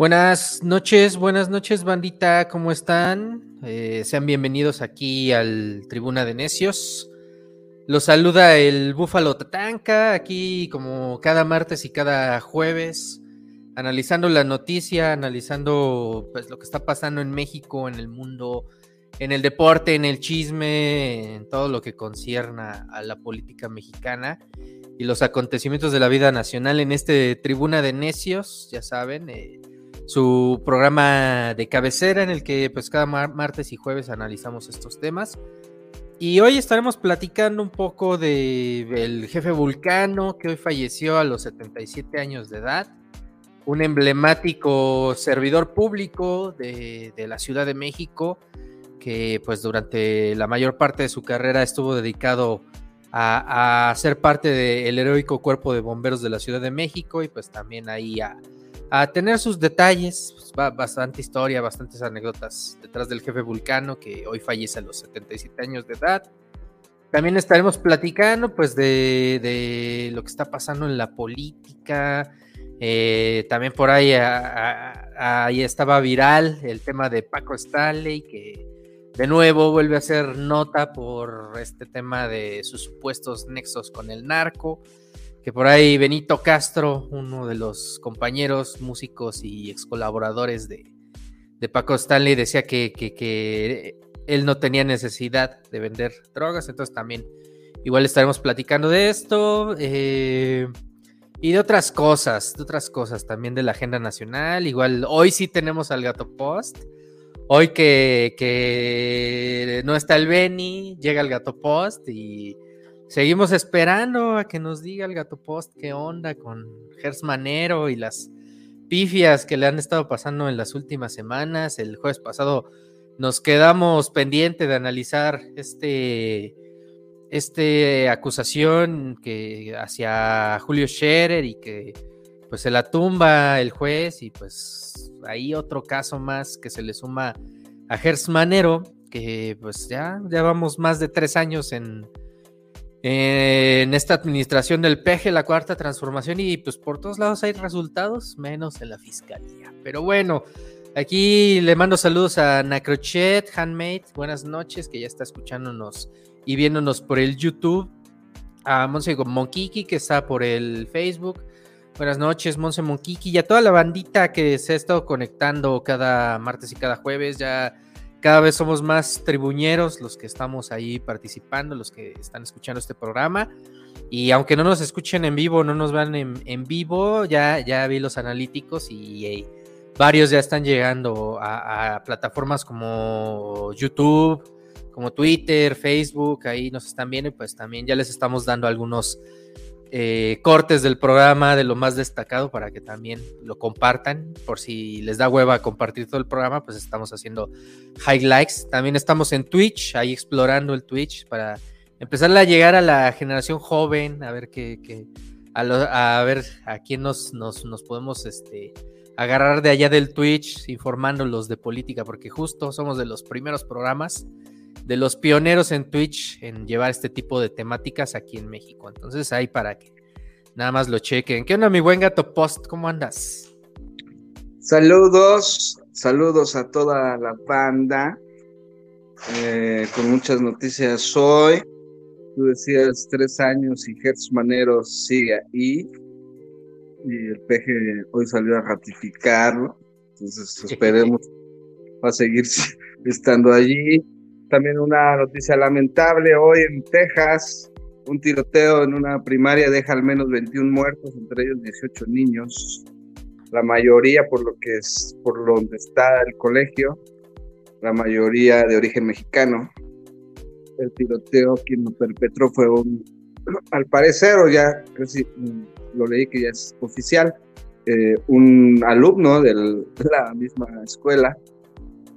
Buenas noches, buenas noches, bandita, ¿cómo están? Eh, sean bienvenidos aquí al Tribuna de Necios. Los saluda el Búfalo Tatanka, aquí como cada martes y cada jueves, analizando la noticia, analizando pues, lo que está pasando en México, en el mundo, en el deporte, en el chisme, en todo lo que concierna a la política mexicana y los acontecimientos de la vida nacional en este Tribuna de Necios, ya saben. Eh, su programa de cabecera en el que pues cada martes y jueves analizamos estos temas. Y hoy estaremos platicando un poco del jefe Vulcano que hoy falleció a los 77 años de edad, un emblemático servidor público de, la Ciudad de México que pues durante la mayor parte de su carrera estuvo dedicado a, ser parte del heroico cuerpo de bomberos de la Ciudad de México y pues también ahí a, a tener sus detalles, pues, bastante historia, bastantes anécdotas detrás del jefe Vulcano que hoy fallece a los 77 años de edad. También estaremos platicando pues de, lo que está pasando en la política. Eh, también por ahí, ahí estaba viral el tema de Paco Stanley, que de nuevo vuelve a ser nota por este tema de sus supuestos nexos con el narco que por ahí Benito Castro, uno de los compañeros músicos y ex colaboradores de, Paco Stanley, decía que, él no tenía necesidad de vender drogas, entonces también igual estaremos platicando de esto eh, y de otras cosas, de otras cosas también de la agenda nacional. Igual hoy sí tenemos al Gato Post. Hoy que, que no está el Beni, llega el Gato Post y Seguimos esperando a que nos diga el Gato Post qué onda con Gers Manero y las pifias que le han estado pasando en las últimas semanas. El jueves pasado nos quedamos pendiente de analizar este, este acusación que hacia Julio Scherer y que pues se la tumba el juez y pues ahí otro caso más que se le suma a Gers Manero que pues ya, ya vamos más de tres años en en esta administración del PG, la cuarta transformación, y pues por todos lados hay resultados, menos en la fiscalía. Pero bueno, aquí le mando saludos a Nacrochet, Handmade, buenas noches, que ya está escuchándonos y viéndonos por el YouTube. A Monse Monkiki, que está por el Facebook. Buenas noches, Monse Monkiki, y a toda la bandita que se ha estado conectando cada martes y cada jueves. Ya cada vez somos más tribuñeros los que estamos ahí participando, los que están escuchando este programa. Y aunque no nos escuchen en vivo, no nos vean en, vivo, ya, ya vi los analíticos y, varios ya están llegando a, plataformas como YouTube, como Twitter, Facebook, ahí nos están viendo y pues también ya les estamos dando algunos eh, cortes del programa de lo más destacado para que también lo compartan. Por si les da hueva compartir todo el programa, pues estamos haciendo highlights. También estamos en Twitch, ahí explorando el Twitch para empezar a llegar a la generación joven, a ver qué, a, ver a quién nos, nos, nos, podemos este, agarrar de allá del Twitch informándolos de política, porque justo somos de los primeros programas de los pioneros en Twitch en llevar este tipo de temáticas aquí en México. Entonces ahí para que nada más lo chequen. ¿Qué onda, mi buen gato post? ¿Cómo andas? Saludos, saludos a toda la banda. Eh, con muchas noticias hoy. Tú decías tres años y Hertz Manero sigue ahí. Y el PG hoy salió a ratificarlo. Entonces esperemos va a seguir estando allí. También una noticia lamentable hoy en Texas. Un tiroteo en una primaria deja al menos 21 muertos, entre ellos 18 niños. La mayoría por lo que es por donde está el colegio, la mayoría de origen mexicano. El tiroteo quien lo perpetró fue un, al parecer, o ya casi lo leí que ya es oficial, eh, un alumno de la misma escuela.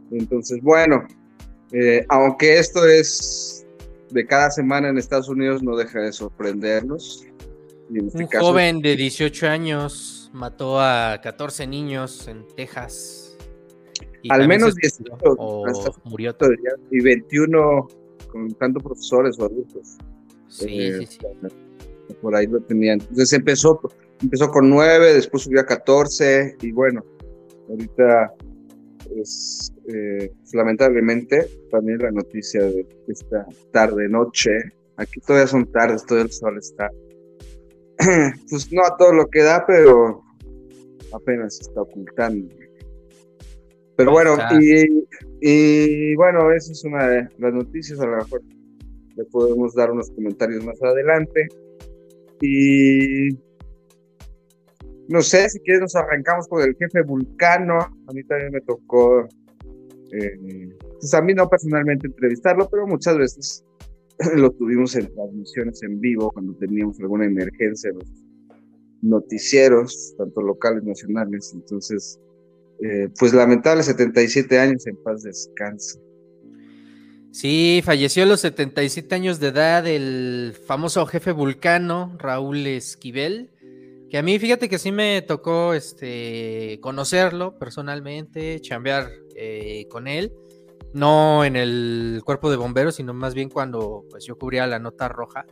Entonces, bueno, eh, aunque esto es de cada semana en Estados Unidos, no deja de sorprendernos. Este Un joven de 18 años mató a 14 niños en Texas. Al menos 18 murió. Y 21 con tanto profesores o adultos. Sí, eh, sí, sí. Por ahí lo tenían. Entonces empezó, empezó con 9, después subió a 14 y bueno, ahorita es eh, lamentablemente también la noticia de esta tarde noche aquí todavía son tardes todo el sol está pues no a todo lo que da pero apenas se está ocultando. Pero bueno y, y, bueno esa es una de las noticias a lo mejor le podemos dar unos comentarios más adelante. Y no sé, si quieres nos arrancamos con el jefe Vulcano. A mí también me tocó, eh, pues a mí no personalmente entrevistarlo, pero muchas veces lo tuvimos en transmisiones en vivo cuando teníamos alguna emergencia en los noticieros, tanto locales, nacionales. Entonces, eh, pues lamentable, 77 años en paz descanse. Sí, falleció a los 77 años de edad el famoso jefe vulcano Raúl Esquivel. Que a mí, fíjate que sí me tocó este, conocerlo personalmente, chambear eh, con él. No en el cuerpo de bomberos, sino más bien cuando pues, yo cubría la nota roja.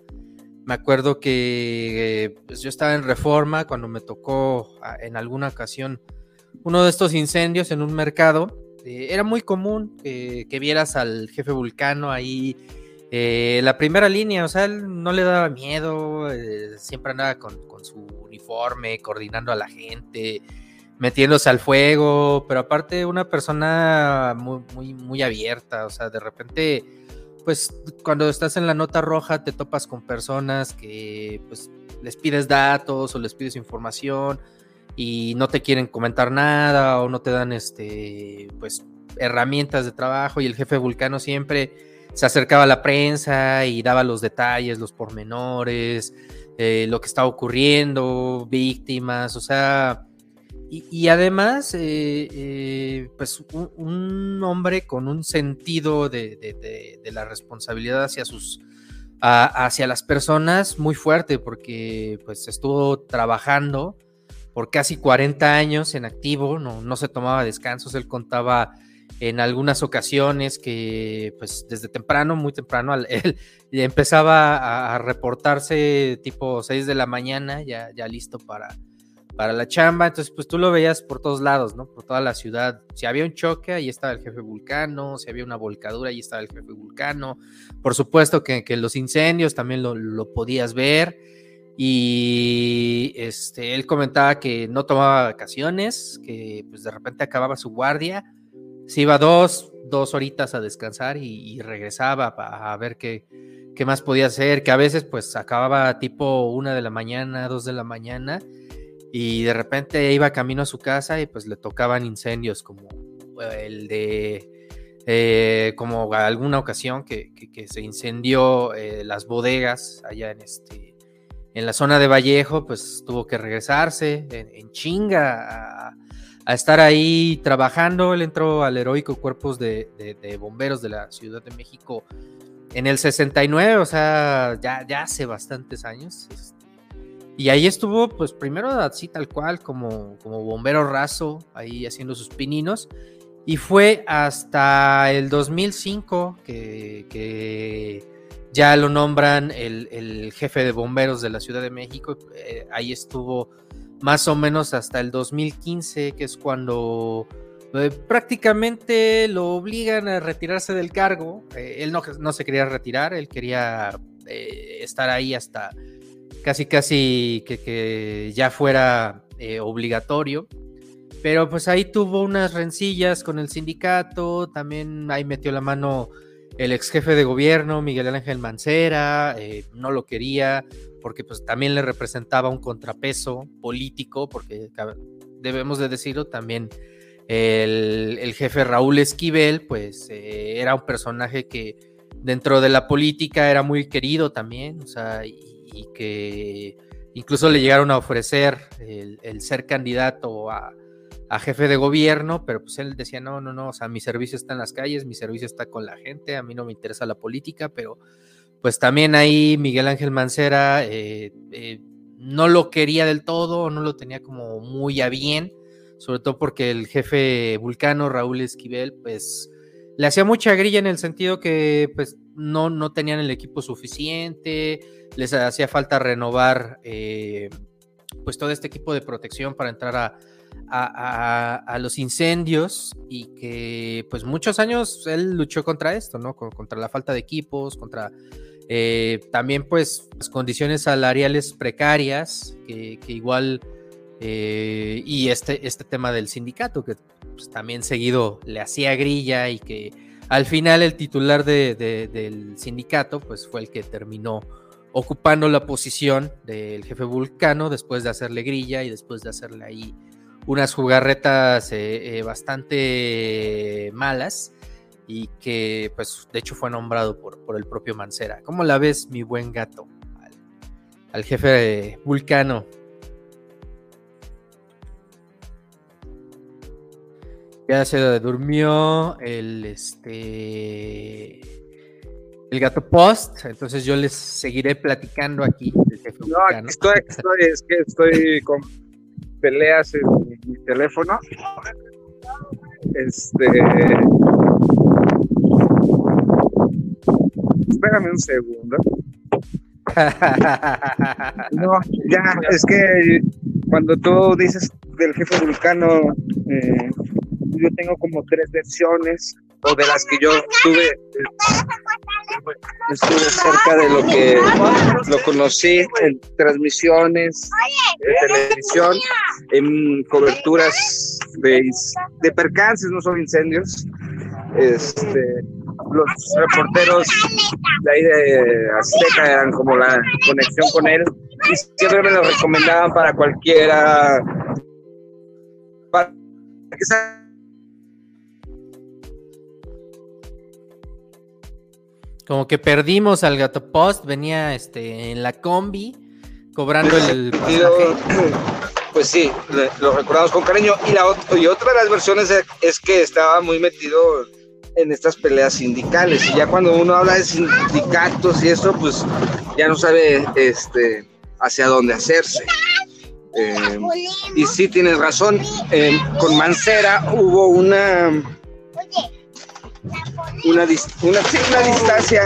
Me acuerdo que pues, yo estaba en reforma cuando me tocó en alguna ocasión uno de estos incendios en un mercado. Eh, era muy común que vieras al jefe vulcano ahí eh, la primera línea, o sea, él no le daba miedo, eh, siempre andaba con, su coordinando a la gente, metiéndose al fuego, pero aparte una persona muy, muy, muy abierta, o sea, de repente, pues cuando estás en la nota roja te topas con personas que pues les pides datos o les pides información y no te quieren comentar nada o no te dan este, pues herramientas de trabajo y el jefe vulcano siempre se acercaba a la prensa y daba los detalles, los pormenores, eh, lo que estaba ocurriendo, víctimas, o sea, y, además, eh, eh, pues un, hombre con un sentido de, la responsabilidad hacia sus, hacia las personas muy fuerte, porque pues estuvo trabajando por casi 40 años en activo, no, no se tomaba descansos, él contaba en algunas ocasiones que pues desde temprano, muy temprano, él empezaba a, reportarse tipo 6 de la mañana, ya, ya listo para, para la chamba, entonces pues tú lo veías por todos lados, ¿no? Por toda la ciudad. Si había un choque, ahí estaba el jefe vulcano, si había una volcadura, ahí estaba el jefe vulcano. Por supuesto que, que los incendios también lo, lo, podías ver. Y este, él comentaba que no tomaba vacaciones, que pues de repente acababa su guardia se iba dos, dos horitas a descansar y, regresaba a, ver qué, qué, más podía hacer, que a veces pues acababa tipo una de la mañana, dos de la mañana, y de repente iba camino a su casa y pues le tocaban incendios como el de, eh, como alguna ocasión que, se incendió eh, las bodegas allá en este, en la zona de Vallejo, pues tuvo que regresarse en, chinga a estar ahí trabajando. Él entró al heroico Cuerpos de, Bomberos de la Ciudad de México en el 69, o sea, ya, ya hace bastantes años. Este, y ahí estuvo, pues primero así tal cual, como, como bombero raso, ahí haciendo sus pininos. Y fue hasta el 2005 que, ya lo nombran el, jefe de bomberos de la Ciudad de México. Eh, ahí estuvo más o menos hasta el 2015, que es cuando eh, prácticamente lo obligan a retirarse del cargo. Eh, él no, se quería retirar, él quería eh, estar ahí hasta casi casi que, ya fuera obligatorio. Pero pues ahí tuvo unas rencillas con el sindicato, también ahí metió la mano el ex jefe de gobierno, Miguel Ángel Mancera, no lo quería, porque pues también le representaba un contrapeso político, porque debemos de decirlo también, el, jefe Raúl Esquivel, pues eh, era un personaje que dentro de la política era muy querido también, o sea, y, que incluso le llegaron a ofrecer el, ser candidato a, a, jefe de gobierno, pero pues él decía, no, no, no, o sea, mi servicio está en las calles, mi servicio está con la gente, a mí no me interesa la política, pero pues también ahí Miguel Ángel Mancera eh, eh, no lo quería del todo, no lo tenía como muy a bien, sobre todo porque el jefe vulcano, Raúl Esquivel, pues le hacía mucha grilla en el sentido que pues no, no tenían el equipo suficiente, les hacía falta renovar eh, pues todo este equipo de protección para entrar a, a, los incendios y que pues muchos años él luchó contra esto, ¿no? Contra la falta de equipos, contra eh, también pues las condiciones salariales precarias, que, igual, eh, y este, este tema del sindicato, que pues, también seguido le hacía grilla y que al final el titular del sindicato pues fue el que terminó ocupando la posición del jefe Vulcano después de hacerle grilla y después de hacerle ahí unas jugarretas eh, eh, bastante malas y que pues de hecho fue nombrado por, por, el propio Mancera. ¿Cómo la ves, mi buen gato? Al, jefe Vulcano. Ya se durmió el este el gato post, entonces yo les seguiré platicando aquí jefe no, estoy, estoy, es que estoy con peleas en mi teléfono. Este. Espérame un segundo. No, ya, es que cuando tú dices del jefe vulcano, eh, yo tengo como tres versiones, o de las que yo tuve, estuve cerca de lo que lo conocí en transmisiones de televisión, en coberturas de, de percances, no son incendios. Este, los reporteros de ahí de Azteca eran como la conexión con él y siempre me lo recomendaban para cualquiera para Como que perdimos al gato post, venía este en la combi cobrando el, Pues sí, lo recordamos con cariño. Y, la, y otra de las versiones es que estaba muy metido en estas peleas sindicales. Y ya cuando uno habla de sindicatos y eso, pues ya no sabe este, hacia dónde hacerse. Eh, y sí, tienes razón. Con Mancera hubo una una, una, distancia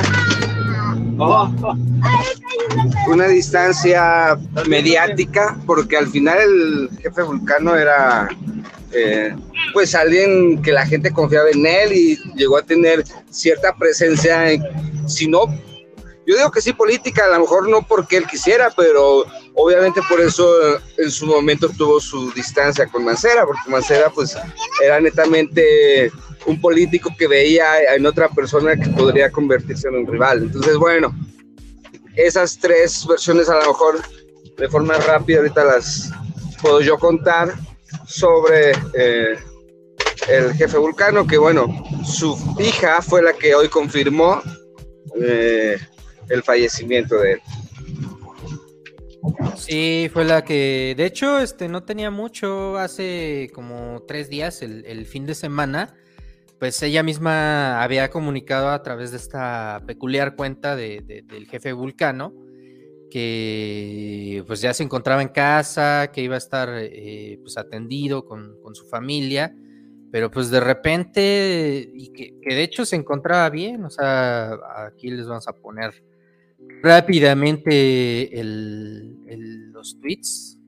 una distancia mediática porque al final el jefe vulcano era eh, pues alguien que la gente confiaba en él y llegó a tener cierta presencia si no yo digo que sí política, a lo mejor no porque él quisiera, pero obviamente por eso en su momento tuvo su distancia con Mancera, porque Mancera pues era netamente un político que veía en otra persona que podría convertirse en un rival. Entonces, bueno, esas tres versiones a lo mejor de forma rápida ahorita las puedo yo contar sobre eh, el jefe Vulcano, que bueno, su hija fue la que hoy confirmó eh, el fallecimiento de él. Sí, fue la que, de hecho, este no tenía mucho, hace como tres días, el, el fin de semana, pues ella misma había comunicado a través de esta peculiar cuenta del jefe Vulcano que pues ya se encontraba en casa, que iba a estar eh, pues atendido con, su familia, pero pues de repente, y que, de hecho se encontraba bien, o sea, aquí les vamos a poner rápidamente los tweets.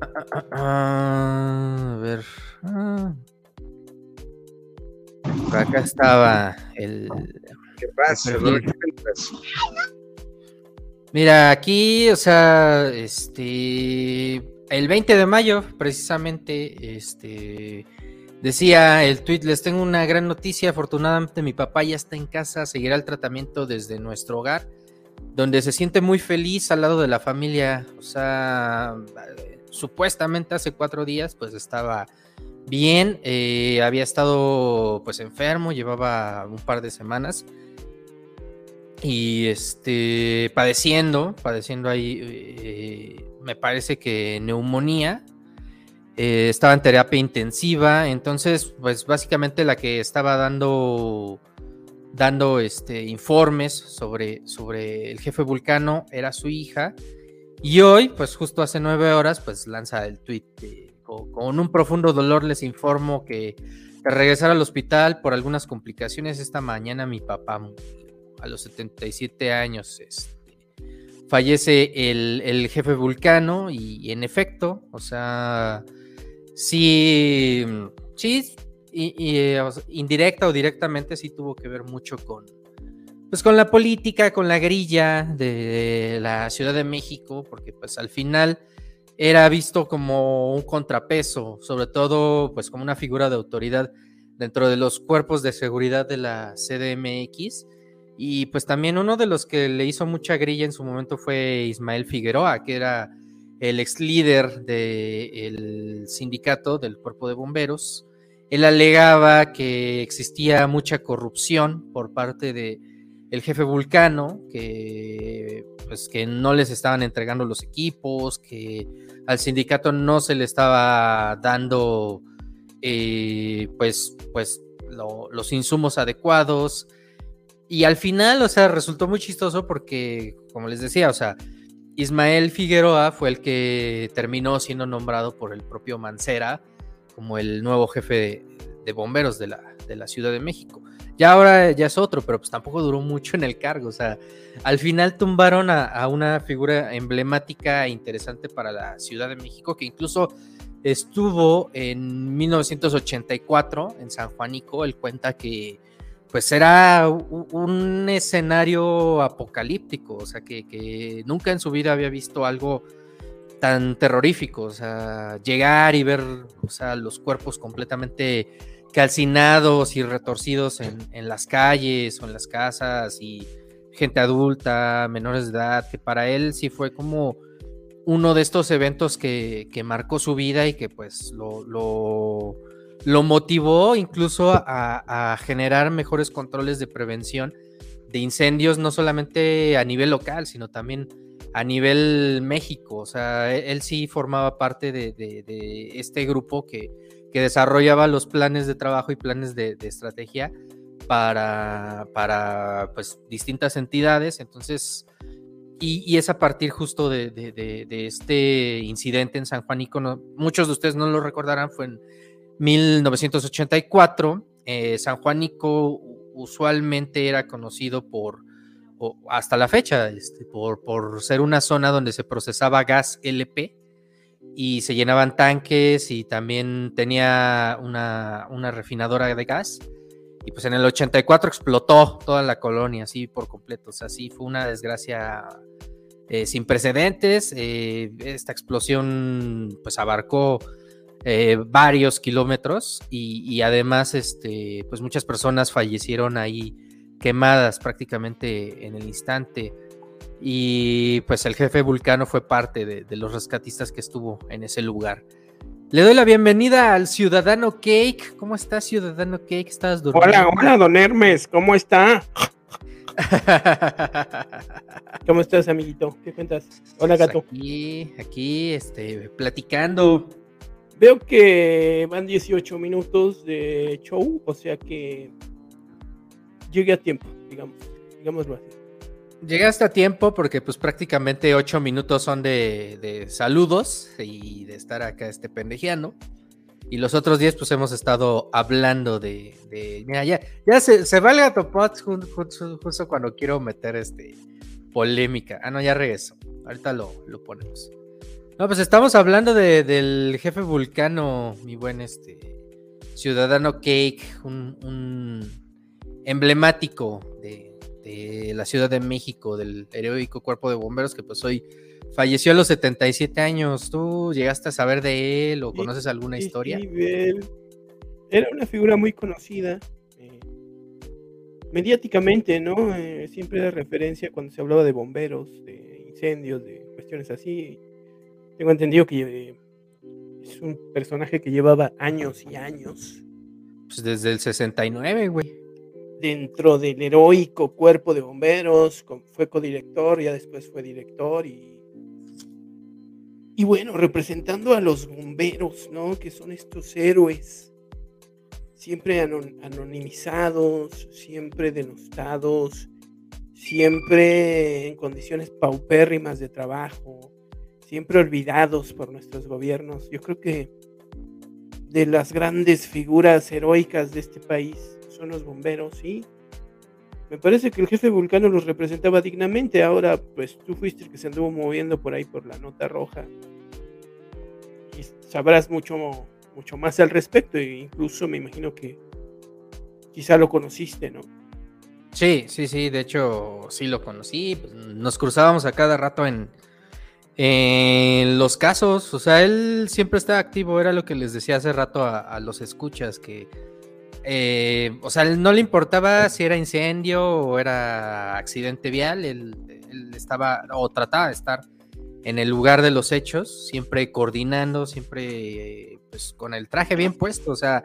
a ver. Ah, acá estaba el. ¿Qué pasa? Mira, aquí, o sea, este. El 20 de mayo, precisamente, este. Decía el tweet, les tengo una gran noticia, afortunadamente mi papá ya está en casa, seguirá el tratamiento desde nuestro hogar, donde se siente muy feliz al lado de la familia, o sea, supuestamente hace cuatro días pues estaba bien, eh, había estado pues enfermo, llevaba un par de semanas y este padeciendo, padeciendo ahí, eh, me parece que neumonía, eh, estaba en terapia intensiva, entonces pues básicamente la que estaba dando dando este, informes sobre, sobre el jefe vulcano era su hija y hoy pues justo hace nueve horas pues lanza el tweet de con, un profundo dolor les informo que regresar al hospital por algunas complicaciones esta mañana mi papá a los 77 años. Este, fallece el, jefe vulcano y, en efecto, o sea, sí, sí, y, eh, indirecta o directamente sí tuvo que ver mucho con, pues con la política, con la grilla de la Ciudad de México, porque pues al final era visto como un contrapeso, sobre todo pues como una figura de autoridad dentro de los cuerpos de seguridad de la CDMX. Y pues también uno de los que le hizo mucha grilla en su momento fue Ismael Figueroa, que era el ex líder del sindicato del cuerpo de bomberos. Él alegaba que existía mucha corrupción por parte de jefe Vulcano, que pues que no les estaban entregando los equipos, que al sindicato no se le estaba dando eh, pues, pues los insumos adecuados. Y al final, o sea, resultó muy chistoso porque, como les decía, o sea, Ismael Figueroa fue el que terminó siendo nombrado por el propio Mancera como el nuevo jefe de, bomberos de la, de la Ciudad de México. Ya ahora ya es otro, pero pues tampoco duró mucho en el cargo. O sea, al final tumbaron a, una figura emblemática e interesante para la Ciudad de México, que incluso estuvo en 1984 en San Juanico. Él cuenta que pues era un escenario apocalíptico, o sea, que, que nunca en su vida había visto algo tan terrorífico, o sea, llegar y ver, o sea, los cuerpos completamente calcinados y retorcidos en, las calles o en las casas y gente adulta, menores de edad, que para él sí fue como uno de estos eventos que, marcó su vida y que pues lo, lo, motivó incluso a, a, generar mejores controles de prevención de incendios, no solamente a nivel local, sino también a nivel México. O sea, e, él, sí formaba parte de este grupo que, que desarrollaba los planes de trabajo y planes de, estrategia para, para pues, distintas entidades. Entonces, y, es a partir justo de, este incidente en San Juanico, muchos de ustedes no lo recordarán, fue en 1984. Eh, San Juanico usualmente era conocido por, hasta la fecha, este, por, por ser una zona donde se procesaba gas LP, y se llenaban tanques y también tenía una, refinadora de gas. Y pues en el 84 explotó toda la colonia, así por completo. O sea, sí fue una desgracia eh, sin precedentes. Eh, esta explosión pues abarcó eh, varios kilómetros y, y, además este, pues muchas personas fallecieron ahí quemadas prácticamente en el instante. Y pues el jefe Vulcano fue parte de, los rescatistas que estuvo en ese lugar. Le doy la bienvenida al Ciudadano Cake. ¿Cómo estás, Ciudadano Cake? ¿Estás durmiendo? Hola, hola, don Hermes. ¿Cómo está? ¿Cómo estás, amiguito? ¿Qué cuentas? Hola, pues gato. aquí, aquí, este, platicando. Veo que van 18 minutos de show, o sea que llegué a tiempo, digamos, digámoslo así. A tiempo porque pues prácticamente ocho minutos son de, saludos y de estar acá este pendejeando. Y los otros diez pues hemos estado hablando de... mira, ya, ya se, se va el gato justo, cuando quiero meter este polémica. Ah, no, ya regreso. Ahorita lo, ponemos. No, pues estamos hablando del jefe vulcano, mi buen este ciudadano Cake, un, un emblemático de, de la Ciudad de México, del heroico cuerpo de bomberos que pues hoy falleció a los 77 años. ¿Tú llegaste a saber de él o conoces alguna historia? Era una figura muy conocida. Eh, mediáticamente, ¿no? Eh, siempre de referencia cuando se hablaba de bomberos, de incendios, de cuestiones así. Tengo entendido que eh, es un personaje que llevaba años y años. Pues desde el 69, güey dentro del heroico cuerpo de bomberos, fue codirector, ya después fue director y, y bueno, representando a los bomberos, ¿no? Que son estos héroes, siempre anonimizados, siempre denostados, siempre en condiciones paupérrimas de trabajo, siempre olvidados por nuestros gobiernos. Yo creo que de las grandes figuras heroicas de este país son los bomberos y Me parece que el jefe Vulcano los representaba dignamente. Ahora, pues tú fuiste el que se anduvo moviendo por ahí por la nota roja. Y sabrás mucho, mucho más al respecto. E incluso me imagino que quizá lo conociste, ¿no? Sí, sí, sí. De hecho, sí lo conocí. Pues, nos cruzábamos a cada rato en, en los casos. O sea, él siempre estaba activo. Era lo que les decía hace rato a los escuchas que eh, o sea, no le importaba si era incendio o era accidente vial, él, estaba o trataba de estar en el lugar de los hechos, siempre coordinando, siempre pues, con el traje bien puesto, o sea,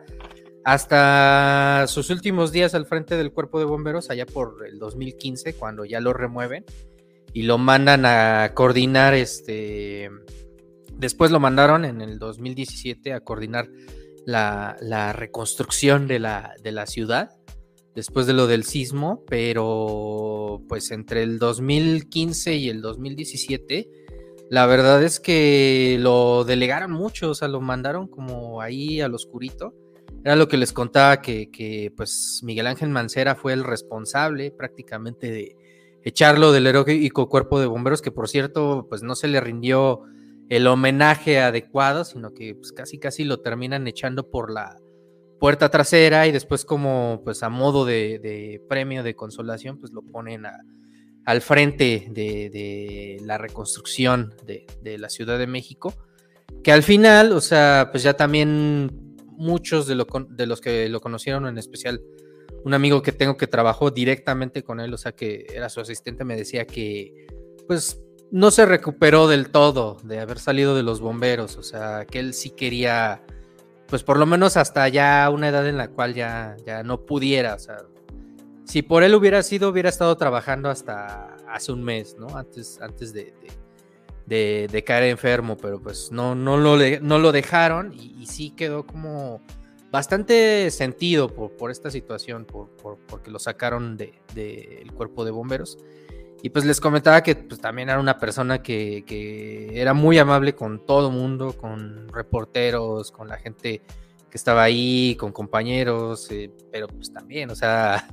hasta sus últimos días al frente del cuerpo de bomberos, allá por el 2015, cuando ya lo remueven y lo mandan a coordinar, este, después lo mandaron en el 2017 a coordinar la, reconstrucción de la, de la ciudad después de lo del sismo, pero pues entre el 2015 y el 2017, la verdad es que lo delegaron mucho, o sea, lo mandaron como ahí al oscurito. Era lo que les contaba que, que pues Miguel Ángel Mancera fue el responsable prácticamente de echarlo del heroico cuerpo de bomberos, que por cierto, pues no se le rindió el homenaje adecuado, sino que pues, casi casi lo terminan echando por la puerta trasera y después como pues a modo de, premio de consolación pues lo ponen al frente de, la reconstrucción de, la Ciudad de México, que al final, o sea, pues ya también muchos de, de los que lo conocieron, en especial un amigo que tengo que trabajó directamente con él, o sea, que era su asistente, me decía que pues no se recuperó del todo de haber salido de los bomberos, o sea, que él sí quería, pues por lo menos hasta ya una edad en la cual ya, ya no pudiera, o sea, si por él hubiera sido, hubiera estado trabajando hasta hace un mes, ¿no? Antes, antes de, de, caer enfermo, pero pues no, no, lo, no lo dejaron y, sí quedó como bastante sentido por, por esta situación, por, porque lo sacaron del de, cuerpo de bomberos. Y pues les comentaba que pues, también era una persona que, era muy amable con todo mundo, con reporteros, con la gente que estaba ahí, con compañeros, eh, pero pues también, o sea,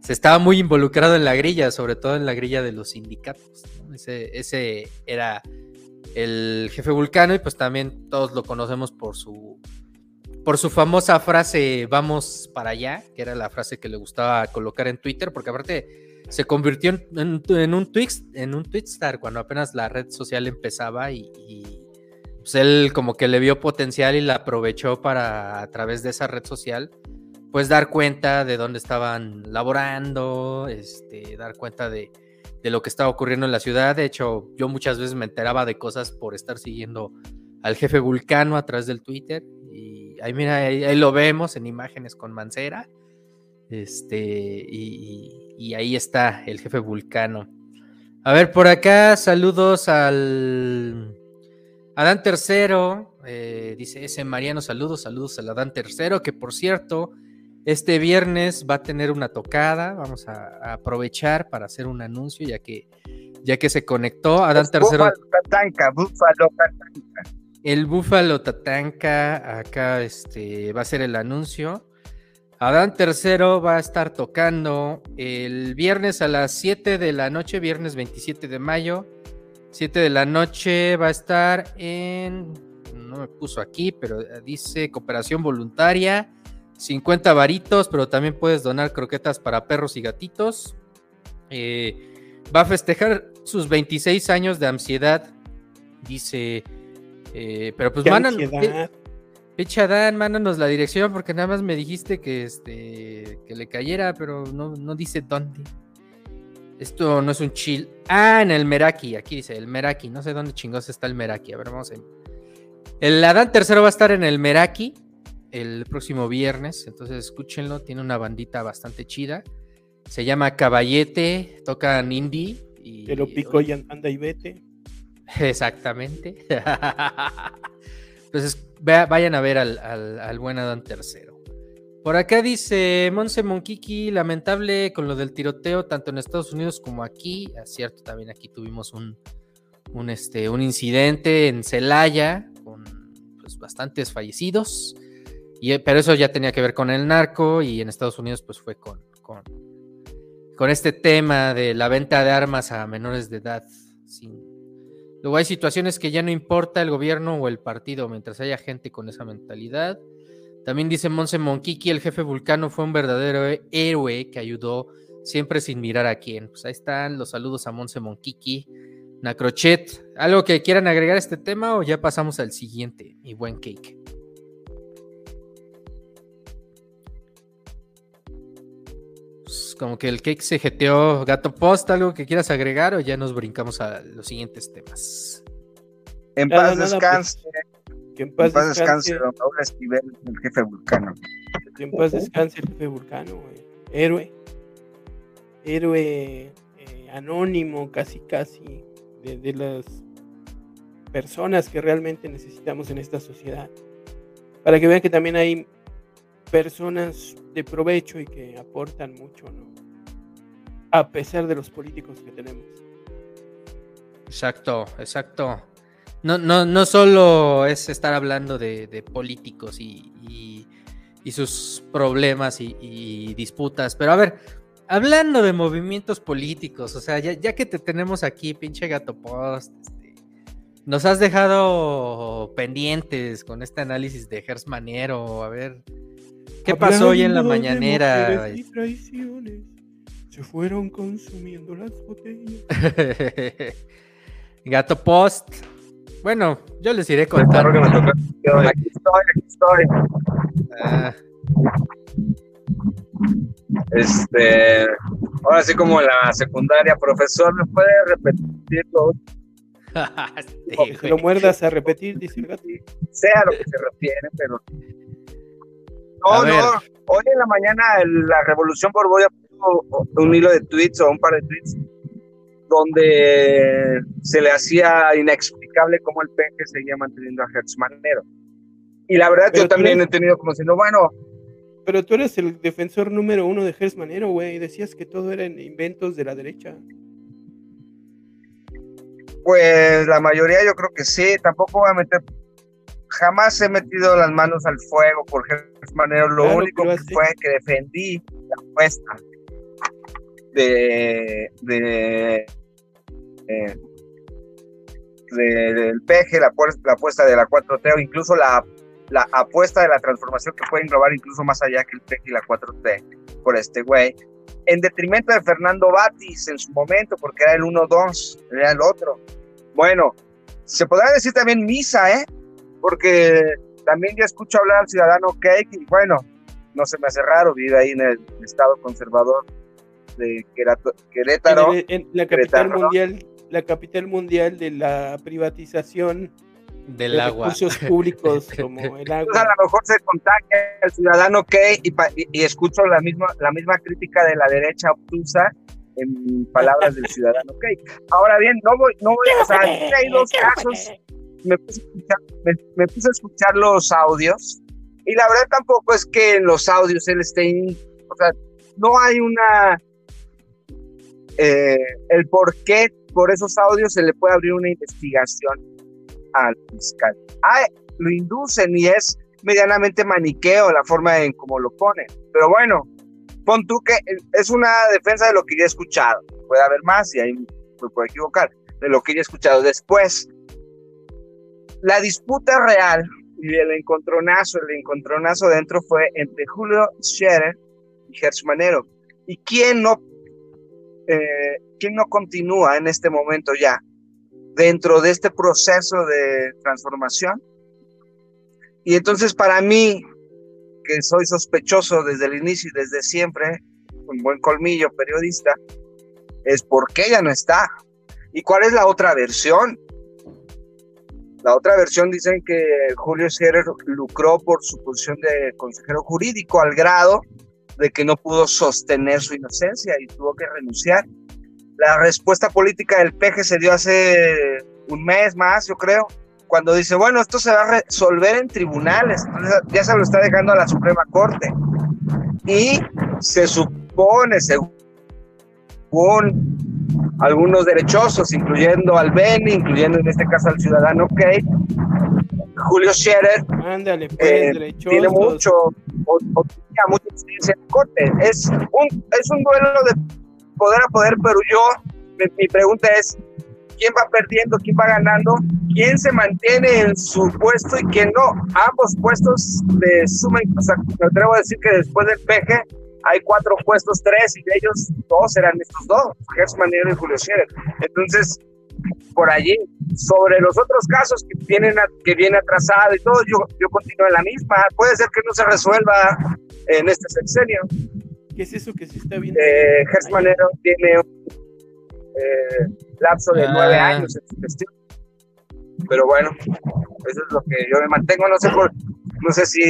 se estaba muy involucrado en la grilla, sobre todo en la grilla de los sindicatos. Ese, ese era el jefe vulcano y pues también todos lo conocemos por su por su famosa frase vamos para allá, que era la frase que le gustaba colocar en Twitter, porque aparte se convirtió en, un tweet, en un Twitstar cuando apenas la red social empezaba y, pues él como que le vio potencial y la aprovechó para a través de esa red social pues dar cuenta de dónde estaban laborando, este, dar cuenta de, lo que estaba ocurriendo en la ciudad. De hecho, yo muchas veces me enteraba de cosas por estar siguiendo al jefe Vulcano a través del Twitter. Ahí mira, ahí, lo vemos en imágenes con Mancera. Este, y, y ahí está el jefe Vulcano. A ver, por acá, saludos al Adán Tercero. Eh, dice ese Mariano, saludos, saludos al Adán Tercero, que por cierto, este viernes va a tener una tocada. Vamos a, aprovechar para hacer un anuncio, ya que, ya que se conectó. Adán Tercero. Tatanca, Búfalo Tatanca. El Búfalo Tatanca, acá este, va a ser el anuncio. Adán Tercero va a estar tocando el viernes a las 7 de la noche, viernes 27 de mayo. 7 de la noche va a estar en, no me puso aquí, pero dice cooperación voluntaria, 50 varitos, pero también puedes donar croquetas para perros y gatitos. Eh, va a festejar sus 26 años de ansiedad, dice, eh, pero pues mandan... Picha Dan, mándanos la dirección porque nada más me dijiste que este que le cayera, pero no, no dice dónde. Esto no es un chill. Ah, en el Meraki, aquí dice el Meraki. No sé dónde chingos está el Meraki. A ver, vamos a El Adán tercero va a estar en el Meraki el próximo viernes. Entonces escúchenlo. Tiene una bandita bastante chida. Se llama Caballete. Tocan indie. Y, Te lo pico y anda y vete. Exactamente. Entonces vayan a ver al, buen Adán tercero. Por acá dice Monse Monkiki, lamentable con lo del tiroteo tanto en Estados Unidos como aquí. Es cierto, también aquí tuvimos un, un, este, un incidente en Celaya con pues, bastantes fallecidos. Y, pero eso ya tenía que ver con el narco y en Estados Unidos pues fue con, con, con este tema de la venta de armas a menores de edad. Luego hay situaciones que ya no importa el gobierno o el partido mientras haya gente con esa mentalidad. También dice Monse Monkiki, el jefe vulcano fue un verdadero héroe que ayudó siempre sin mirar a quién. Pues ahí están los saludos a Monse Monkiki. Nacrochet, ¿algo que quieran agregar a este tema o ya pasamos al siguiente, mi buen cake? Pues como que el cake se jeteó. Gato Post, ¿algo que quieras agregar o ya nos brincamos a los siguientes temas? En paz descanse. que en paz, descanse, don Esquivel, el jefe vulcano. Que en paz descanse el jefe vulcano, Héroe. Héroe eh, anónimo, casi, casi de, las personas que realmente necesitamos en esta sociedad. Para que vean que también hay personas de provecho y que aportan mucho, ¿no? A pesar de los políticos que tenemos. Exacto, exacto. No, no, no solo es estar hablando de, políticos y, sus problemas y, y, disputas, pero a ver, hablando de movimientos políticos, o sea, ya, que te tenemos aquí, pinche gato post, este, nos has dejado pendientes con este análisis de Gers Manero, a ver, ¿qué pasó hoy en la mañanera? se fueron consumiendo las botellas. gato post. Bueno, yo les iré contando. Aquí estoy, aquí estoy. Ah. Este, ahora sí como en la secundaria, profesor, ¿me puede repetirlo? sí, lo muerdas a repetir, dice el gato. Sea lo que se refiere, pero. No, no. Hoy en la mañana la Revolución Borgoya puso un hilo de tweets o un par de tweets donde se le hacía inexplicable cómo el PG seguía manteniendo a Hertz Manero. Y la verdad, yo también he tenido como diciendo, bueno, pero tú eres el defensor número uno de Gers Manero, güey. Decías que todo eran inventos de la derecha. Pues la mayoría yo creo que sí. Tampoco voy a meter. Jamás he metido las manos al fuego por Gers Manero. Lo único que, fue que defendí la apuesta de. de. del peje, la, la apuesta de la 4T o incluso la la apuesta de la transformación que puede englobar incluso más allá que el TEC y la 4T por este güey, en detrimento de Fernando Batis en su momento, porque era el 1-2, era el otro. Bueno, se podrá decir también misa, ¿eh? Porque también ya escucho hablar al ciudadano Cake y bueno, no se me hace raro, vive ahí en el estado conservador de Querétaro. En, la capital mundial, la capital mundial de la privatización del agua. Recursos públicos como el agua. a lo mejor se contagia el ciudadano que y, y, escucho la misma, la misma crítica de la derecha obtusa en palabras del ciudadano que Ahora bien, no voy, no voy, o sea, hay dos casos. Me puse, a escuchar, me, puse a escuchar los audios y la verdad tampoco es que en los audios él esté, o sea, no hay una, eh, el por qué por esos audios se le puede abrir una investigación al fiscal. Ah, lo inducen y es medianamente maniqueo la forma en cómo lo ponen. Pero bueno, pon tú que es una defensa de lo que ya he escuchado. Puede haber más y ahí me puedo equivocar. De lo que ya he escuchado después. La disputa real y el encontronazo, el encontronazo dentro fue entre Julio Scherer y Gertz Manero. ¿Y quién no, eh, quién no continúa en este momento ya? dentro de este proceso de transformación. Y entonces para mí, que soy sospechoso desde el inicio y desde siempre, un buen colmillo periodista, es por qué ella no está. ¿Y cuál es la otra versión? La otra versión dicen que Julio Scherer lucró por su posición de consejero jurídico al grado de que no pudo sostener su inocencia y tuvo que renunciar. La respuesta política del PG se dio hace un mes más, yo creo, cuando dice, bueno, esto se va a resolver en tribunales, ya se lo está dejando a la Suprema Corte. Y se supone, según algunos derechosos, incluyendo al Beni, incluyendo en este caso al ciudadano Kate, Julio Scherer Ándale, pues, eh, tiene mucho, o, mucha experiencia en corte. Es un, es un duelo de poder a poder, pero yo, mi, mi pregunta es, quién va perdiendo, quién va ganando, quién se mantiene en su puesto y quién no. Ambos puestos de suma, o sea, me atrevo a decir que después del peje hay cuatro puestos, tres, y de ellos dos eran estos dos, Gerson Manero y Julio Scherer. Entonces, por allí, sobre los otros casos que vienen, que viene atrasado y todo, yo, yo continúo en la misma. Puede ser que no se resuelva en este sexenio. ¿Qué es eso que se está viendo? Eh, Gerson Manero tiene un eh, lapso de nueve Ah. años en su gestión. Pero bueno, eso es lo que yo me mantengo. No sé, por, no sé si,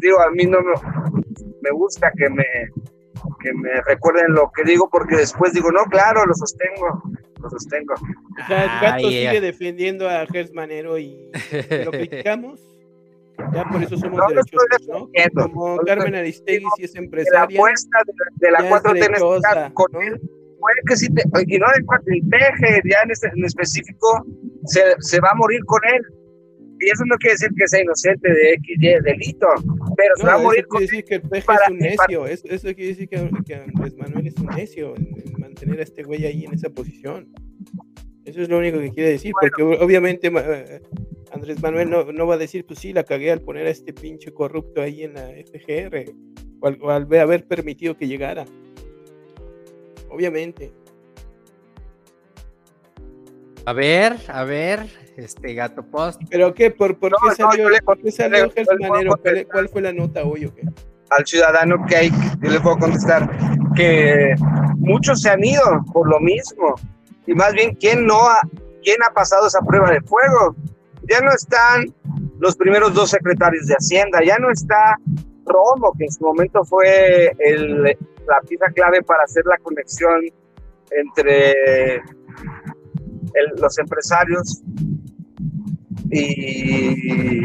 digo, a mí no me, me gusta que me, que me recuerden lo que digo, porque después digo, no, claro, lo sostengo, lo sostengo. O sea, el Ah, gato yeah. sigue defendiendo a Gers Manero y lo criticamos. Ya por eso somos No derechosos, ¿no? Como no Carmen Aristegui si es De la empresaria, apuesta de, de la ya es 4T en este con ¿no? él, puede que sí, te- y no de cuatro, el peje, ya en, este- en específico, se, se va a morir con él. Y eso no quiere decir que sea inocente de X, Y, delito, pero se va a No, morir eso con quiere decir que el peje para- es un necio. Eso, eso quiere decir que, que Andrés Manuel es un necio en, en mantener a este güey ahí en esa posición. Eso es lo único que quiere decir, porque obviamente eh, Andrés Manuel no, no va a decir, pues sí, la cagué al poner a este pinche corrupto ahí en la FGR, o al, o al ve- haber permitido que llegara. Obviamente. A ver, a ver, este gato post. ¿Pero qué? ¿Por, por No, qué no, salió, yo le por qué salió le Manero? ¿Cuál, fue la nota hoy o qué? al ciudadano que hay, yo le puedo contestar que muchos se han ido por lo mismo. Y más bien, ¿quién no ha, quién ha pasado esa prueba de fuego? Ya no están los primeros dos secretarios de Hacienda, ya no está Romo, que en su momento fue el, la pieza clave para hacer la conexión entre el- los empresarios y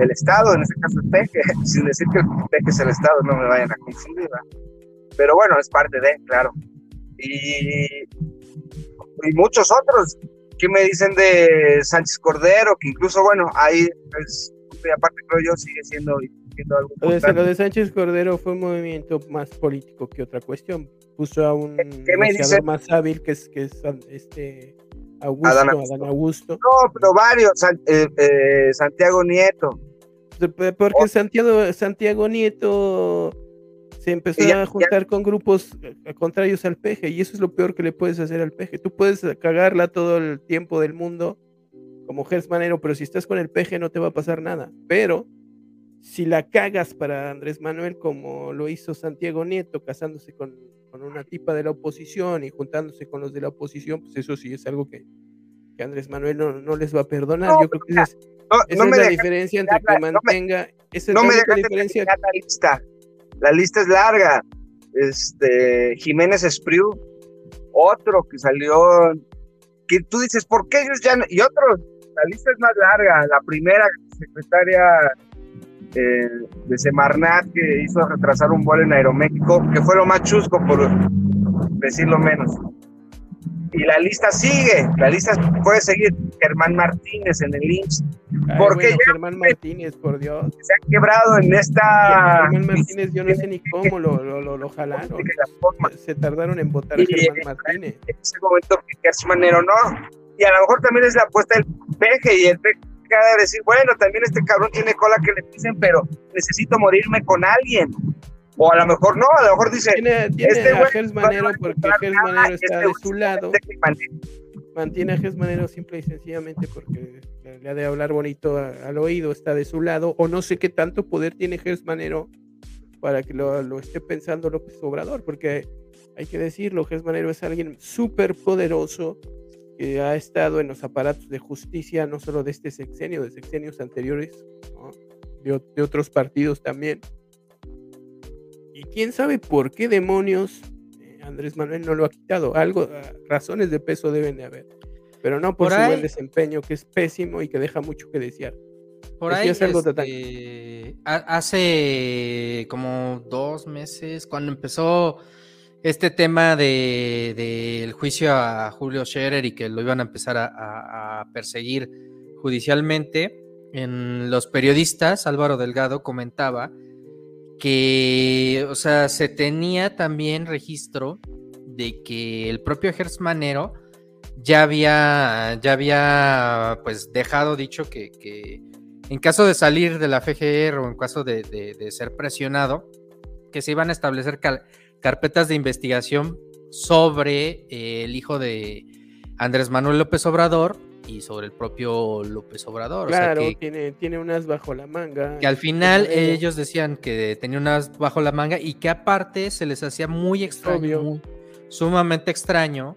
el Estado, en este caso el PEJE, sin decir que el PEJE es el Estado, no me vayan a confundir. ¿verdad? Pero bueno, es parte de, claro. Y, y muchos otros. ¿Qué me dicen de Sánchez Cordero? Que incluso, bueno, ahí es, y aparte creo yo, sigue siendo, siendo algo importante. lo de Sánchez Cordero fue un movimiento más político que otra cuestión. Puso a un ¿Qué me negociador dice? más hábil que es, que es este Augusto, Adán Adán Augusto. No, pero varios. San- eh, eh, Santiago Nieto. Porque Oh. Santiago, Santiago Nieto se empezó ya- a juntar con grupos eh, contrarios al peje y eso es lo peor que le puedes hacer al peje. Tú puedes cagarla todo el tiempo del mundo como Gers Manero, pero si estás con el peje no te va a pasar nada. Pero si la cagas para Andrés Manuel como lo hizo Santiago Nieto, casándose con, con una tipa de la oposición y juntándose con los de la oposición, pues eso sí es algo que, que Andrés Manuel no, no les va a perdonar. No, Yo creo que esa es, No, esa no es me la diferencia entre que la- mantenga. esa es no la única diferencia. la lista. La lista es larga. Este, Jiménez Espriu, otro que salió, que tú dices, ¿por qué ellos ya no? Y otros, la lista es más larga. La primera secretaria eh, de Semarnat que hizo retrasar un vuelo en Aeroméxico, que fue lo más chusco, por decirlo menos. Y la lista sigue, la lista puede seguir. Germán Martínez en el IMSS, porque bueno, ya- Germán Martínez, por Dios. se han quebrado en esta... Germán Martínez, yo no sé ni cómo lo, lo, lo, lo jalaron. Se tardaron en votar a Y- Germán Martínez. en ese momento que Gertz Manero no. Y a lo mejor también es la apuesta del peje y el peje acaba de decir, bueno, también este cabrón tiene cola que le pisen, pero necesito morirme con alguien. O a lo mejor no, a lo mejor dice, Tiene, tiene este a Gers Manero porque Gers Manero este está de su lado. Mantiene a Gers Manero simple y sencillamente porque le le ha de hablar bonito a- al oído, está de su lado. O no sé qué tanto poder tiene Gers Manero para que lo, lo esté pensando López Obrador, porque hay que decirlo, Gers Manero es alguien súper poderoso que ha estado en los aparatos de justicia, no solo de este sexenio, de sexenios anteriores, ¿no? de, de otros partidos también. Y quién sabe por qué demonios eh, Andrés Manuel no lo ha quitado. Algo, ah, razones de peso deben de haber. Pero no por, Por su ahí- buen desempeño, que es pésimo y que deja mucho que desear. Por ahí, Decías algo, este, ha- hace como dos meses, cuando empezó este tema de- del juicio a Julio Scherer y que lo iban a empezar a, perseguir judicialmente, en los periodistas, Álvaro Delgado comentaba que, o sea, se tenía también registro de que el propio Gers Manero ya había, ya había pues dejado dicho que, en caso de salir de la FGR o en caso de, ser presionado, que se iban a establecer carpetas de investigación sobre eh, el hijo de Andrés Manuel López Obrador y sobre el propio López Obrador. Claro, tiene, tiene unas bajo la manga. Que al final ellos decían que tenía unas bajo la manga y que aparte se les hacía muy extraño, sumamente extraño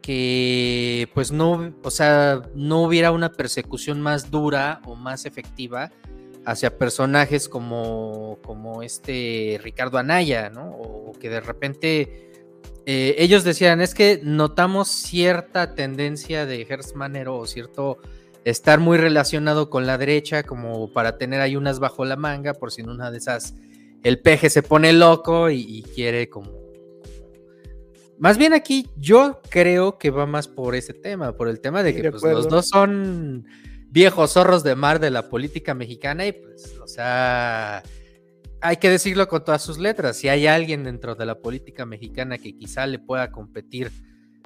que pues no, o sea, no hubiera una persecución más dura o más efectiva hacia personajes como, como este Ricardo Anaya, ¿no? O que de repente eh, ellos decían, es que notamos cierta tendencia de Manero o cierto estar muy relacionado con la derecha como para tener ahí unas bajo la manga por si en una de esas el peje se pone loco y, quiere como... Más bien aquí yo creo que va más por ese tema, por el tema de que pues, los dos son viejos zorros de mar de la política mexicana y pues, o sea, hay que decirlo con todas sus letras, si hay alguien dentro de la política mexicana que quizá le pueda competir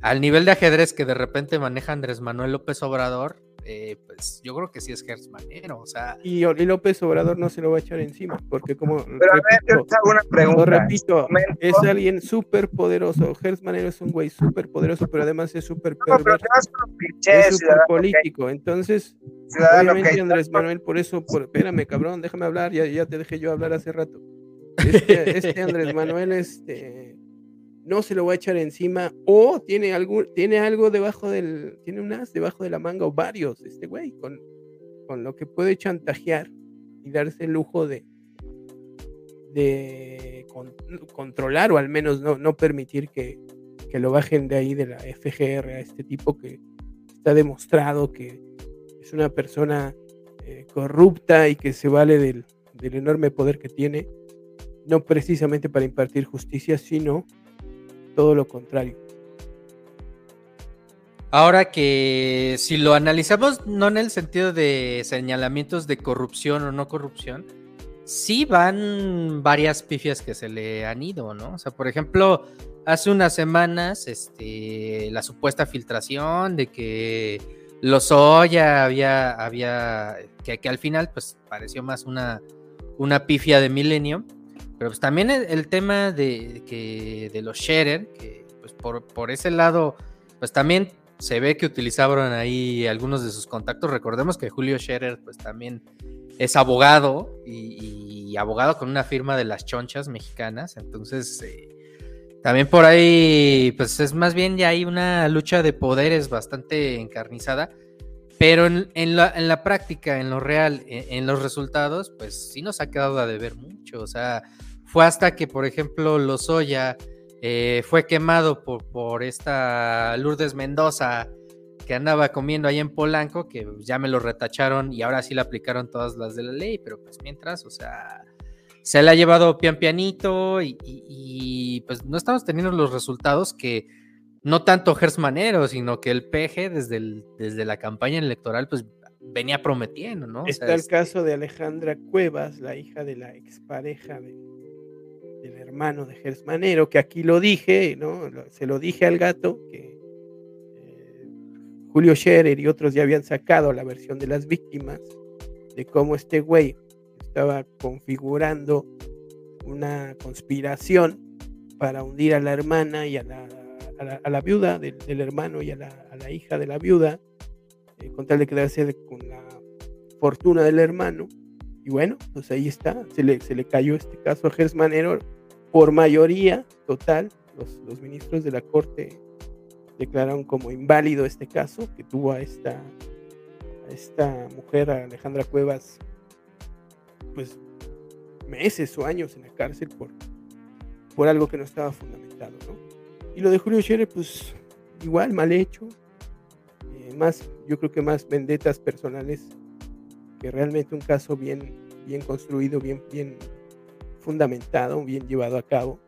al nivel de ajedrez que de repente maneja Andrés Manuel López Obrador, eh, pues yo creo que sí es Gertz Manero, o sea... Y, López Obrador no se lo va a echar encima, porque como... Pero repito, a ver, una pregunta. repito, es alguien súper poderoso, Gertz Manero es un güey súper poderoso, pero además es súper no, es súper político, entonces... obviamente Andrés Manuel, por eso, espérame cabrón, déjame hablar, ya, ya te dejé yo hablar hace rato. Este, este Andrés Manuel, este no se lo va a echar encima o tiene algo, tiene algo debajo del, tiene un as debajo de la manga o varios, este güey, con, con lo que puede chantajear y darse el lujo de, de controlar o al menos no, no permitir que, que, lo bajen de ahí de la FGR a este tipo que está demostrado que es una persona eh, corrupta y que se vale del, del enorme poder que tiene, no precisamente para impartir justicia, sino todo lo contrario. Ahora que si lo analizamos no en el sentido de señalamientos de corrupción o no corrupción, sí van varias pifias que se le han ido, ¿no? O sea, por ejemplo, hace unas semanas, este, la supuesta filtración de que Lozoya había, había, que, que al final, pues, pareció más una, una pifia de Millennium pero pues también el, tema de, que, de los Scherer, que pues por, por ese lado, pues también se ve que utilizaron ahí algunos de sus contactos. Recordemos que Julio Scherer, pues también es abogado y, abogado con una firma de las chonchas mexicanas. Entonces, eh, también por ahí, pues es más bien ya hay una lucha de poderes bastante encarnizada. Pero en, la, en la, práctica, en lo real, en, en, los resultados, pues sí nos ha quedado a deber mucho. O sea, fue hasta que, por ejemplo, Lozoya eh, fue quemado por, por esta Lourdes Mendoza que andaba comiendo ahí en Polanco, que ya me lo retacharon y ahora sí le aplicaron todas las de la ley, pero pues mientras, o sea, se le ha llevado pian pianito y, pues no estamos teniendo los resultados que no tanto Gersmanero, sino que el PG desde, desde la campaña electoral pues venía prometiendo, ¿no? Está el caso de Alejandra Cuevas, la hija de la expareja de hermano de Gersmanero, que aquí lo dije, ¿no? Se lo dije al gato, que eh, Julio Scherer y otros ya habían sacado la versión de las víctimas, de cómo este güey estaba configurando una conspiración para hundir a la hermana y a la, a la, viuda del, hermano y a la, hija de la viuda, eh, con tal de quedarse con la fortuna del hermano y bueno, pues ahí está, se le, se le cayó este caso a Gersmanero por mayoría total. Los, ministros de la Corte declararon como inválido este caso que tuvo a esta, esta mujer, Alejandra Cuevas, pues meses o años en la cárcel por, por algo que no estaba fundamentado, Y lo de Julio Scherer, pues igual, mal hecho. Eh, más, yo creo que más vendetas personales que realmente un caso bien, bien construido, bien, bien fundamentado, bien llevado a cabo.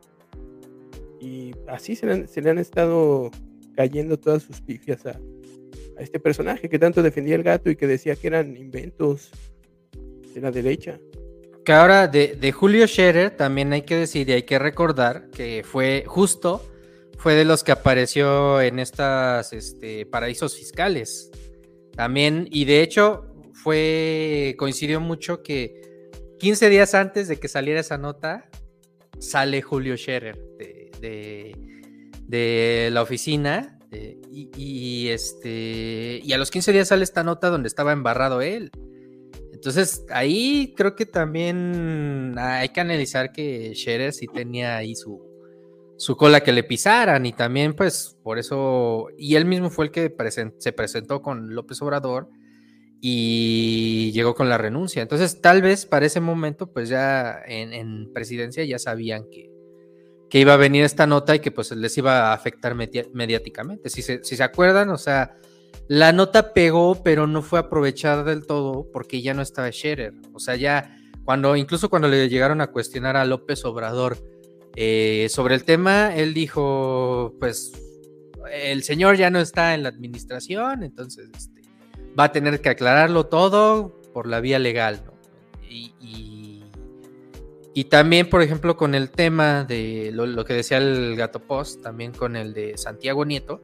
Y así se le han, estado cayendo todas sus pifias a, este personaje que tanto defendía el gato y que decía que eran inventos de la derecha. Que ahora de, de Julio Scherer también hay que decir y hay que recordar que fue justo fue de los que apareció en estas este, paraísos fiscales. También, y de hecho, fue, coincidió mucho que 15 días antes de que saliera esa nota, sale Julio Scherer de, la oficina. y, este, y a los 15 días sale esta nota donde estaba embarrado él. Entonces, ahí creo que también hay que analizar que Scherer sí tenía ahí su cola que le pisaran y también pues por eso, y él mismo fue el que se presentó con López Obrador y llegó con la renuncia. Entonces tal vez para ese momento pues ya en, presidencia ya sabían que, que, iba a venir esta nota y que pues les iba a afectar mediáticamente. Si se, si se acuerdan, o sea, la nota pegó pero no fue aprovechada del todo porque ya no estaba Scherer. O sea, ya cuando, incluso cuando le llegaron a cuestionar a López Obrador, eh, sobre el tema, él dijo, pues el señor ya no está en la administración, entonces este, va a tener que aclararlo todo por la vía legal. Y, también, por ejemplo, con el tema de lo, que decía el gato post, también con el de Santiago Nieto,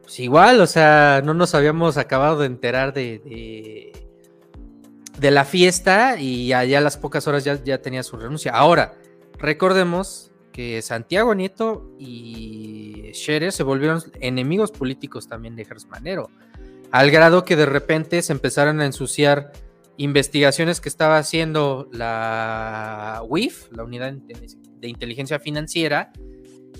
pues igual, o sea, no nos habíamos acabado de enterar de, de, la fiesta y allá a las pocas horas ya, ya tenía su renuncia. Ahora, recordemos que Santiago Nieto y Scherer se volvieron enemigos políticos también de Gersmanero, al grado que de repente se empezaron a ensuciar investigaciones que estaba haciendo la WIF, la Unidad de Inteligencia Financiera,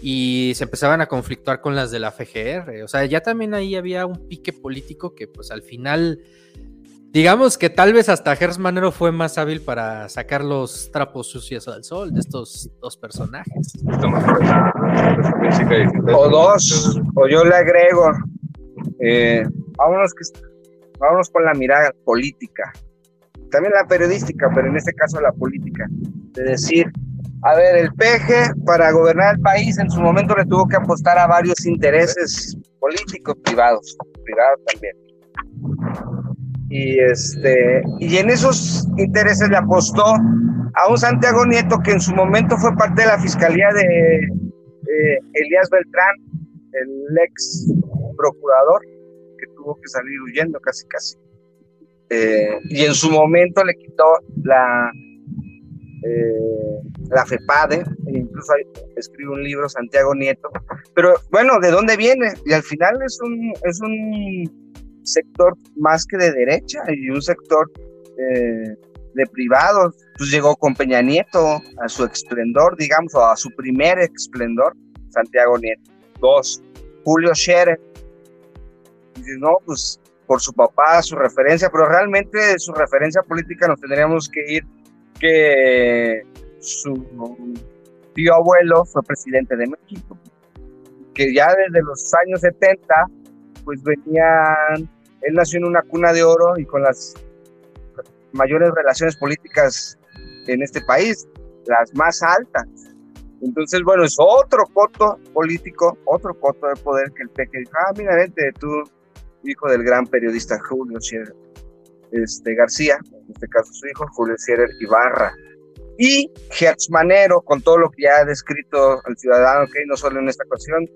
y se empezaban a conflictuar con las de la FGR. O sea, ya también ahí había un pique político que pues al final Digamos que tal vez hasta Gers Manero fue más hábil para sacar los trapos sucios al sol de estos dos personajes. O dos, o yo le agrego, eh, vámonos, vámonos con la mirada política, también la periodística, pero en este caso la política, de decir, a ver, el PG para gobernar el país en su momento le tuvo que apostar a varios intereses políticos privados, privados también. Y este y en esos intereses le apostó a un Santiago Nieto que en su momento fue parte de la fiscalía de Elías Beltrán, el ex procurador. que tuvo que salir huyendo casi casi. Eh, y en su momento le quitó la eh, la FEPADE, e incluso escribe un libro Santiago Nieto. Pero bueno, ¿de dónde viene? Y al final es un, es un sector más que de derecha y un sector eh, de privados. Pues llegó con Peña Nieto a su esplendor, digamos, o a su primer esplendor, Santiago Nieto. Dos, Julio Scherer. No, pues por su papá, su referencia, pero realmente su referencia política nos tendríamos que ir que su tío abuelo fue presidente de México, que ya desde los años 70 pues venían, él nació en una cuna de oro y con las mayores relaciones políticas en este país, las más altas. Entonces, bueno, es otro coto político, otro coto de poder que el peque dijo, ah, mira, vente tú, hijo del gran periodista Julio Scherer este, García, en este caso su hijo, Julio Scherer Ibarra. Y Manero, con todo lo que ya ha descrito el ciudadano, que no solo en esta ocasión,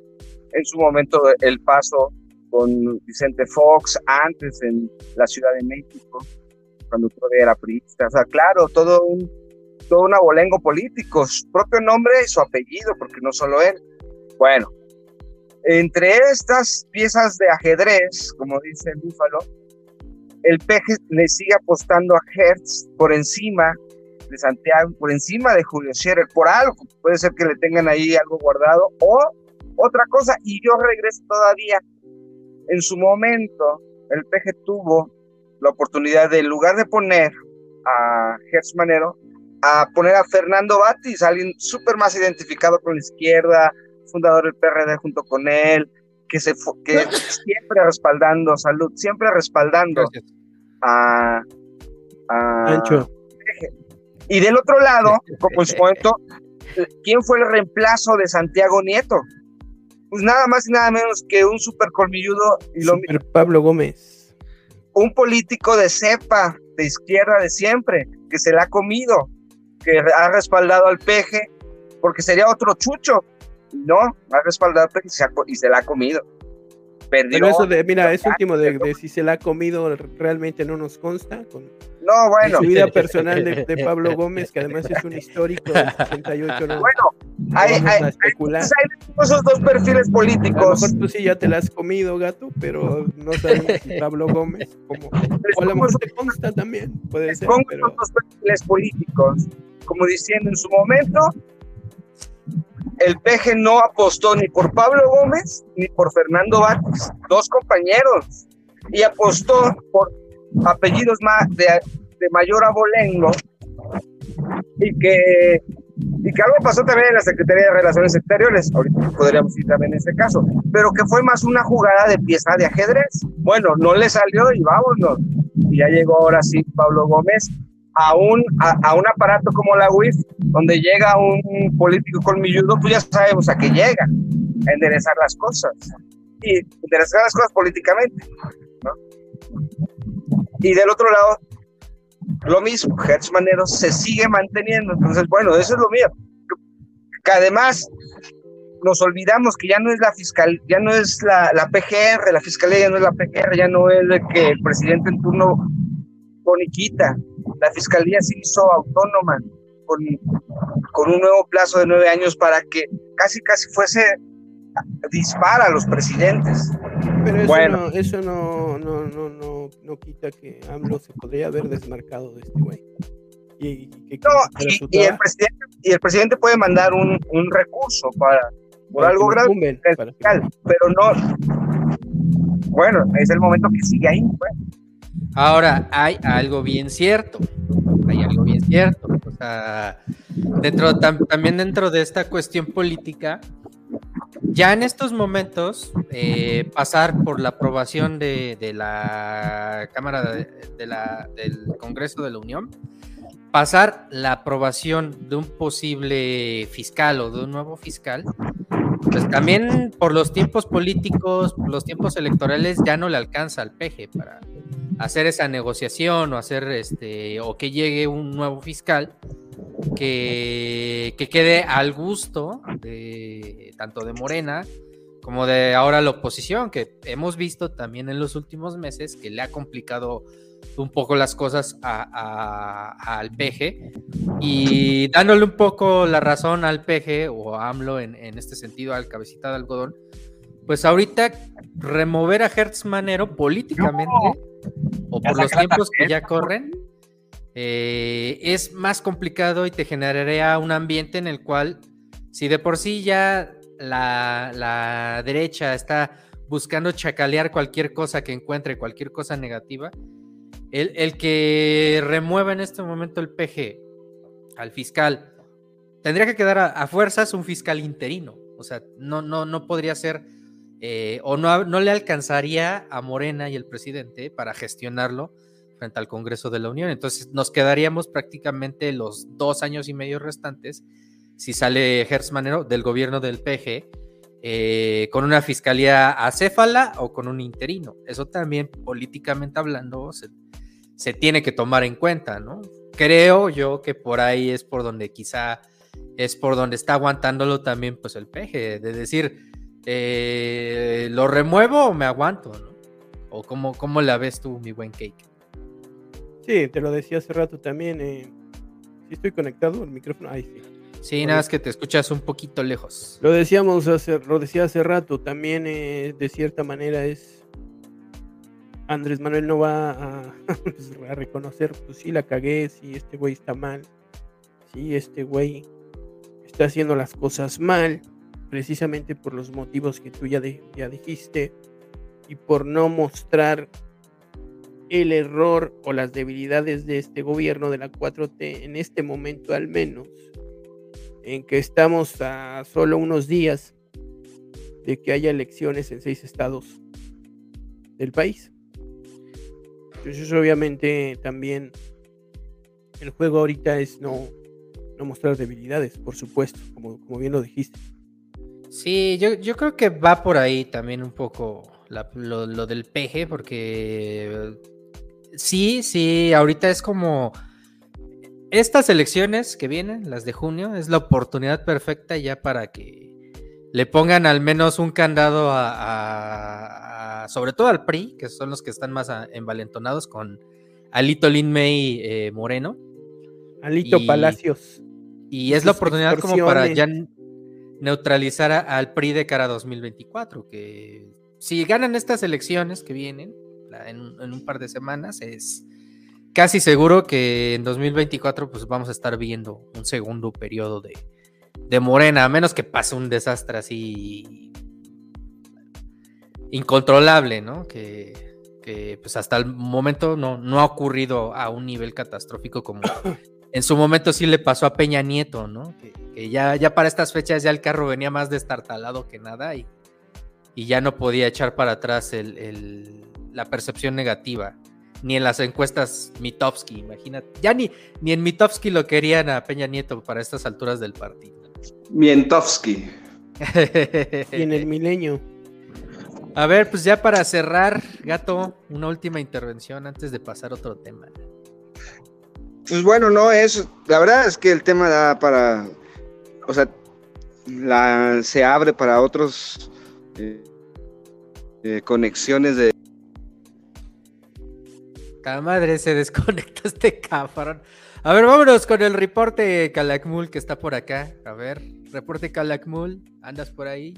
en su momento el paso con Vicente Fox, antes en la Ciudad de México, cuando todavía era priista. O sea, claro, todo un, todo un abolengo político, su propio nombre y su apellido, porque no solo él. Bueno, entre estas piezas de ajedrez, como dice el Búfalo, el peje le sigue apostando a Hertz por encima de Santiago, por encima de Julio Scherer, por algo. Puede ser que le tengan ahí algo guardado o otra cosa. Y yo regreso todavía en su momento, el PG tuvo la oportunidad de, en lugar de poner a Gertz Manero, a poner a Fernando Batis, alguien súper más identificado con la izquierda, fundador del PRD junto con él, que, se que siempre respaldando salud, siempre respaldando a, a Y del otro lado, como en su momento, ¿quién fue el reemplazo de Santiago Nieto? pues nada más y nada menos que un super colmilludo y lo Pablo Gómez. Un político de cepa, de izquierda de siempre, que se la ha comido, que ha respaldado al peje, porque sería otro chucho. No, ha respaldado y se, y se la ha comido. Pero eso de, mira, es último de, si se la ha comido realmente no nos consta. Con, no, bueno. Su vida personal de, Pablo Gómez, que además es un histórico del 68. No, bueno, hay, hay, hay, esos dos perfiles políticos. A lo mejor tú sí ya te la has comido, gato, pero no sabemos si Pablo Gómez, como, o a lo mejor te consta también, puede ser. Pongo esos dos perfiles políticos, como diciendo en su momento, el PG no apostó ni por Pablo Gómez ni por Fernando Batis, dos compañeros, y apostó por apellidos más de, mayor abolengo y que, y algo pasó también en la Secretaría de Relaciones Exteriores, ahorita podríamos ir también en ese caso, pero que fue más una jugada de pieza de ajedrez. Bueno, no le salió y vámonos. Y ya llegó ahora sí Pablo Gómez a un, a, un aparato como la UIF, donde llega un político colmilludo, pues ya sabemos a qué llega, a enderezar las cosas. Y enderezar las cosas políticamente. Y del otro lado, lo mismo, Hertz Manero se sigue manteniendo. Entonces, bueno, eso es lo mío. Que además nos olvidamos que ya no es la fiscal, ya no es la, la PGR, la fiscalía ya no es la PGR, ya no es de que el presidente en turno boniquita. La fiscalía se hizo autónoma con, con un nuevo plazo de nueve años para que casi casi fuese dispara a los presidentes. Pero eso, bueno. no, eso no, no, no, no, no quita que AMLO se podría haber desmarcado de este güey. Y, no, y, el presidente, y el presidente puede mandar un, un recurso para por algo grave, pero no. Bueno, es el momento que sigue ahí. Pues. Ahora, hay algo bien cierto. Hay algo bien cierto. O sea, dentro, también dentro de esta cuestión política, ya en estos momentos, eh, pasar por la aprobación de, la Cámara del Congreso de la Unión, pasar la aprobación de un posible fiscal o de un nuevo fiscal, pues también por los tiempos políticos, por los tiempos electorales, ya no le alcanza al peje para hacer esa negociación o hacer este o que llegue un nuevo fiscal que, que quede al gusto de tanto de Morena como de ahora la oposición, que hemos visto también en los últimos meses que le ha complicado un poco las cosas al PG y dándole un poco la razón al PG o AMLO en, en este sentido al cabecita de algodón, pues ahorita remover a Hertz Manero políticamente o por los tiempos que ya corren, eh, es más complicado y te generaría un ambiente en el cual, si de por sí ya la, derecha está buscando chacalear cualquier cosa que encuentre, cualquier cosa negativa, el, que remueva en este momento el PG al fiscal, tendría que quedar a, fuerzas un fiscal interino. O sea, no, no, no podría ser eh, o no, no le alcanzaría a Morena y el presidente para gestionarlo frente al Congreso de la Unión. Entonces nos quedaríamos prácticamente los dos años y medio restantes si sale Hertz Manero del gobierno del PG eh, con una fiscalía acéfala o con un interino. Eso también políticamente hablando se, se, tiene que tomar en cuenta, ¿no? Creo yo que por ahí es por donde quizá es por donde está aguantándolo también pues el PG, de decir, eh, ¿lo remuevo o me aguanto? ¿O cómo, cómo la ves tú, mi buen cake? Sí, te lo decía hace rato también. Eh, estoy conectado al micrófono. Ahí sí. Sí, nada más que te escuchas un poquito lejos. Lo decíamos hace, lo decía hace rato, también eh, de cierta manera es Andrés Manuel no va a, pues, a, reconocer, pues sí la cagué, si este güey está mal, si este güey está haciendo las cosas mal, precisamente por los motivos que tú ya, ya dijiste y por no mostrar el error o las debilidades de este gobierno de la 4T en este momento al menos, en que estamos a solo unos días de que haya elecciones en seis estados del país. Entonces obviamente también el juego ahorita es no, no mostrar debilidades, por supuesto, como, como bien lo dijiste. Sí, yo, yo creo que va por ahí también un poco lo, del peje, porque sí, sí, ahorita es como estas elecciones que vienen, las de junio, es la oportunidad perfecta ya para que le pongan al menos un candado a, sobre todo al PRI, que son los que están más envalentonados con Alito Lin May eh, Moreno. Alito Palacios. Y es la oportunidad como para ya neutralizar al PRI de cara a 2024, que si ganan estas elecciones que vienen en, un par de semanas, es casi seguro que en 2024 pues vamos a estar viendo un segundo periodo de, de Morena, a menos que pase un desastre así incontrolable, ¿no? Que, pues hasta el momento no, no ha ocurrido a un nivel catastrófico como en su momento sí le pasó a Peña Nieto, ¿no? Que, ya, ya para estas fechas ya el carro venía más destartalado que nada y, y ya no podía echar para atrás la percepción negativa. Ni en las encuestas Mitofsky, imagínate. Ya ni, ni en Mitofsky lo querían a Peña Nieto para estas alturas del partido. Mientowski. y en el milenio. A ver, pues ya para cerrar, gato, una última intervención antes de pasar a otro tema. Pues bueno, no es. La verdad es que el tema da para. O sea, la, se abre para otros eh, eh, conexiones de. La madre se desconectó este cabrón. A ver, vámonos con el reporte Calakmul que está por acá. A ver, reporte Calakmul, ¿andas por ahí?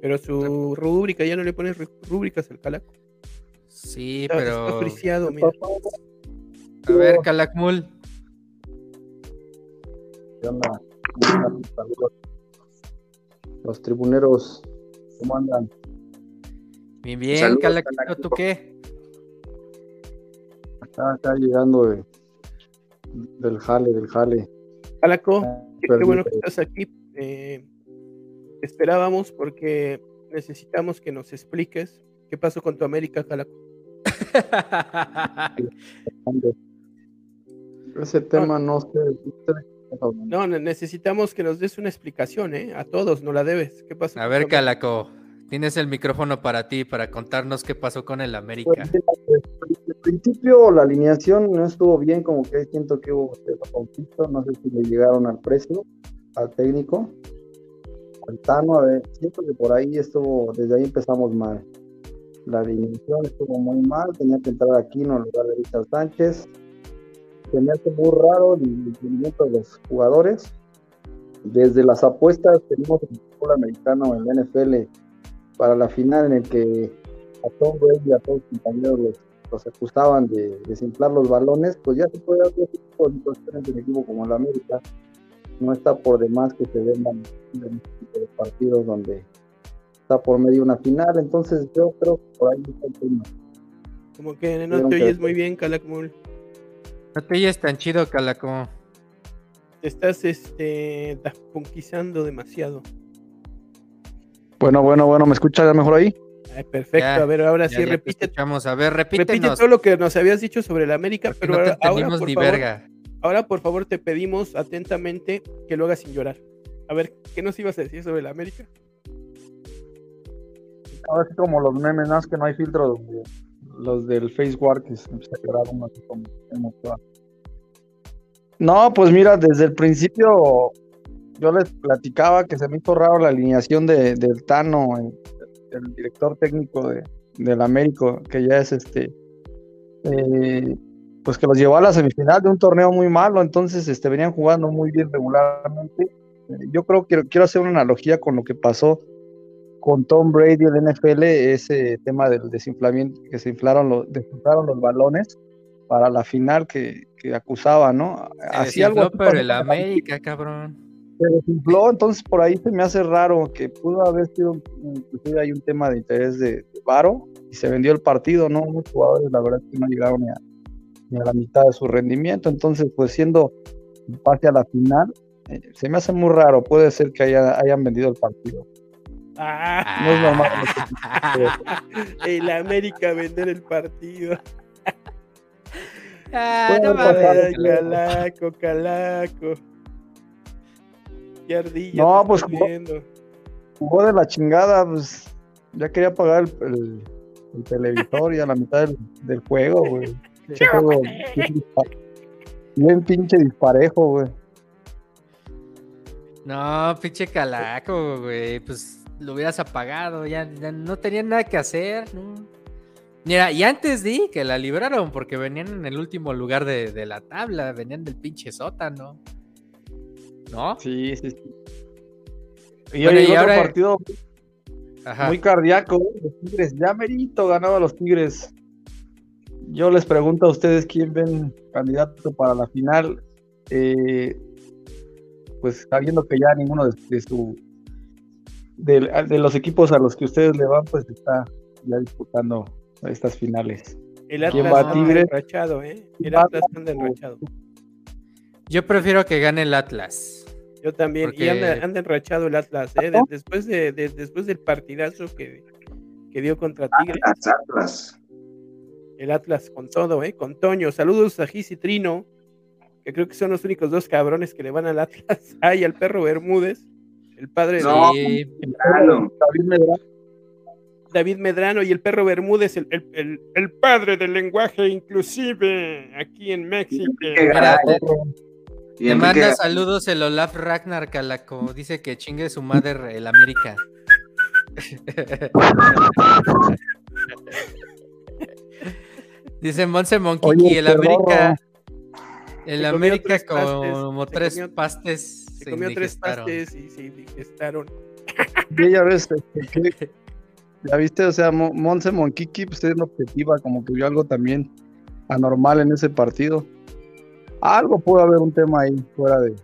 Pero su rúbrica, ya no le pones rúbricas al Calac. Sí, pero. Está apreciado, mira. A ver, Calakmul. ¿Qué onda? Los tribuneros, ¿cómo andan? Bien, bien, Calakmul, ¿tú qué? Acá, acá llegando de del jale, del jale. Calaco, ah, qué, bueno que estás aquí. Eh, esperábamos porque necesitamos que nos expliques qué pasó con tu América, Calaco. Ese tema no, sé. No, necesitamos que nos des una explicación, ¿eh? A todos, no la debes. ¿Qué pasó? A ver, Calaco. Tienes el micrófono para ti, para contarnos qué pasó con el América. Pues, al principio la alineación no estuvo bien, como que siento que hubo cierto conflicto, no sé si le llegaron al precio, al técnico, al Tano, a ver, siento que por ahí estuvo, desde ahí empezamos mal. La alineación estuvo muy mal, tenía que entrar aquí en lugar de Richard Sánchez, tenía que muy raro el movimiento de los jugadores. Desde las apuestas tenemos el fútbol americano en la NFL para la final en el que a Tom Brady y a todos los compañeros los, acusaban de desinflar los balones, pues ya se puede dar otro tipo de situaciones equipo como la América. No está por demás que se vendan de partidos donde está por medio una final, entonces yo creo que por ahí está el tema. Como que no te oyes muy bien, Calacmul. No te oyes tan chido, Calaco. Te estás este, demasiado. Bueno, bueno, bueno, ¿me escuchas mejor ahí? perfecto, a ver, ahora sí, repite. Vamos a ver, repite todo lo que nos habías dicho sobre la América, pero ahora, por ni favor, verga. ahora, por favor, te pedimos atentamente que lo hagas sin llorar. A ver, ¿qué nos ibas a decir sobre la América? Ahora sí como los memes, ¿no? que no hay filtro los del Facebook que se empieza a llorar uno así como No, pues mira, desde el principio yo les platicaba que se me hizo raro la alineación de, del Tano, el, director técnico de, del Américo, que ya es este, eh, pues que los llevó a la semifinal de un torneo muy malo, entonces este, venían jugando muy bien regularmente. Eh, yo creo que quiero hacer una analogía con lo que pasó con Tom Brady en NFL, ese tema del desinflamiento, que se inflaron los, desinflaron los balones para la final que, que acusaba, ¿no? Así algo. Pero el América, cabrón se desinfló, entonces por ahí se me hace raro que pudo haber sido, inclusive hay un tema de interés de, Varo y se vendió el partido, ¿no? Los jugadores la verdad que no llegaron ni a, la mitad de su rendimiento, entonces pues siendo pase a la final, eh, se me hace muy raro, puede ser que hayan vendido el partido. Ah. No es normal. el América vender el partido. ah, no calaco, calaco no, pues jugó, de la chingada, pues ya quería pagar el, televisor y a la mitad del, juego, güey. bien pinche disparejo, güey. No, pinche calaco, güey. Pues lo hubieras apagado, ya, no tenían nada que hacer. ¿no? Mira, y antes di que la libraron porque venían en el último lugar de, la tabla, venían del pinche sótano. ¿No? Sí, sí, sí. Y, bueno, otro partido muy cardíaco, los Tigres. Ya merito ganado a los Tigres. Yo les pregunto a ustedes quién ven candidato para la final. Eh, pues sabiendo que ya ninguno de, su de, los equipos a los que ustedes le van, pues está ya disputando estas finales. El Atlas va Tigres? ¿eh? El Atlas anda enrachado. Yo prefiero que gane el Atlas. Yo también, y anda, enrachado el Atlas, ¿eh? después, de, después del partidazo que, que dio contra Tigres. Atlas, El Atlas con todo, ¿eh? Con Toño. Saludos a Gis y Trino, que creo que son los únicos dos cabrones que le van al Atlas. Ay, al perro Bermúdez, el padre de David Medrano. David Medrano y el perro Bermúdez, el, el, padre del lenguaje inclusive aquí en México. Le manda saludos el Olaf Ragnar Calaco. Dice que chingue su madre el América. Dice Monse Monquiqui, el América. El América como tres pastes. Se, comió tres pastes y se digestaron. ya ves, este, ya viste, o sea, Monse Monquiqui, pues es objetiva, como que vio algo también anormal en ese partido. Algo puede haber un tema ahí fuera de,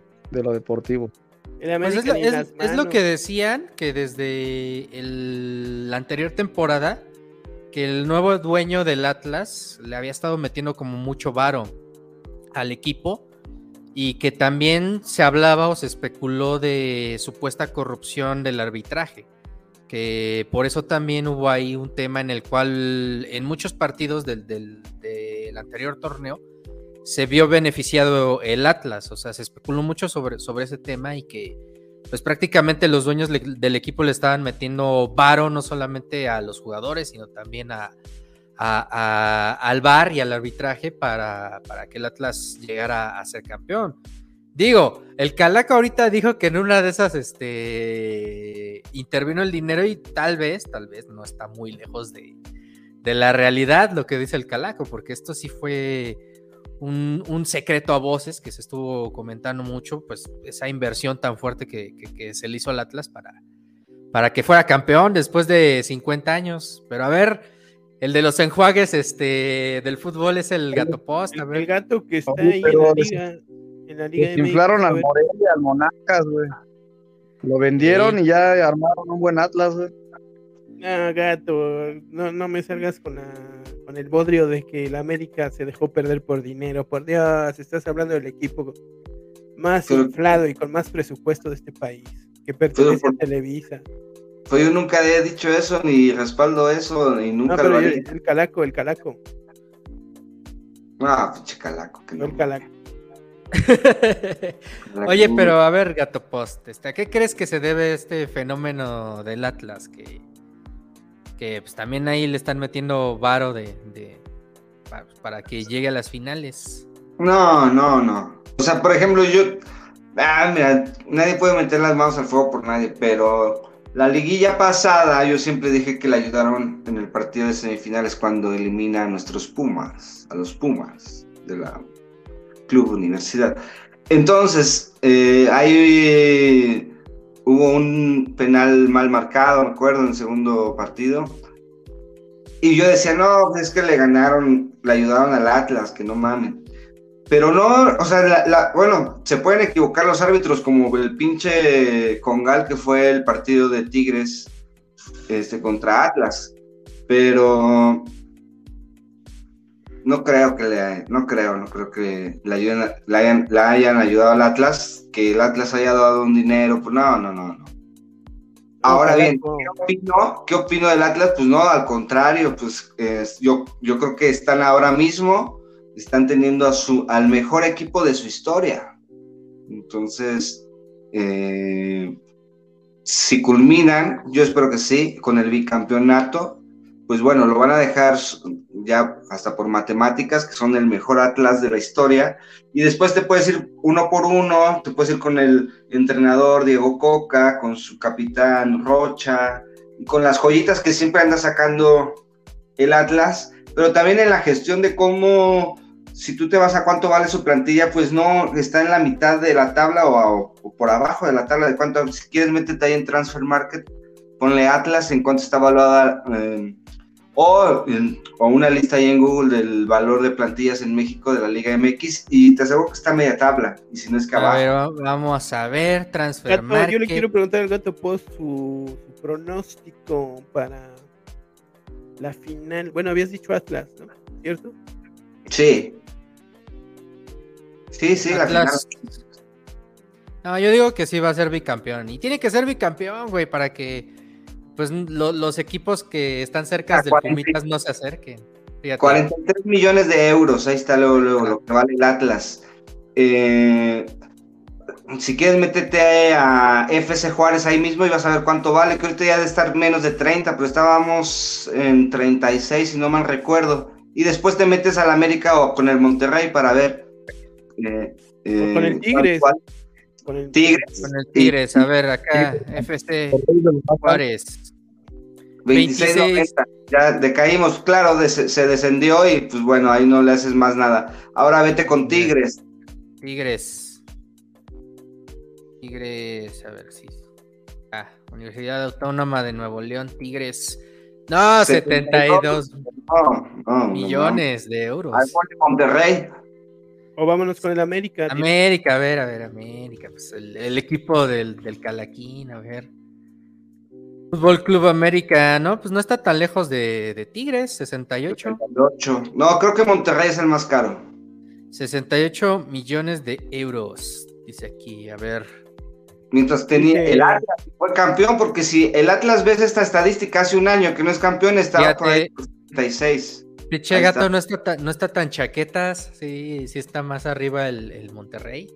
lo deportivo. Pues es, lo que decían que desde la anterior temporada que el nuevo dueño del Atlas le había estado metiendo como mucho varo al equipo y que también se hablaba o se especuló de supuesta corrupción del arbitraje, que por eso también hubo ahí un tema en el cual en muchos partidos del, del anterior torneo se vio beneficiado el Atlas, o sea, se especuló mucho sobre, sobre ese tema y que pues prácticamente los dueños del equipo le estaban metiendo varo no solamente a los jugadores, sino también a, al bar y al arbitraje para, para, que el Atlas llegara a ser campeón. Digo, el Calaca ahorita dijo que en una de esas este, intervino el dinero y tal vez, tal vez no está muy lejos de, de la realidad lo que dice el Calaco, porque esto sí fue un, secreto a voces que se estuvo comentando mucho, pues esa inversión tan fuerte que, se le hizo al Atlas para, para que fuera campeón después de 50 años. Pero a ver, el de los enjuagues este, del fútbol es el gato post. El, gato que está ahí en la liga. En la liga inflaron al Morelia, al Monacas, güey. Lo vendieron y ya armaron un buen Atlas, güey. No, gato, no, no me salgas con la con el bodrio de que el América se dejó perder por dinero. Por Dios, estás hablando del equipo más inflado y con más presupuesto de este país, que pertenece a Televisa. Pues yo nunca he dicho eso, ni respaldo eso, ni nunca lo El calaco, el calaco. Ah, pinche calaco. Que no. El calaco. Oye, pero a ver, Gato Post, ¿a qué crees que se debe este fenómeno del Atlas? Que que pues también ahí le están metiendo varo de, para, que llegue a las finales. No, no, no. O sea, por ejemplo, yo, ah, mira, nadie puede meter las manos al fuego por nadie, pero la liguilla pasada yo siempre dije que le ayudaron en el partido de semifinales cuando elimina a nuestros Pumas, a los Pumas de la Club Universidad. Entonces, eh, ahí hubo un penal mal marcado, me acuerdo, en el segundo partido. Y yo decía, no, es que le ganaron, le ayudaron al Atlas, que no mamen. Pero no, o sea, bueno, se pueden equivocar los árbitros como el pinche Congal que fue el partido de Tigres este, contra Atlas. Pero no creo que le, no creo, no creo que le, ayuden, le, hayan, hayan ayudado al Atlas, que el Atlas haya dado un dinero, pues no, no, no, no. Ahora bien, ¿qué opino? ¿qué opino del Atlas? Pues no, al contrario, pues yo, yo creo que están ahora mismo, están teniendo a su, al mejor equipo de su historia. Entonces, eh, si culminan, yo espero que sí, con el bicampeonato, pues bueno, lo van a dejar ya hasta por matemáticas, que son el mejor Atlas de la historia, y después te puedes ir uno por uno, te puedes ir con el entrenador Diego Coca, con su capitán Rocha, con las joyitas que siempre anda sacando el Atlas, pero también en la gestión de cómo, si tú te vas a cuánto vale su plantilla, pues no está en la mitad de la tabla o, por abajo de la tabla de cuánto, si quieres métete ahí en Transfer Market, ponle Atlas en cuánto está evaluada, eh, o, o, una lista ahí en Google del valor de plantillas en México de la Liga MX y te aseguro que está media tabla, y si no es que A abajo. ver, vamos a ver, Transfer Gato, Market. yo le quiero preguntar al gato post su, su pronóstico para la final. Bueno, habías dicho Atlas, ¿no? ¿Cierto? Sí. Sí, sí, la final. Atlas. No, yo digo que sí va a ser bicampeón. Y tiene que ser bicampeón, güey, para que pues lo- los equipos que están cerca Ah, del 40. Pumitas no se acerquen. Fíjate. 43 millones de euros, ahí está luego, lo que vale el Atlas. Eh, si quieres, métete a FC Juárez ahí mismo y vas a ver cuánto vale, que ahorita ya debe estar menos de 30, pero estábamos en 36, si no mal recuerdo. Y después te metes al América o con el Monterrey para ver. Eh, con eh, el Tigres. cuál- Con el Tigres. Con el Tigres, a ver, acá, FC Juárez. 26 90. Ya decaímos, claro, des- se descendió y pues bueno, ahí no le haces más nada. Ahora vete con Tigres. Tigres. Tigres, a ver si. Ah, Universidad Autónoma de Nuevo León, Tigres. No, 72 No, no, no, millones de no. euros. Ahí ponle Monterrey. O vámonos con el América. América, a ver, a ver, América. Pues el, el equipo del, del Calaquín, a ver. Fútbol Club América, ¿no? Pues no está tan lejos de, de Tigres, 68. 78. No, creo que Monterrey es el más caro. 68 millones de euros. Dice aquí, a ver. Mientras tenía el Atlas fue campeón, porque si el Atlas ves esta estadística hace un año que no es campeón, estaba por ahí Fíjate. 36. Piche Ahí gato está. no está, tan, no está tan chaquetas, sí, sí está más arriba el, el Monterrey.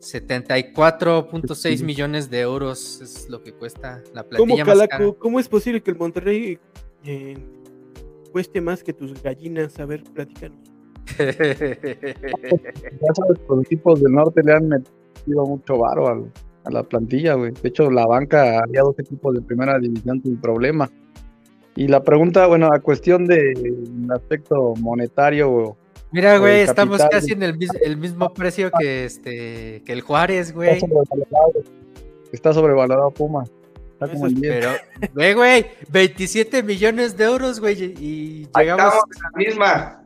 74.6 millones de euros es lo que cuesta la ¿Cómo, plantilla más cara. Calaco? ¿Cómo es posible que el Monterrey eh, cueste más que tus gallinas? A ver, platícanos. Ya sabes, los equipos del norte le han metido mucho varo al- a la plantilla, güey. De hecho, la banca había dos equipos de primera división sin problema. Y la pregunta, bueno, a cuestión del aspecto monetario, Mira, güey, estamos capital. casi en el, mis- el mismo precio que este que el Juárez, está güey. sobrevalorado, está sobrevalorado Puma. Está como es en 10. Pero, ve, güey, 27 millones de euros, güey, y llegamos. estamos en la misma.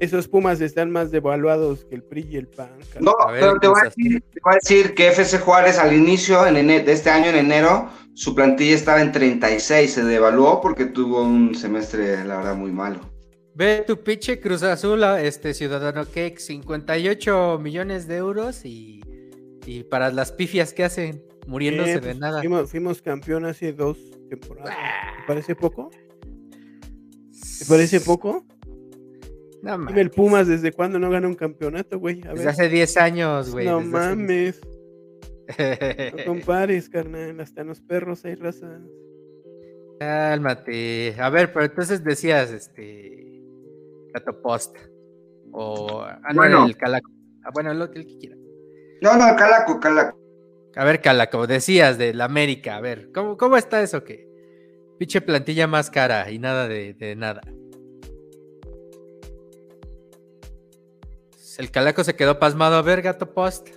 Esos Pumas están más devaluados que el PRI y el PAN. No, A ver, pero te voy a, decir, te voy a decir que FC Juárez al inicio en de este año, en enero, su plantilla estaba en 36. Se devaluó porque tuvo un semestre, la verdad, muy malo. Ve tu pinche Cruz Azul, este Ciudadano Cake, 58 millones de euros y, y para las pifias que hacen, muriéndose Eh, de pues, nada. Fuimos, fuimos campeón hace dos temporadas. Ah. ¿Te parece poco? ¿Te parece poco? No, Dime mames. el Pumas desde cuándo no gana un campeonato, güey. Desde hace 10 años, güey. no desde hace- mames, no compares, carnal. Hasta en los perros hay raza. Cálmate. A ver, pero entonces decías, este. Gato Post. O. Ah, no, Bueno. el Calaco. Ah, bueno, lo que el que quiera. No, no, Calaco, Calaco. A ver, Calaco, decías del América. A ver, ¿cómo, cómo está eso que? Pinche plantilla más cara y nada de, de nada. El Calaco se quedó pasmado. A ver, Gato Post.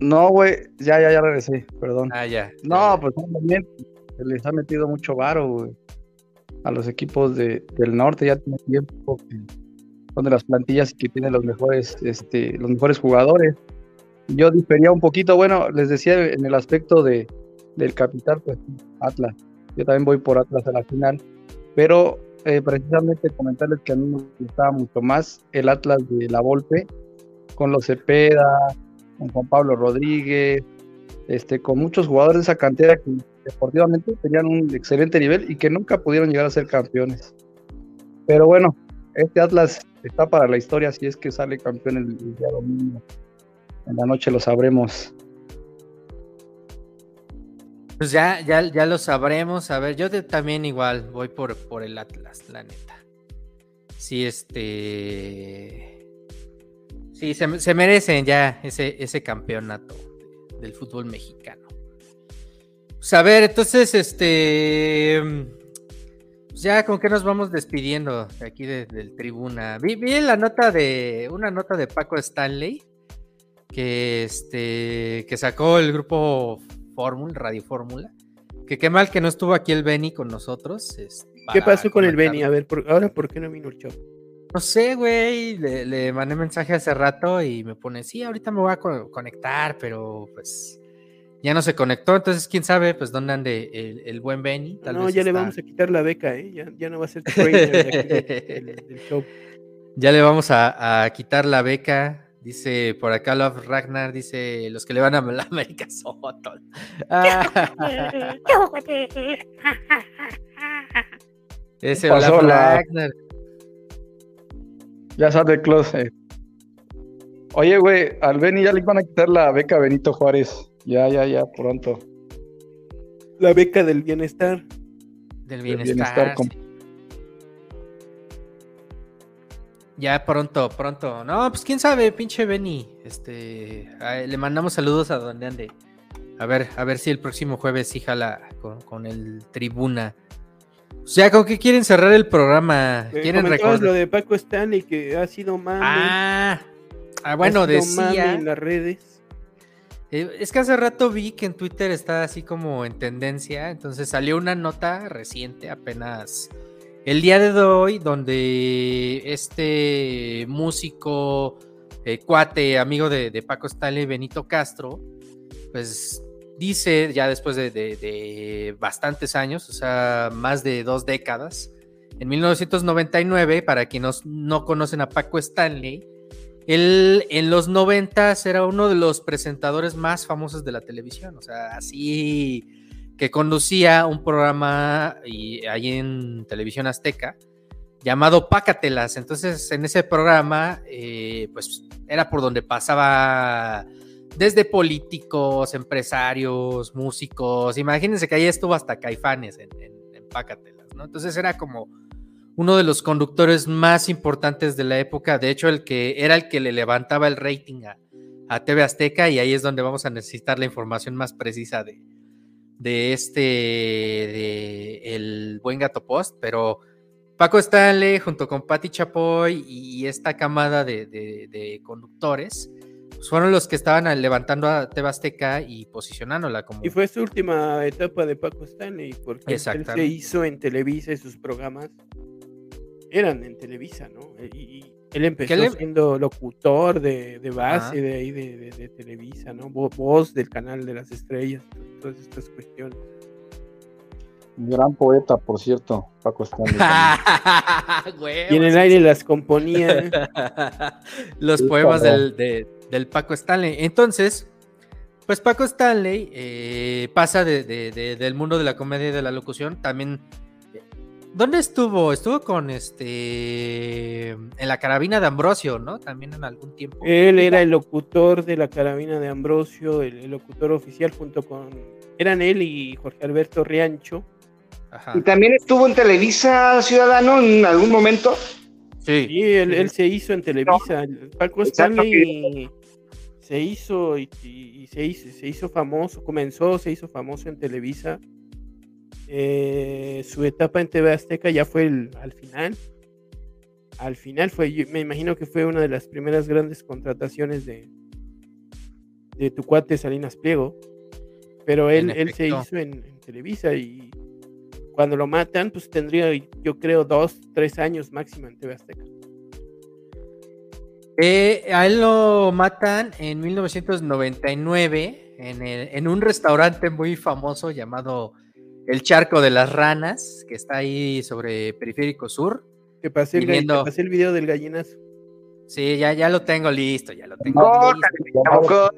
No, güey, ya, ya, ya regresé, perdón. Ah, ya. No, pues también se les ha metido mucho varo, güey. A los equipos de, del norte ya tiene tiempo que son de las plantillas que tienen los mejores, este, los mejores jugadores. Yo difería un poquito, bueno, les decía en el aspecto de, del capital, pues Atlas. Yo también voy por Atlas a la final, pero eh, precisamente comentarles que a mí me gustaba mucho más el Atlas de la Volpe, con los Cepeda, con Juan Pablo Rodríguez, este, con muchos jugadores de esa cantera que deportivamente tenían un excelente nivel y que nunca pudieron llegar a ser campeones. Pero bueno, este Atlas está para la historia si es que sale campeón el, el día domingo. En la noche lo sabremos. Pues ya, ya, ya lo sabremos. A ver, yo también igual voy por, por el Atlas, la neta. Sí, este. Sí, se, merecen ya ese, ese campeonato del fútbol mexicano. Pues a ver, entonces, este. Pues ya, ¿con qué nos vamos despidiendo de aquí del tribuna? Vi, vi, la nota de. Una nota de Paco Stanley. Que este. que sacó el grupo Fórmula, Radio Fórmula. Que qué mal que no estuvo aquí el Benny con nosotros. ¿Qué pasó con el Benny? A ver, ahora por qué no vino el show. No sé, güey. Le, mandé mensaje hace rato y me pone, sí, ahorita me voy a conectar, pero pues ya no se conectó. Entonces, quién sabe, pues dónde ande el, buen Benny. no, ya le vamos a quitar la beca, ¿eh? Ya, no va a ser trainer del, show. Ya le vamos a quitar la beca. Dice por acá Love Ragnar, dice los que le van a la América Sotol. Ese Love Ragnar. Ya sale el closet. Oye, güey, al Beni ya le van a quitar la beca Benito Juárez. Ya, ya, ya, pronto. La beca del bienestar. Del bienestar. Ya pronto, pronto. No, pues quién sabe, pinche Benny. Este, le mandamos saludos a donde ande. A ver, a ver si el próximo jueves sí jala con, el tribuna. O sea, ¿con qué quieren cerrar el programa? Eh, ¿Quieren recordar lo de Paco Stanley que ha sido mame. Ah, ah bueno, decía en las redes. Eh, es que hace rato vi que en Twitter está así como en tendencia, entonces salió una nota reciente, apenas el día de hoy, donde este músico, eh, cuate, amigo de, Paco Stanley, Benito Castro, pues dice ya después de, bastantes años, o sea, más de dos décadas, en 1999, para quienes no conocen a Paco Stanley, él en los 90 era uno de los presentadores más famosos de la televisión, o sea, así que conducía un programa y, ahí en Televisión Azteca llamado Pácatelas. Entonces, en ese programa, eh, pues era por donde pasaba desde políticos, empresarios, músicos. Imagínense que ahí estuvo hasta Caifanes en, Pácatelas, ¿no? Entonces era como uno de los conductores más importantes de la época. De hecho, el que era el que le levantaba el rating a, TV Azteca, y ahí es donde vamos a necesitar la información más precisa de, este, el buen gato post, pero Paco Stanley junto con Patti Chapoy y esta camada de, conductores fueron los que estaban levantando a Tebasteca y posicionándola como... Y fue su última etapa de Paco Stanley, porque él se hizo en Televisa y sus programas eran en Televisa, ¿no? Y, él empezó siendo locutor de, base de ahí de, Televisa, ¿no? Voz del canal de las estrellas, todas estas cuestiones. Un gran poeta, por cierto, Paco Stanley. y en el aire las componía. Los poemas del, Paco Stanley. Entonces, pues Paco Stanley eh, pasa del mundo de la comedia y de la locución, también ¿Dónde estuvo? Estuvo con este. En la carabina de Ambrosio, ¿no? También en algún tiempo. Él era el locutor de la carabina de Ambrosio, el, locutor oficial, junto con. Eran él y Jorge Alberto Riancho. Y también estuvo en Televisa Ciudadano en algún momento. Sí, él, se hizo en Televisa. Paco Stanley se hizo y, se hizo, se hizo famoso, comenzó, se hizo famoso en Televisa eh, su etapa en TV Azteca ya fue al final. Al final fue, me imagino que fue una de las primeras grandes contrataciones de, de tu cuate Salinas Pliego. Pero él, él se hizo en, Televisa y cuando lo matan, pues tendría, yo creo, dos, tres años máximo en TV Azteca. Eh, a él lo matan en 1999 en, en un restaurante muy famoso llamado el charco de las ranas, que está ahí sobre Periférico Sur. Que pasé, el, el video del gallinazo. Sí, ya, ya lo tengo listo, ya lo tengo listo.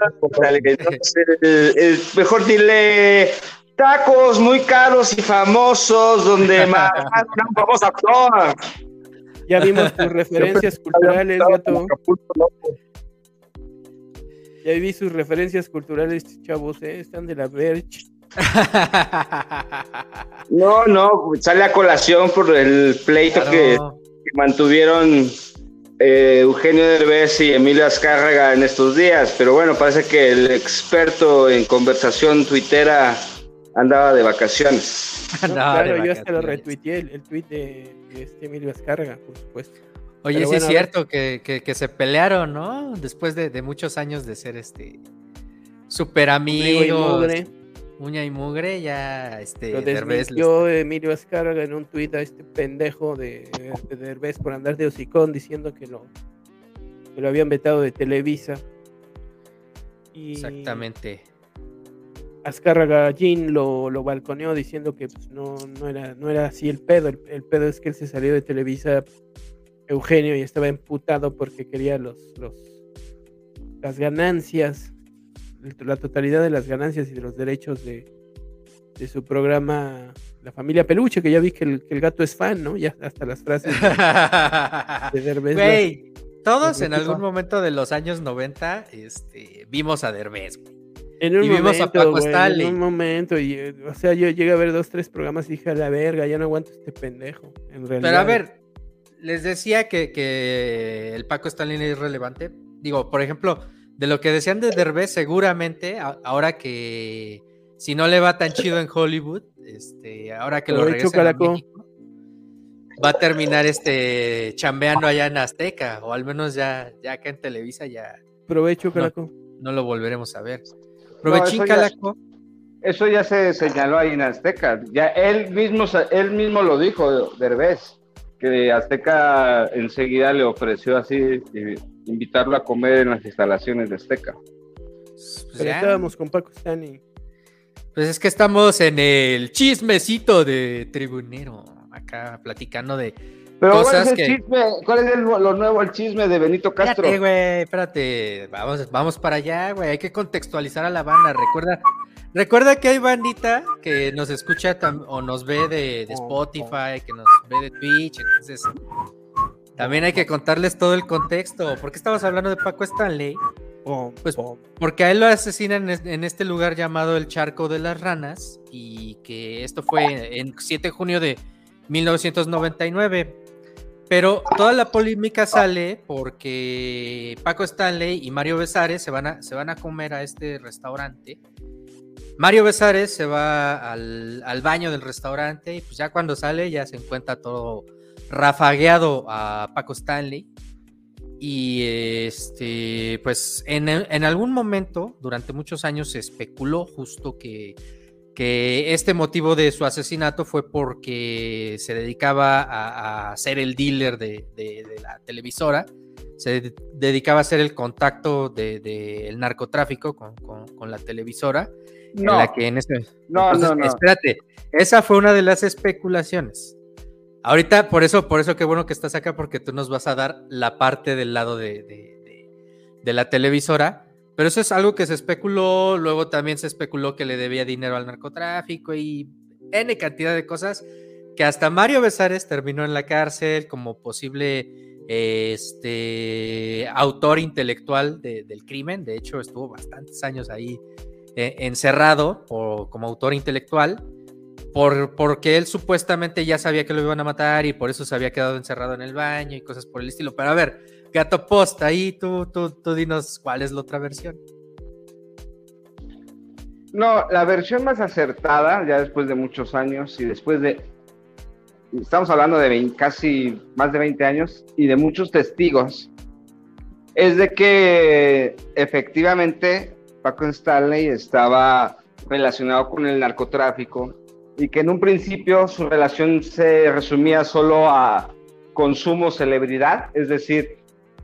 mejor dile tacos muy caros y famosos donde más un famoso actor. Ya vimos tus referencias culturales, gato. Ya vi sus referencias culturales, chavos, ¿eh? están de la Verge. No, no, sale a colación por el pleito que, que mantuvieron eh, Eugenio Derbez y Emilio Azcárraga en estos días, pero bueno, parece que el experto en conversación tuitera andaba de vacaciones. claro, yo hasta lo retuiteé, el, el tuit de, este Emilio Azcárraga, por supuesto. Oye, sí es cierto que, se pelearon, ¿no? Después de, muchos años de ser este super amigos. Uña y mugre, ya este Lo desmintió Emilio Azcárraga en un tuit a este pendejo de, de Derbez por andar de hocicón diciendo que lo, que lo habían vetado de Televisa. Exactamente. Azcárraga Jean lo, lo balconeó diciendo que pues, no, no, era, no era así el pedo. El, pedo es que él se salió de Televisa Eugenio y estaba emputado porque quería los, los las ganancias la totalidad de las ganancias y de los derechos de, su programa La Familia Peluche, que ya vi que el, gato es fan, ¿no? Ya hasta las frases de, Derbez. Güey, todos en algún momento de los años 90 este, vimos a Derbez, En un, momento, en un momento, y, o sea, yo llegué a ver dos, tres programas y dije, a la verga, ya no aguanto este pendejo, en realidad. Pero a ver, les decía que, que el Paco Stanley es relevante. Digo, por ejemplo, de lo que decían de Derbez, seguramente, ahora que si no le va tan chido en Hollywood, este, ahora que lo regresa a México, va a terminar este chambeando allá en Azteca, o al menos ya, ya acá en Televisa ya. Provecho, Calaco. No, lo volveremos a ver. Provechín, Calaco. eso ya se señaló ahí en Azteca. Ya él mismo, él mismo lo dijo, Derbez, que Azteca enseguida le ofreció así invitarlo a comer en las instalaciones de Azteca. Pues Pero estábamos con Paco Stani. Pues es que estamos en el chismecito de Tribunero, acá platicando de Pero cosas ¿cuál es el chisme? ¿Cuál es lo nuevo, el chisme de Benito Castro? Espérate, güey, espérate, vamos, vamos para allá, güey, hay que contextualizar a la banda, recuerda, recuerda que hay bandita que nos escucha o nos ve de, de Spotify, que nos ve de Twitch, entonces también hay que contarles todo el contexto. ¿Por qué estamos hablando de Paco Stanley? Pues porque a él lo asesinan en este lugar llamado el Charco de las Ranas y que esto fue en 7 de junio de 1999. Pero toda la polémica sale porque Paco Stanley y Mario Besares se van a, se van a comer a este restaurante. Mario Besares se va al, al baño del restaurante y pues ya cuando sale ya se encuentra todo rafagueado a Paco Stanley. Y este, pues en, algún momento, durante muchos años, se especuló justo que, que este motivo de su asesinato fue porque se dedicaba a, ser el dealer de, la televisora, se dedicaba a ser el contacto del narcotráfico con, la televisora. No, la que en ese, no, no, no. Espérate, esa fue una de las especulaciones. Ahorita, por eso, por eso qué bueno que estás acá, porque tú nos vas a dar la parte del lado de, la televisora. Pero eso es algo que se especuló, luego también se especuló que le debía dinero al narcotráfico y N cantidad de cosas que hasta Mario Besares terminó en la cárcel como posible este, autor intelectual del crimen. De hecho, estuvo bastantes años ahí eh, encerrado como autor intelectual por, porque él supuestamente ya sabía que lo iban a matar y por eso se había quedado encerrado en el baño y cosas por el estilo. Pero a ver, Gato Post, ahí tú, tú, tú dinos cuál es la otra versión. No, la versión más acertada, ya después de muchos años y después de, estamos hablando de casi más de 20 años y de muchos testigos, es de que efectivamente Paco Stanley estaba relacionado con el narcotráfico y que en un principio su relación se resumía solo a consumo celebridad, es decir,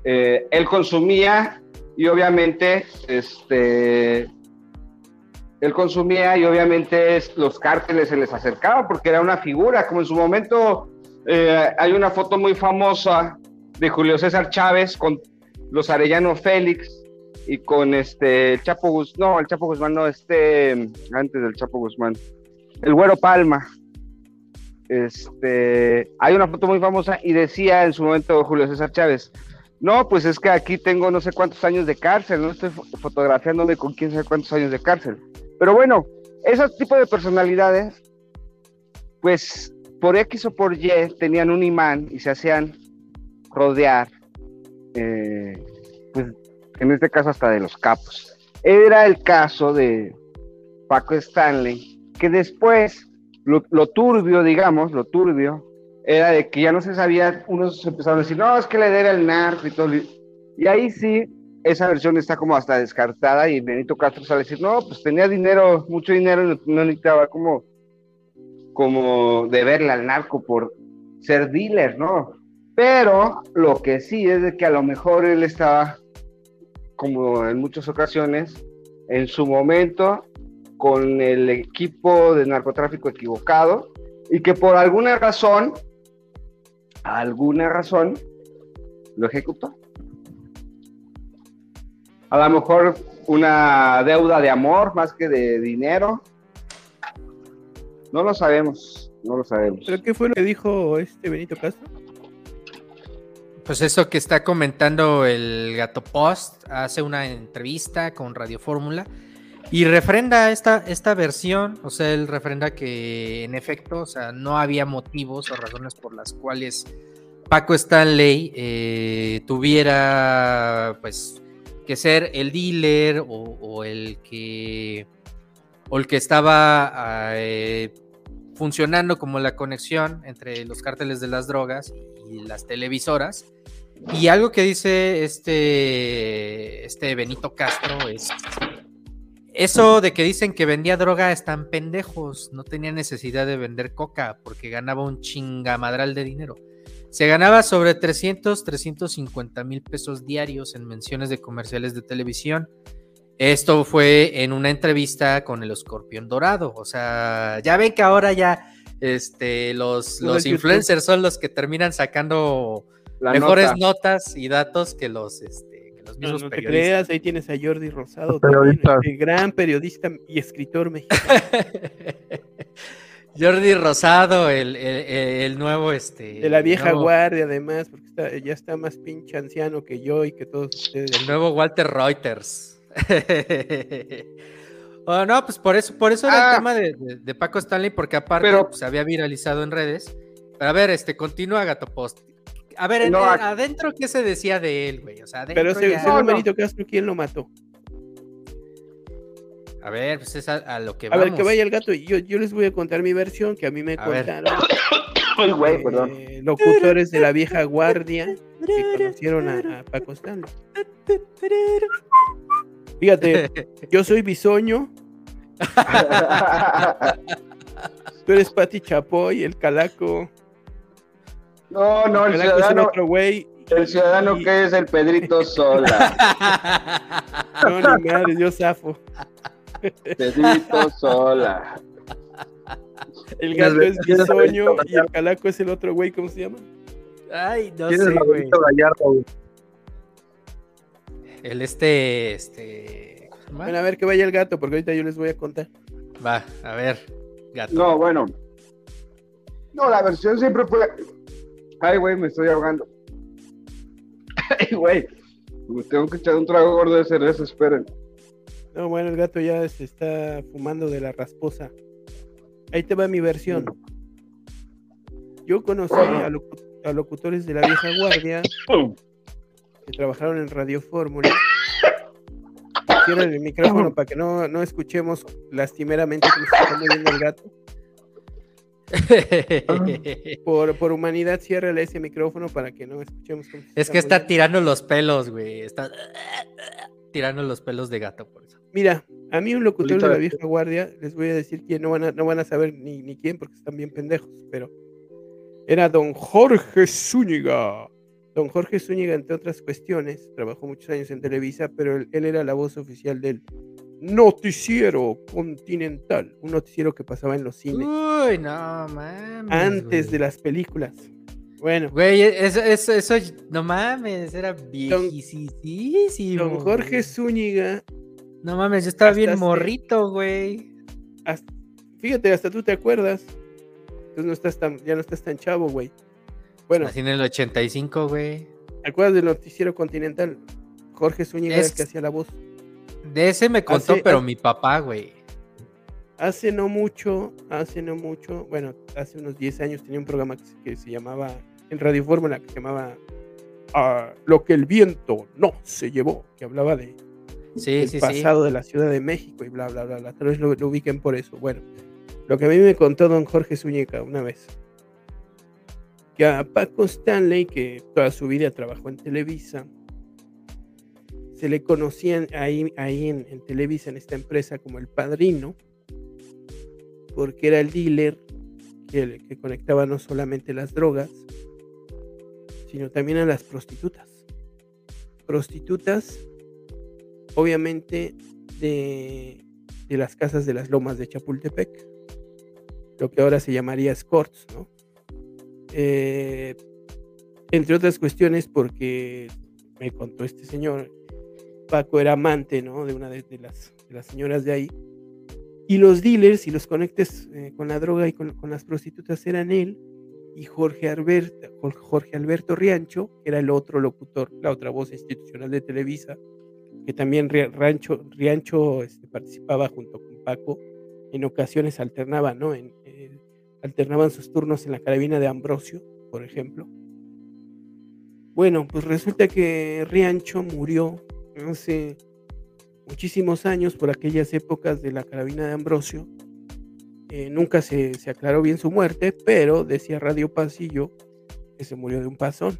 eh, él consumía y obviamente este él consumía y obviamente los cárteles se les acercaban porque era una figura, como en su momento eh, hay una foto muy famosa de Julio César Chávez con los Arellano Félix y con este Chapo Guzmán, no, el Chapo Guzmán no, este, antes del Chapo Guzmán, el Güero Palma. Este, hay una foto muy famosa y decía en su momento Julio César Chávez, no, pues es que aquí tengo no sé cuántos años de cárcel, no estoy fotografiándome con quién sabe cuántos años de cárcel. Pero bueno, esos tipos de personalidades, pues por X o por Y tenían un imán y se hacían rodear, eh, pues en este caso hasta de los capos. Era el caso de Paco Stanley, que después lo, turbio, digamos, lo turbio, era de que ya no se sabía, unos empezaron a decir, no, es que le era el narco y todo. Y ahí sí, esa versión está como hasta descartada y Benito Castro sale a decir, no, pues tenía dinero, mucho dinero, no, no necesitaba como, como deberle al narco por ser dealer, ¿no? Pero lo que sí es de que a lo mejor él estaba, como en muchas ocasiones, en su momento con el equipo de narcotráfico equivocado y que por alguna razón, alguna razón, lo ejecutó. A lo mejor una deuda de amor más que de dinero. No lo sabemos, no lo sabemos. ¿Pero qué fue lo que dijo este Benito Castro? Pues eso que está comentando el Gato Post, hace una entrevista con Radio Fórmula y refrenda esta, esta versión, o sea, él refrenda que en efecto, o sea, no había motivos o razones por las cuales Paco Stanley eh, tuviera, pues, que ser el dealer o, el que o el que estaba eh, funcionando como la conexión entre los cárteles de las drogas y las televisoras. Y algo que dice este, este Benito Castro es eso de que dicen que vendía droga están pendejos, no tenía necesidad de vender coca porque ganaba un chingamadral de dinero. Se ganaba sobre 300, 350 mil pesos diarios en menciones de comerciales de televisión. Esto fue en una entrevista con el escorpión dorado. O sea, ya ven que ahora ya este, los, los influencers son los que terminan sacando mejores notas y datos que los, este, los mismos no, no te creas, ahí tienes a Jordi Rosado, también, este gran periodista y escritor mexicano. Jordi Rosado, el, el, nuevo este. De la vieja guardia, además, porque ya está más pinche anciano que yo y que todos ustedes. El nuevo Walter Reuters. oh, no, pues por eso, por eso era el ah. tema de, Paco Stanley, porque aparte pues, se había viralizado en redes. Pero a ver, este, continúa Gato Post. A ver, adentro, ¿qué se decía de él, güey? O sea, Pero según Benito Castro, ¿quién lo mató? A ver, pues es a, lo que A ver, que vaya el gato. Yo, yo les voy a contar mi versión, que a mí me contaron. Ay, güey, perdón. Eh, locutores de la vieja guardia que conocieron a, Paco Stanley. Fíjate, yo soy bisoño. Tú eres Pati Chapoy, el calaco. No, no, el, ciudadano. Es otro güey. El ciudadano que es el Pedrito Sola. No, ni madre, yo zafo. Pedrito Sola. El gato es bisoño y el calaco es el otro güey, ¿cómo se llama? Ay, no sé, güey. El este, este. Bueno, a ver que vaya el gato, porque ahorita yo les voy a contar. Va, a ver, gato. No, bueno. No, la versión siempre fue. Ay, güey, me estoy ahogando. Ay, güey. Tengo que echar un trago gordo de cerveza, esperen. No, bueno, el gato ya se está fumando de la rasposa. Ahí te va mi versión. Yo conocí a, locutores de la vieja guardia que trabajaron en Radio Fórmula. Cierra el micrófono para que no, no escuchemos lastimeramente cómo se está moviendo el gato. Por, por humanidad, ciérrale ese micrófono para que no escuchemos. Cómo es que está tirando los pelos, güey. Está tirando los pelos de gato, por eso. Mira, a mí un locutor de la vieja guardia, les voy a decir que no van a, no van a saber ni, ni quién porque están bien pendejos, pero era don Jorge Zúñiga. Don Jorge Zúñiga, entre otras cuestiones, trabajó muchos años en Televisa, pero él, era la voz oficial del Noticiero Continental, un noticiero que pasaba en los cines. Uy, no mames. Antes de las películas. Bueno. Güey, eso, eso, no mames, era viejísimo. Don Jorge Zúñiga. No mames, yo estaba bien morrito, güey. Fíjate, hasta tú te acuerdas. Entonces no estás tan, ya no estás tan chavo, güey. Bueno. Así en el 85, güey. ¿Te acuerdas del noticiero continental? Jorge Zúñiga es... el que hacía la voz. De ese me contó, pero mi papá, güey. Hace no mucho, hace no mucho, bueno, hace unos 10 años tenía un programa que se, que se llamaba, en Radio Fórmula, que se llamaba ah, Lo que el viento no se llevó, que hablaba de Sí, el sí, sí. pasado de la Ciudad de México y bla, bla, bla, bla. Tal vez lo, lo ubiquen por eso. Bueno, lo que a mí me contó don Jorge Zúñiga una vez, que a Paco Stanley, que toda su vida trabajó en Televisa, se le conocían ahí, ahí en, Televisa, en esta empresa, como el padrino, porque era el dealer que, que conectaba no solamente las drogas, sino también a las prostitutas. Prostitutas, obviamente, de, de las casas de las lomas de Chapultepec, lo que ahora se llamaría escorts, ¿no? Eh, entre otras cuestiones, porque me contó este señor, Paco era amante, ¿no? De una de, de las, de las señoras de ahí. Y los dealers y los conectes eh, con la droga y con, con, las prostitutas eran él y Jorge Alberto, Jorge Alberto Riancho, que era el otro locutor, la otra voz institucional de Televisa, que también Riancho, Riancho este, participaba junto con Paco. En ocasiones alternaban, ¿no? En, eh, alternaban sus turnos en la carabina de Ambrosio, por ejemplo. Bueno, pues resulta que Riancho murió hace muchísimos años por aquellas épocas de la carabina de Ambrosio. Eh, nunca se, se, aclaró bien su muerte, pero decía Radio Pasillo que se murió de un pasón,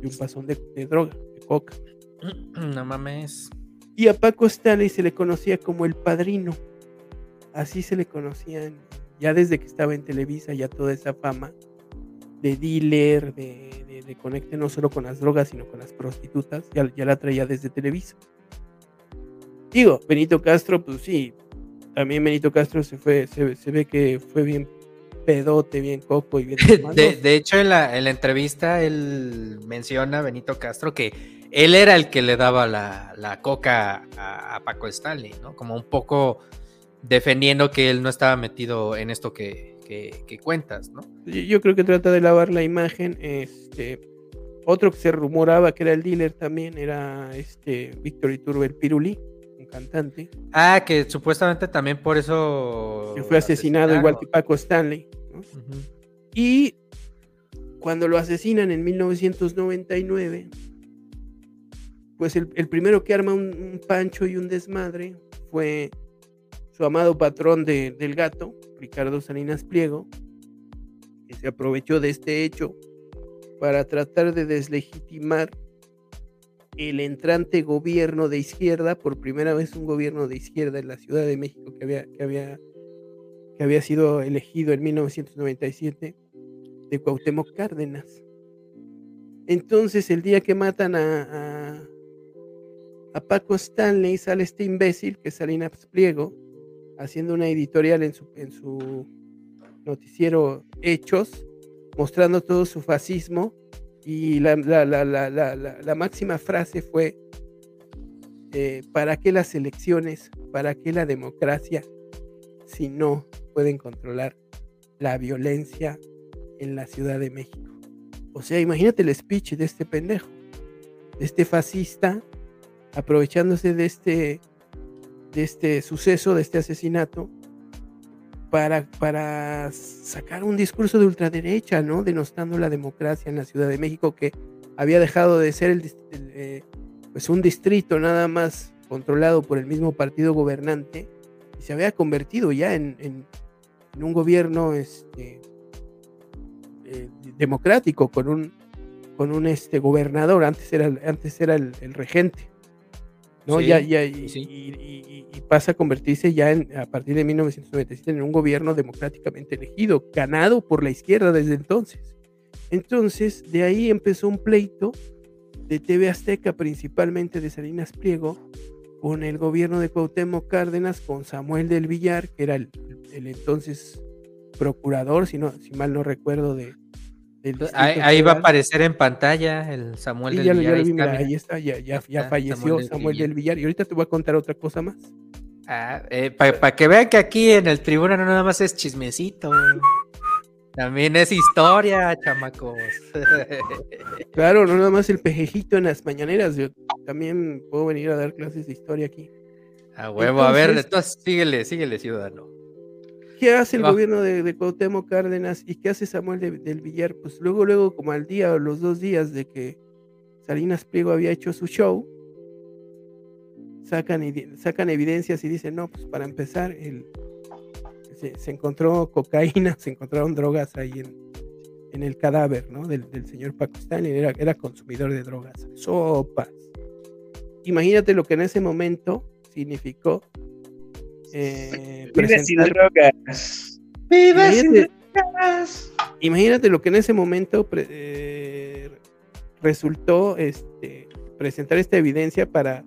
de un pasón de, de droga, de coca. No mames. Y a Paco Stanley se le conocía como el padrino. Así se le conocían ya desde que estaba en Televisa, ya toda esa fama de dealer, de, de, de conecte no solo con las drogas, sino con las prostitutas, ya, ya la traía desde Televisa. Digo, Benito Castro, pues sí, también Benito Castro se fue, se, se, ve que fue bien pedote, bien coco y bien. De, de, hecho, en la, en la, entrevista él menciona Benito Castro que él era el que le daba la, la coca a, a, Paco Stanley, ¿no? Como un poco defendiendo que él no estaba metido en esto que, que, que cuentas, ¿no? Yo, yo, creo que trata de lavar la imagen. Este, otro que se rumoraba que era el dealer también era este Víctor Iturbe el Pirulí cantante. Ah, que supuestamente también por eso. Que fue asesinado igual que Paco Stanley. ¿no? Uh -huh. Y cuando lo asesinan en 1999, pues el, el primero que arma un, un, pancho y un desmadre fue su amado patrón de, del gato, Ricardo Salinas Pliego, que se aprovechó de este hecho para tratar de deslegitimar el entrante gobierno de izquierda, por primera vez un gobierno de izquierda en la Ciudad de México que había, que había, que había sido elegido en 1997, de Cuauhtémoc Cárdenas. Entonces, el día que matan a, a, a Paco Stanley, sale este imbécil, que es Salinas Pliego, haciendo una editorial en su, noticiero Hechos, mostrando todo su fascismo y la, máxima frase fue, eh, ¿para qué las elecciones? ¿Para qué la democracia si no pueden controlar la violencia en la Ciudad de México? O sea, imagínate el speech de este pendejo, de este fascista, aprovechándose de este, este suceso, de este asesinato, para, para, sacar un discurso de ultraderecha, ¿no? Denostando la democracia en la Ciudad de México, que había dejado de ser el, eh, pues un distrito nada más controlado por el mismo partido gobernante y se había convertido ya en, un gobierno este, eh, democrático con un, con un este, gobernador, antes era, antes era el regente. ¿No? Sí, ya, ya, y, sí. y, y, y, pasa a convertirse ya en, a partir de 1997 en un gobierno democráticamente elegido, ganado por la izquierda desde entonces. Entonces, de ahí empezó un pleito de TV Azteca, principalmente de Salinas Pliego, con el gobierno de Cuauhtémoc Cárdenas, con Samuel del Villar, que era el, el entonces procurador, si, no, si mal no recuerdo, de, Ahí, ahí, va a aparecer en pantalla el Samuel sí, del ya, Villar. Ya, ahí, está, ahí está, ya, ya, ya falleció Samuel, Samuel del, Villar. Y ahorita te voy a contar otra cosa más. Ah, eh, Para pa que vean que aquí en el tribuna no nada más es chismecito. También es historia, chamacos. claro, no nada más el pejejito en las mañaneras. Yo también puedo venir a dar clases de historia aquí. A huevo, entonces, a ver, entonces síguele, síguele, ciudadano. Qué hace el gobierno de, de Cuauhtémoc Cárdenas y qué hace Samuel de- del Villar? Pues luego, luego, como al día o los dos días de que Salinas Pliego había hecho su show, sacan, sacan evidencias y dicen, no, pues para empezar, el, se, se encontró cocaína, se encontraron drogas ahí en, en el cadáver, ¿no? Del, del señor Stanley, era, era consumidor de drogas, sopas. Imagínate lo que en ese momento significó eh, Vive sin drogas. Vive sin Imagínate- drogas. Imagínate lo que en ese momento pre- eh, resultó este, presentar esta evidencia para,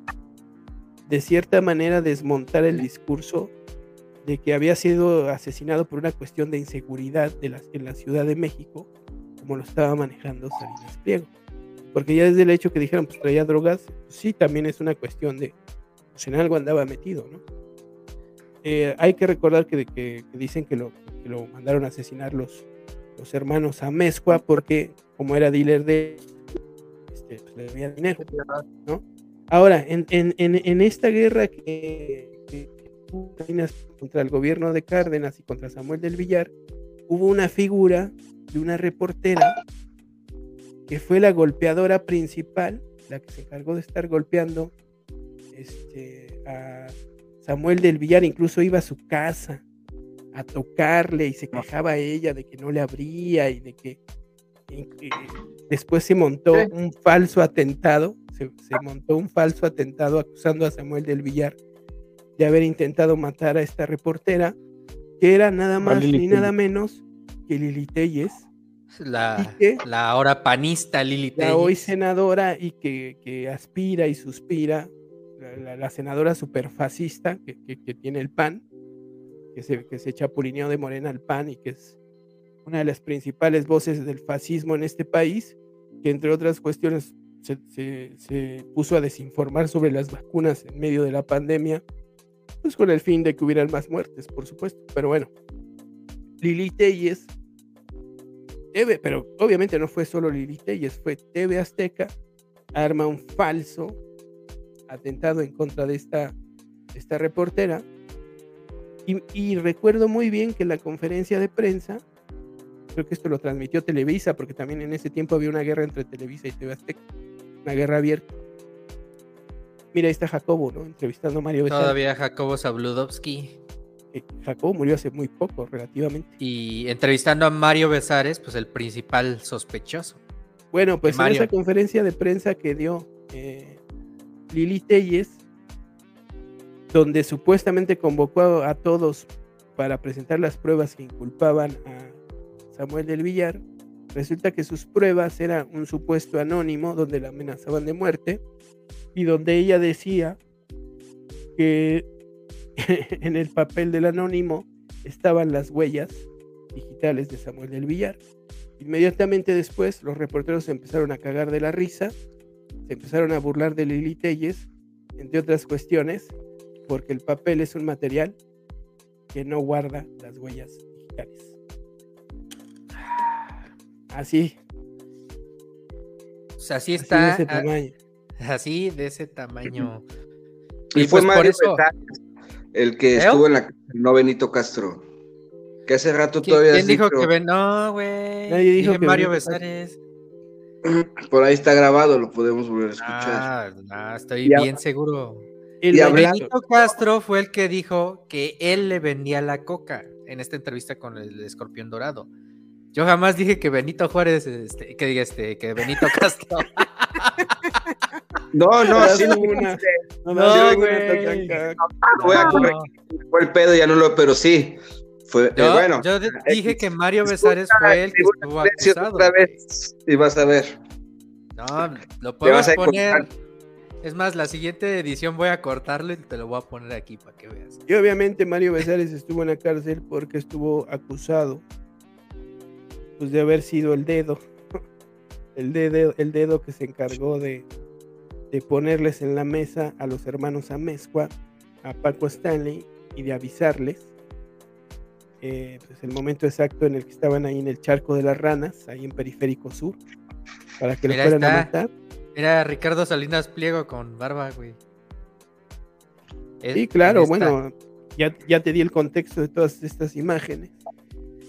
de cierta manera, desmontar el discurso de que había sido asesinado por una cuestión de inseguridad de en la Ciudad de México, como lo estaba manejando Salinas Pliego. Porque ya desde el hecho que dijeron, pues traía drogas, pues, sí, también es una cuestión de, pues en algo andaba metido, ¿no? Eh, hay que recordar que, dicen que lo, mandaron a asesinar los, hermanos a Mezcua porque como era dealer de este, pues, le debía dinero, ¿no? Ahora, en, esta guerra que, contra el gobierno de Cárdenas y contra Samuel del Villar, hubo una figura de una reportera que fue la golpeadora principal, la que se encargó de estar golpeando este, a Samuel del Villar, incluso iba a su casa a tocarle y se quejaba ella de que no le abría y de que y después se montó un falso atentado, se, se montó un falso atentado acusando a Samuel del Villar de haber intentado matar a esta reportera, que era nada más Lili ni Telles. nada menos que Lili Telles, La, ahora panista Lili la hoy Telles. senadora y que, que aspira y suspira, la, senadora superfascista que, que, que tiene el PAN, que se, que se de Morena al PAN y que es una de las principales voces del fascismo en este país, que entre otras cuestiones se, se- se puso a desinformar sobre las vacunas en medio de la pandemia, pues con el fin de que hubieran más muertes, por supuesto. Pero bueno, Lili Telles TV, pero obviamente no fue solo Lili Telles, fue TV Azteca, arma un falso atentado en contra de esta, esta reportera. Y, y recuerdo muy bien que la conferencia de prensa, creo que esto lo transmitió Televisa, porque también en ese tiempo había una guerra entre Televisa y TV Azteca, una guerra abierta. Mira, ahí está Jacobo, ¿no? Entrevistando a Mario Becerra. Todavía Jacobo Zabludovsky. Eh, Jacobo murió hace muy poco, relativamente. Y entrevistando a Mario Besares, pues el principal sospechoso. Bueno, pues en esa conferencia de prensa que dio eh, Lili Telles, donde supuestamente convocó a, todos para presentar las pruebas que inculpaban a Samuel del Villar, resulta que sus pruebas eran un supuesto anónimo donde la amenazaban de muerte y donde ella decía que en el papel del anónimo estaban las huellas digitales de Samuel del Villar. Inmediatamente después, los reporteros empezaron a cagar de la risa, se empezaron a burlar de Lili Telles, entre otras cuestiones, porque el papel es un material que no guarda las huellas digitales. Así, O sea, así así de está. ese a- tamaño. Así de ese tamaño. Y, Y fue pues por Mario eso- el que estuvo en la no Benito Castro. Que hace rato ¿Quién, todavía quién dijo dicho- que ven? No, güey. Nadie dijo que Mario Benito Besares. Por ahí está grabado, lo podemos volver a escuchar. Ah, no, estoy Y bien seguro. El Y Benito- hablando- Benito Castro fue el que dijo que él le vendía la coca en esta entrevista con el escorpión dorado. Yo jamás dije que Benito Juárez, este, que diga este, que Benito Castro. No, no, Hace sí lo una- dijiste. No, No, no, güey. Voy a No. corregir, fue el pedo, ya no lo, pero sí. Fue, eh, Yo, bueno. yo de- dije que Mario Besares fue el que estuvo acusado. otra vez, y vas a ver. No, lo a poner. Es más, la siguiente edición voy a cortarlo y te lo voy a poner aquí para que veas. Y obviamente Mario Besares estuvo en la cárcel porque estuvo acusado pues, de haber sido el dedo, el dedo, el dedo que se encargó de, de ponerles en la mesa a los hermanos Amezcua, a Paco Stanley y de avisarles eh, pues, el momento exacto en el que estaban ahí en el charco de las ranas, ahí en Periférico Sur, para que lo Mira, fueran a está. matar. Era Ricardo Salinas Pliego con barba, güey. Es- Sí, claro, en esta- bueno, Ya, ya te di el contexto de todas estas imágenes.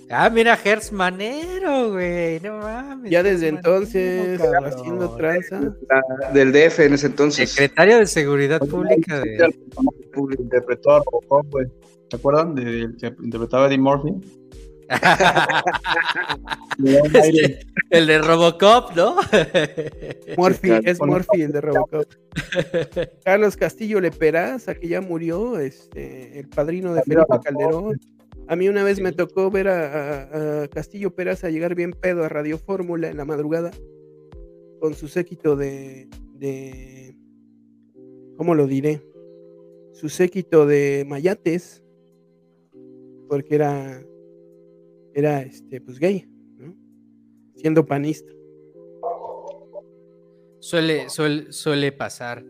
Ah, mira, Hertz Manero, güey. No mames. Ya desde Hertz entonces, cabrón. haciendo tranza. La- del DF en ese entonces. Secretario de Seguridad Pública de... Interpretó a Robocop, güey. ¿Se acuerdan? Del que interpretaba a Eddie Murphy. Aire. El de Robocop, ¿no? Murphy, es Murphy el de Robocop. Carlos Castillo Leperaza, que ya murió, este, el padrino de Felipe Calderón. A mí una vez me tocó ver a, a- a Castillo Peraza llegar bien pedo a Radio Fórmula en la madrugada con su séquito de, de ¿cómo lo diré? Su séquito de mayates, porque era, era este, pues gay, ¿no? Siendo panista. Suele, suele, suele pasar.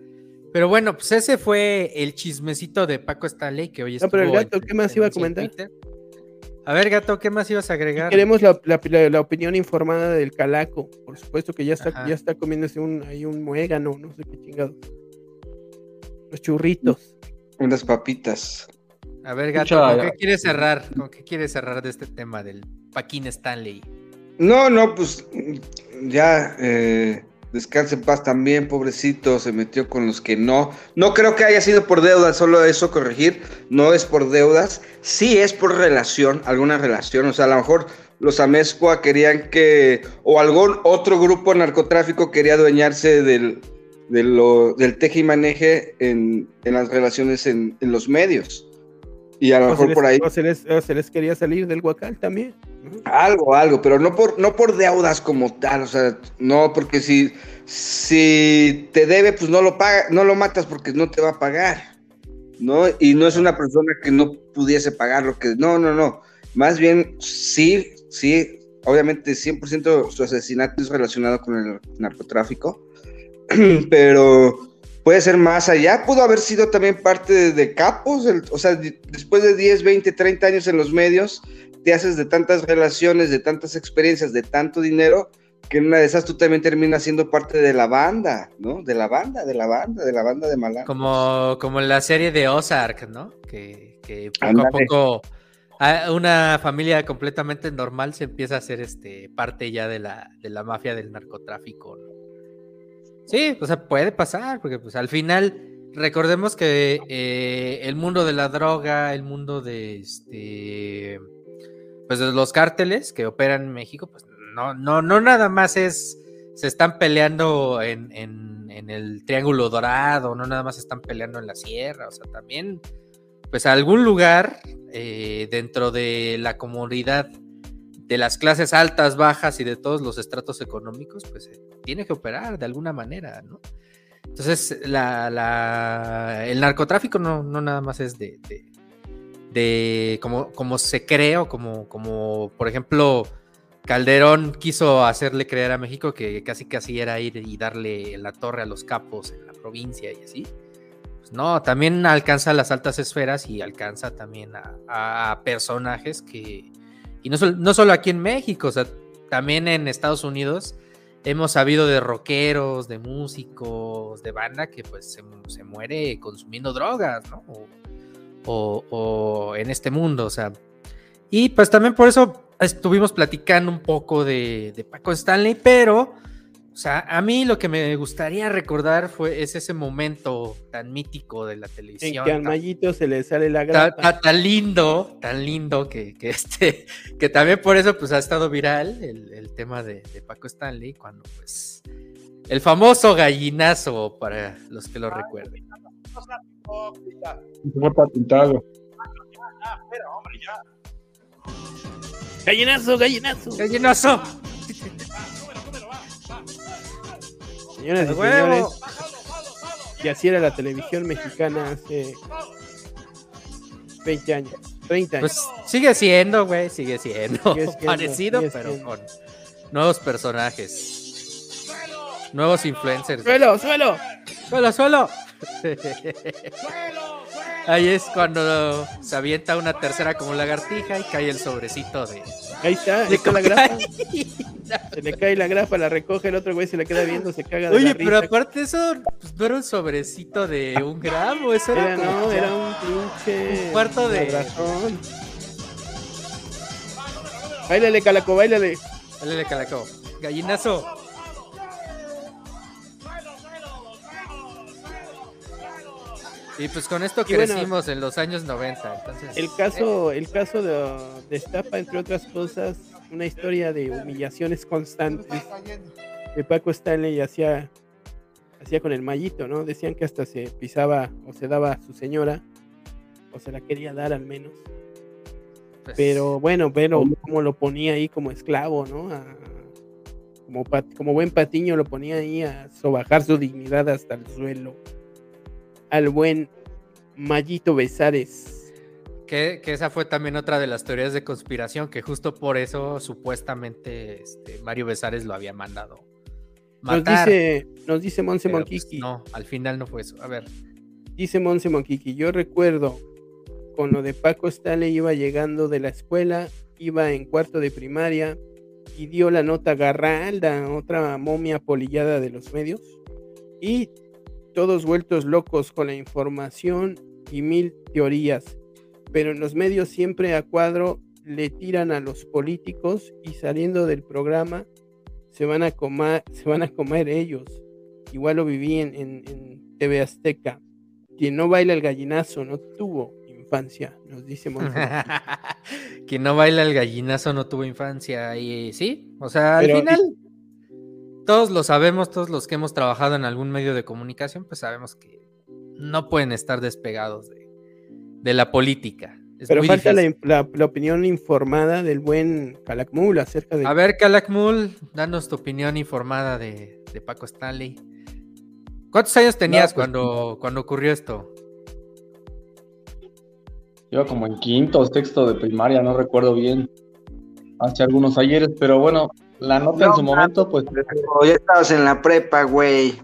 Pero bueno, pues ese fue el chismecito de Paco Stanley que hoy No, pero el gato, en ¿qué más iba a comentar? Twitter. A ver, gato, ¿qué más ibas a agregar? Queremos la, la- la- la opinión informada del calaco. Por supuesto que ya está, Ajá. ya está comiéndose un, ahí un muégano, no sé qué chingados. Los churritos. Unas papitas. A ver, gato, ¿con qué quieres cerrar? ¿Con qué quieres cerrar de este tema del Paquín Stanley? No, no, pues ya eh, descanse en paz también, pobrecito, se metió con los que no. No creo que haya sido por deudas, solo eso corregir, no es por deudas, sí es por relación, alguna relación, o sea, a lo mejor los Amezcua querían que, o algún otro grupo narcotráfico quería adueñarse del, de lo- del teje y maneje en, en las relaciones en, en los medios. Y a lo mejor les, por ahí o se les- o se les quería salir del guacal también. algo, algo, pero no por, no por deudas como tal, o sea, no, porque si, si te debe, pues no lo paga, no lo matas porque no te va a pagar, ¿no? Y no es una persona que no pudiese pagar lo que, no, no, no, más bien sí, sí, obviamente 100% su asesinato es relacionado con el narcotráfico, pero puede ser más allá, pudo haber sido también parte de, de capos, el- o sea, después de 10, 20, 30 años en los medios, te haces de tantas relaciones, de tantas experiencias, de tanto dinero, que en una de esas tú también terminas siendo parte de la banda, ¿no? De la banda, de la banda, de la banda de Malán. Como, como en la serie de Ozark, ¿no? Que, que poco a poco una familia completamente normal se empieza a hacer este parte ya de la, de la mafia del narcotráfico, ¿no? Sí, o sea, puede pasar, porque pues al final recordemos que eh, el mundo de la droga, el mundo de este pues de los cárteles que operan en México, pues no, no, no nada más es se están peleando en, en- el Triángulo Dorado, no nada más están peleando en la sierra, o sea, también, pues algún lugar eh, dentro de la comunidad de las clases altas, bajas y de todos los estratos económicos, pues eh, tiene que operar de alguna manera, ¿no? Entonces, la, la- el narcotráfico no, no nada más es de, de, como, como se cree o como, como, por ejemplo, Calderón quiso hacerle creer a México que casi casi era ir y darle la torre a los capos en la provincia y así. Pues no, también alcanza las altas esferas y alcanza también a personajes que, y no, no solo aquí en México, o sea, también en Estados Unidos hemos sabido de rockeros, de músicos, de banda que pues se, se muere consumiendo drogas, ¿no? O, o- o en este mundo, o sea. Y pues también por eso estuvimos platicando un poco de, de Paco Stanley, pero, o sea, a mí lo que me gustaría recordar fue es ese momento tan mítico de la En televisión. que al tan- mallito se le sale la grapa. tan- tan lindo, tan lindo que, que este, que también por eso pues ha estado viral el, el tema de, de Paco Stanley, cuando pues el famoso gallinazo para los que lo recuerden. Fue patentado. Gallinazo, gallinazo. ¡Gallinazo! Señoras y señores, y así era la televisión mexicana hace 20 años, 30 años. Pues sigue siendo, güey, sigue siendo Sigue siendo, parecido, sigue pero siendo. con nuevos personajes, nuevos influencers. ¡Suelo, suelo! ¡Suelo, suelo! Ahí es cuando se avienta una tercera como lagartija y cae el sobrecito de, Ahí está, ahí de está la grapa. Se le cae la grapa, la recoge, el otro güey se le queda viendo, se caga de Oye, la pero risa. aparte eso pues, no era un sobrecito de un gramo, eso era, Era, como no, era un pinche. un cuarto de- razón. Báilale, calaco, báilale. Dale, calaco. Gallinazo. Y pues con esto Y bueno, crecimos en los años 90. Entonces, El caso, el caso de, destapa, entre otras cosas, una historia de humillaciones constantes que Paco Stanley hacía, hacía con el mallito, ¿no? Decían que hasta se pisaba o se daba a su señora, o se la quería dar al menos. pues, Pero bueno, pero como lo ponía ahí como esclavo, ¿no? A- como, pat- como buen patiño lo ponía ahí a sobajar su dignidad hasta el suelo. Al buen Mallito Besares. Que, que esa fue también otra de las teorías de conspiración, que justo por eso supuestamente este, Mario Besares lo había mandado Nos matar. dice, nos dice Monse pues, Monquiqui. no, al final no fue eso. A ver, Dice Monse Monquiqui, yo recuerdo con lo de Paco Stanley iba llegando de la escuela, iba en cuarto de primaria y dio la nota Garralda, otra momia polillada de los medios, y todos vueltos locos con la información y mil teorías, pero en los medios siempre a cuadro le tiran a los políticos y saliendo del programa se van a comer, se van a comer ellos. Igual lo viví en, en- en TV Azteca. Quien no baila el gallinazo no tuvo infancia, nos dice. Quien no baila el gallinazo no tuvo infancia. Y sí, o sea, al Pero- final, todos lo sabemos, todos los que hemos trabajado en algún medio de comunicación, pues sabemos que no pueden estar despegados de, de la política. Es Pero falta la, la- la opinión informada del buen Calakmul acerca de A ver, Calakmul, danos tu opinión informada de, de Paco Stanley. ¿Cuántos años tenías pues, cuando, cuando ocurrió esto? Iba como en quinto o sexto de primaria, no recuerdo bien. Hace algunos ayeres, pero bueno, la nota en su momento, pues ya estabas en la prepa, güey.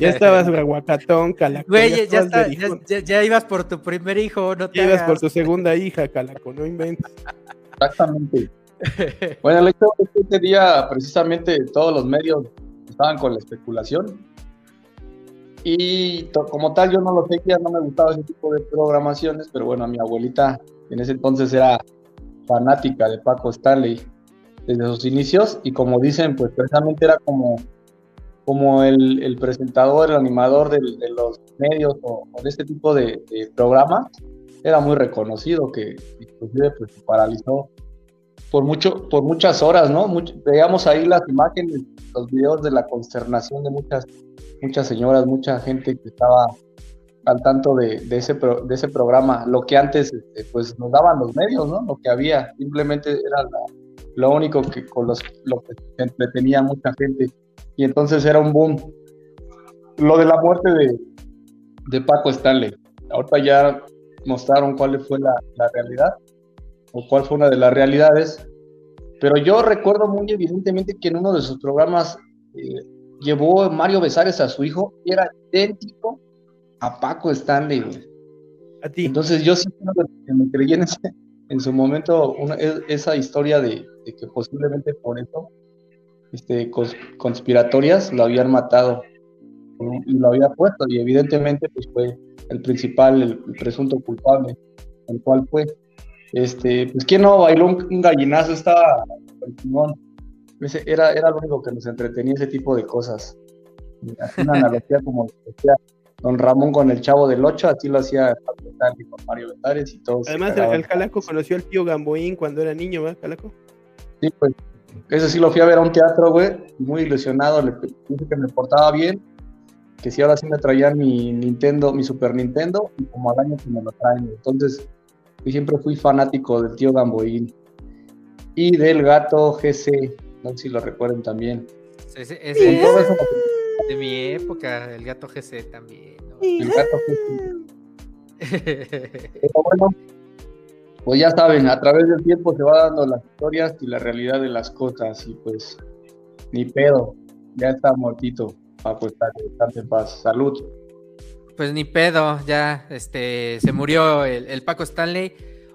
Ya estabas guacatón, Calaco. Güey, ya, ya estabas está- berijón. ya- ya- ya ibas por tu primer hijo, no te Ya ibas por tu segunda hija, Calaco, no inventes. exactamente. Bueno, el hecho es que ese día precisamente todos los medios estaban con la especulación. Y como tal, yo no lo seguía, no me gustaba ese tipo de programaciones, pero bueno, mi abuelita en ese entonces era fanática de Paco Stanley desde sus inicios y como dicen, pues precisamente era como, como el, presentador, el animador del- de, los medios o, o de este tipo de, de programas, era muy reconocido que inclusive pues se paralizó por mucho, por muchas horas, ¿no? Much- veíamos ahí las imágenes, los videos de la consternación de muchas, muchas señoras, mucha gente que estaba al tanto de, de ese, pro- de ese programa, lo que antes este, pues nos daban los medios, ¿no? Lo que había, simplemente era la- lo único que con los, lo que entretenía mucha gente. Y entonces era un boom. Lo de la muerte de, de Paco Stanley. Ahorita ya mostraron cuál fue la, la realidad o cuál fue una de las realidades. Pero yo recuerdo muy evidentemente que en uno de sus programas eh, llevó Mario Besares a su hijo y era idéntico a Paco Stanley. güey. A ti. Entonces yo sí me creí en, ese- en su momento una- e- esa historia de, de que posiblemente por eso este, cons- conspiratorias lo habían matado ¿no? y lo había puesto y evidentemente pues fue el principal, el, el presunto culpable, el cual fue. Este, pues quién no bailó un, un gallinazo, estaba el timón. Ese era, era lo único que nos entretenía ese tipo de cosas. Una analogía como decía Don Ramón con el chavo del 8, así lo hacía con Mario Besares y todos. Además, el, el Calaco conoció al tío Gamboín cuando era niño, ¿verdad, Calaco? Sí, pues, ese sí lo fui a ver a un teatro, güey, muy ilusionado, le dije que me portaba bien, que si ahora sí me traían mi Nintendo, mi Super Nintendo, y como al año que me lo traen, entonces yo siempre fui fanático del tío Gamboín y del gato GC, no sé si lo recuerden también. Ese, Con ese todo es eso, de mi época, el gato GC también. ¿no? el gato GC. Pero bueno, pues ya saben, a través del tiempo se va dando las historias y la realidad de las cosas y pues ni pedo, ya está muertito, Paco está en paz, salud. Pues ni pedo, ya este, se murió el, el Paco Stanley.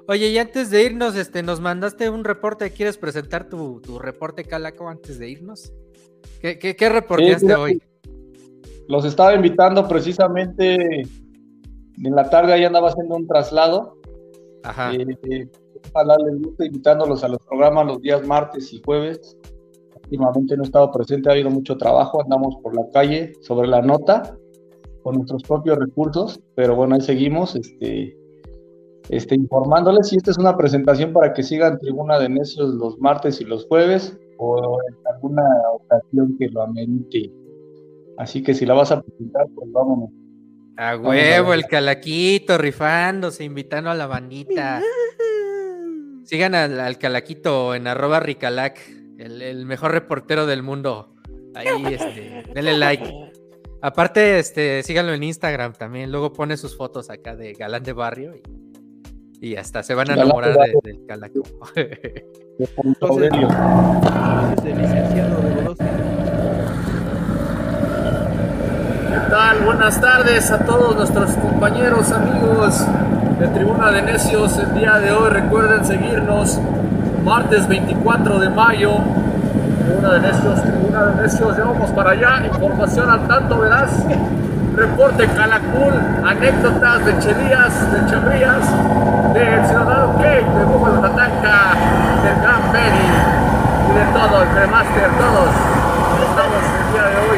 Oye, y antes de irnos, este, nos mandaste un reporte. ¿Quieres presentar tu, tu reporte, Calaco, antes de irnos? ¿Qué, qué, qué reporteaste hoy? Los estaba invitando precisamente en la tarde, ya andaba haciendo un traslado. Ajá. Eh, eh, guste invitándolos a los programas los días martes y jueves. Últimamente no he estado presente, ha habido mucho trabajo, andamos por la calle sobre la nota con nuestros propios recursos, pero bueno, ahí seguimos este, este, informándoles y esta es una presentación para que sigan Tribuna de Necios los martes y los jueves o en alguna ocasión que lo amerite. Así que si la vas a presentar, pues vámonos. A huevo, el calaquito rifándose, invitando a la bandita. Sigan al, al calaquito en arroba ricalac, el, el mejor reportero del mundo. Ahí, este, denle like. Aparte, este, síganlo en Instagram también. Luego pone sus fotos acá de galán de barrio y, y hasta se van a enamorar de- del calaco. Entonces, Aurelio. es el licenciado de Godossi. ¿Qué tal? Buenas tardes a todos nuestros compañeros, amigos de Tribuna de Necios. El día de hoy recuerden seguirnos martes 24 de mayo. Tribuna de Necios, Tribuna de Necios, ya vamos para allá. Información al tanto, verás. Reporte Calacul, anécdotas de Chelías, de Chabrías, del Ciudadano Cake, de Búfalo Tatanca, del Gran Berry y de todo, el Cremaster, todos. Estamos el día de hoy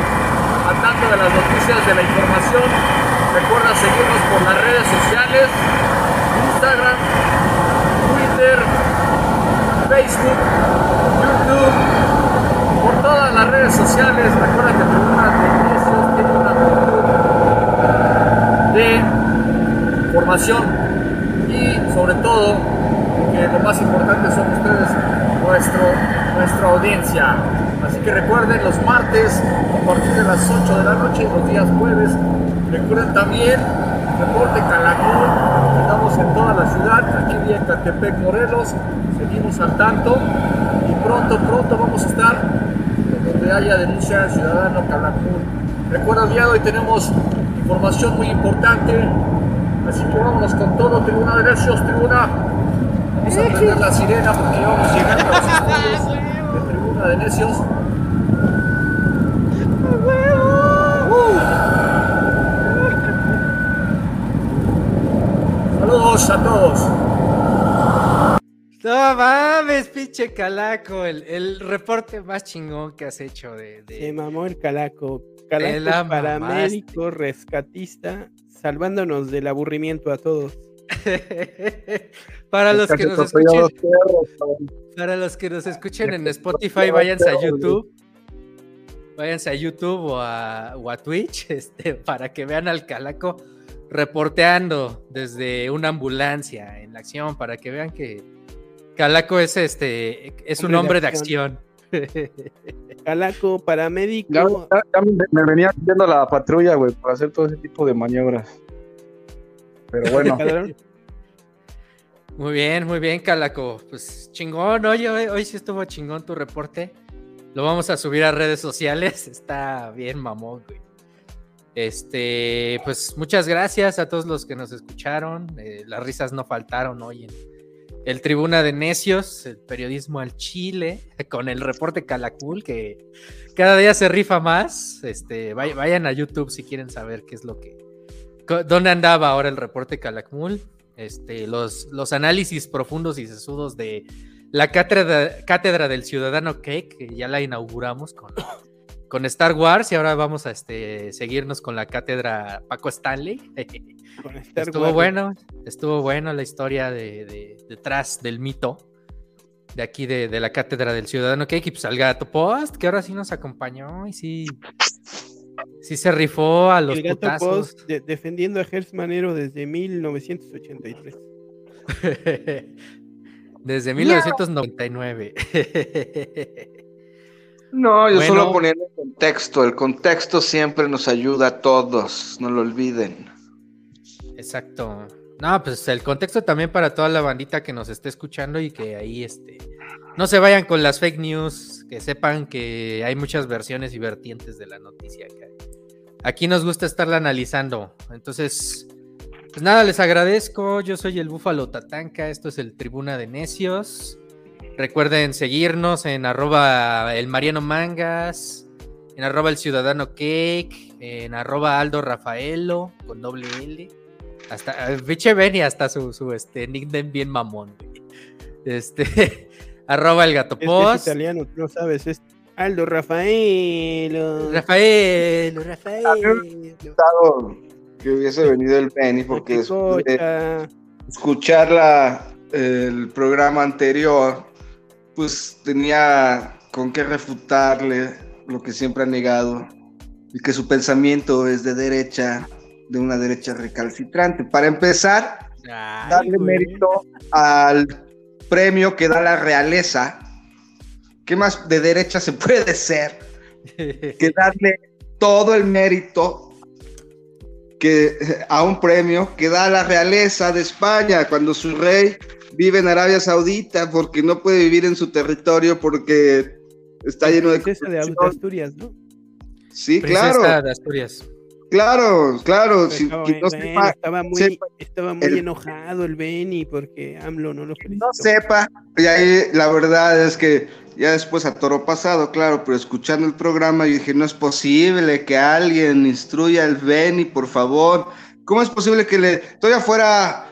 al tanto de las noticias, de la información. Recuerda seguirnos por las redes sociales, Instagram, Twitter, Facebook, YouTube, por todas las redes sociales. Recuerda que Tribuna de Necios tiene una de formación y sobre todo que lo más importante son ustedes, nuestro, nuestra audiencia. Así que recuerden los martes a partir de las 8 de la noche y los días jueves. Recuerden también Reporte Calacún, estamos en toda la ciudad, aquí en Catepec, Morelos, seguimos al tanto y pronto, pronto vamos a estar donde haya denuncia ciudadano Calacún. Recuerda, el día de hoy tenemos información muy importante, así que vámonos con todo, Tribuna de Necios, Tribuna. Vamos a prender la sirena porque ya vamos llegando a los estudios de Tribuna de Necios. Saludos a todos. No mames, pinche calaco, el, el reporte más chingón que has hecho de, de- Se mamó el calaco. Calaco paramédico, rescatista, salvándonos del aburrimiento a todos. para los que nos escuchen, para los que nos escuchen en Spotify, váyanse a YouTube. Váyanse a YouTube o a, o a Twitch este, para que vean al calaco reporteando desde una ambulancia en la acción, para que vean que Calaco es este es un hombre de de acción. Calaco paramédico. ya- ya me, me venía viendo la patrulla, güey, para hacer todo ese tipo de maniobras. Pero bueno. Muy bien, muy bien, Calaco. Pues chingón, oye, hoy, hoy sí estuvo chingón tu reporte. Lo vamos a subir a redes sociales. Está bien, mamón, güey. Este, pues muchas gracias a todos los que nos escucharon. Eh, las risas no faltaron hoy en el Tribuna de Necios, el periodismo al Chile, con el reporte Calacul, que cada día se rifa más. Este, vay- vayan a YouTube si quieren saber qué es lo que. ¿Dónde andaba ahora el reporte Calacmul? Este, los, los análisis profundos y sesudos de la cátedra, cátedra del Ciudadano Cake, que ya la inauguramos con, con Star Wars y ahora vamos a este, seguirnos con la cátedra Paco Stanley. Con Star estuvo Wars. bueno, estuvo bueno la historia de, de- detrás del mito de aquí de, de la cátedra del Ciudadano Cake y pues al gato post que ahora sí nos acompañó y sí, sí se rifó a los El gato putazos. Post de- defendiendo a Gers Manero desde 1983. Desde 1999. No, yo Bueno. solo poniendo el contexto. El contexto siempre nos ayuda a todos, no lo olviden. Exacto. No, pues el contexto también para toda la bandita que nos esté escuchando y que ahí este no se vayan con las fake news, que sepan que hay muchas versiones y vertientes de la noticia. Aquí nos gusta estarla analizando. Entonces, Pues nada, les agradezco. Yo soy el Búfalo Tatanca. Esto es el Tribuna de Necios. Recuerden seguirnos en arroba el Mariano Mangas, en arroba el Ciudadano Cake, en arroba Aldo Rafaelo con doble L. Hasta, biche Benny, hasta su, su este, nickname bien mamón. Este, arroba el gato Este post. es italiano, tú no sabes, es Aldo Rafaelo. Rafaelo, Rafaelo. gustado que hubiese venido el Benny porque después de escuchar la- el programa anterior, pues tenía con qué refutarle lo que siempre ha negado y que su pensamiento es de derecha, de una derecha recalcitrante. Para empezar, Ay, darle güey. mérito al premio que da la realeza. ¿Qué más de derecha se puede ser? que darle todo el mérito que, a un premio que da la realeza de España cuando su rey vive en Arabia Saudita porque no puede vivir en su territorio porque está lleno de Princesa de. Asturias, ¿no? Sí, Princesa claro, de Asturias. claro, claro. Si, Estaba, que no bueno, sepa, estaba muy, sepa estaba muy el- enojado el Benny porque AMLO no lo felicitó. no sepa, y ahí la verdad es que ya después a toro pasado, claro, pero escuchando el programa yo dije, no es posible que alguien instruya al Benny, por favor. ¿Cómo es posible que le todavía fuera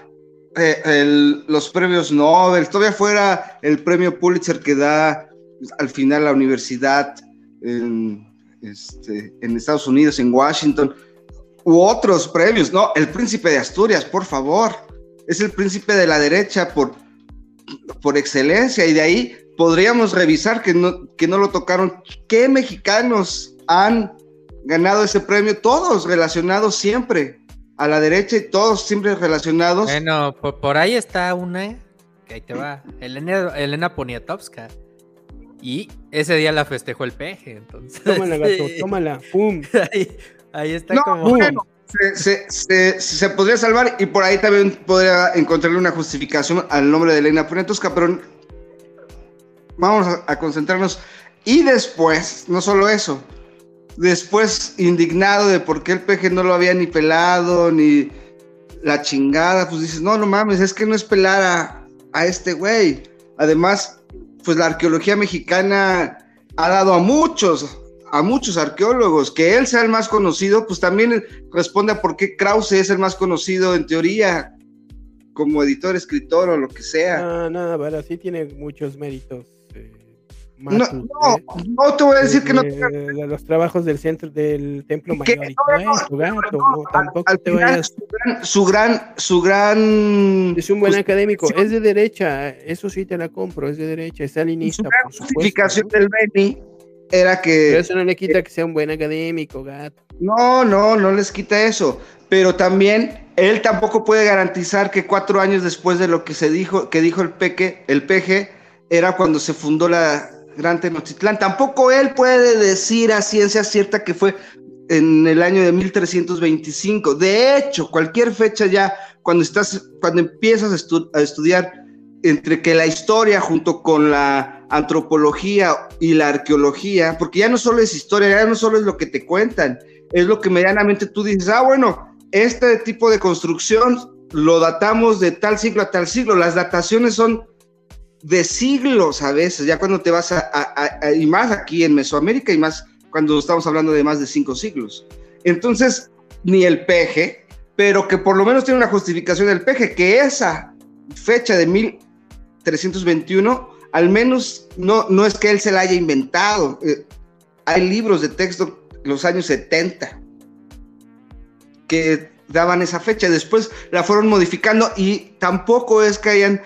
eh, los premios Nobel, todavía fuera el premio Pulitzer que da al final la universidad en, este, en Estados Unidos, en Washington, u otros premios? No, el príncipe de Asturias, por favor. Es el príncipe de la derecha por, por excelencia y de ahí podríamos revisar que no, que no lo tocaron. ¿Qué mexicanos han ganado ese premio? Todos relacionados siempre a la derecha y todos siempre relacionados. Bueno, por, por ahí está una, que ahí te va, Elena, Elena Poniatowska. Y ese día la festejó el peje, entonces. Tómala, gato, tómala. ¡Pum! Ahí, ahí está No, como. bueno, se, se- se- se podría salvar y por ahí también podría encontrarle una justificación al nombre de Elena Poniatowska, pero vamos a, a concentrarnos. Y después, no solo eso, después indignado de por qué el peje no lo había ni pelado, ni la chingada, pues dices, no, no mames, es que no es pelar a, este güey. Además, pues la arqueología mexicana ha dado a muchos, a muchos arqueólogos, que él sea el más conocido, pues también responde a por qué Krause es el más conocido en teoría, como editor, escritor o lo que sea. No, no, pero sí tiene muchos méritos. Eh, No, ¿eh? no te voy a decir que no. De- de- de los trabajos del centro del templo mayor su gran, su gran, su gran, Es un buen académico, es de derecha, eso sí te la compro, es de derecha, es su salinista, gran por supuesto. justificación del Beni era Pero que eso no le quita que sea un buen académico, gato. no, no, no les quita eso, pero también él tampoco puede garantizar que cuatro años después de lo que se dijo, que dijo el Peque, el PG, era cuando se fundó la Gran Tenochtitlán. Tampoco él puede decir a ciencia cierta que fue en el año de 1325. De hecho, cualquier fecha ya, cuando estás, cuando empiezas a, a estudiar entre que la historia junto con la antropología y la arqueología, porque ya no solo es historia, ya no solo es lo que te cuentan, es lo que medianamente tú dices, ah, bueno, este tipo de construcción lo datamos de tal siglo a tal siglo, las dataciones son de siglos a veces, ya cuando te vas a, a- y más aquí en Mesoamérica y más cuando estamos hablando de más de cinco siglos. Entonces, ni el peje, pero que por lo menos tiene una justificación del peje, que esa fecha de 1321, al menos no, no es que él se la haya inventado. eh, hay libros de texto los años 70 que daban esa fecha, después la fueron modificando y tampoco es que hayan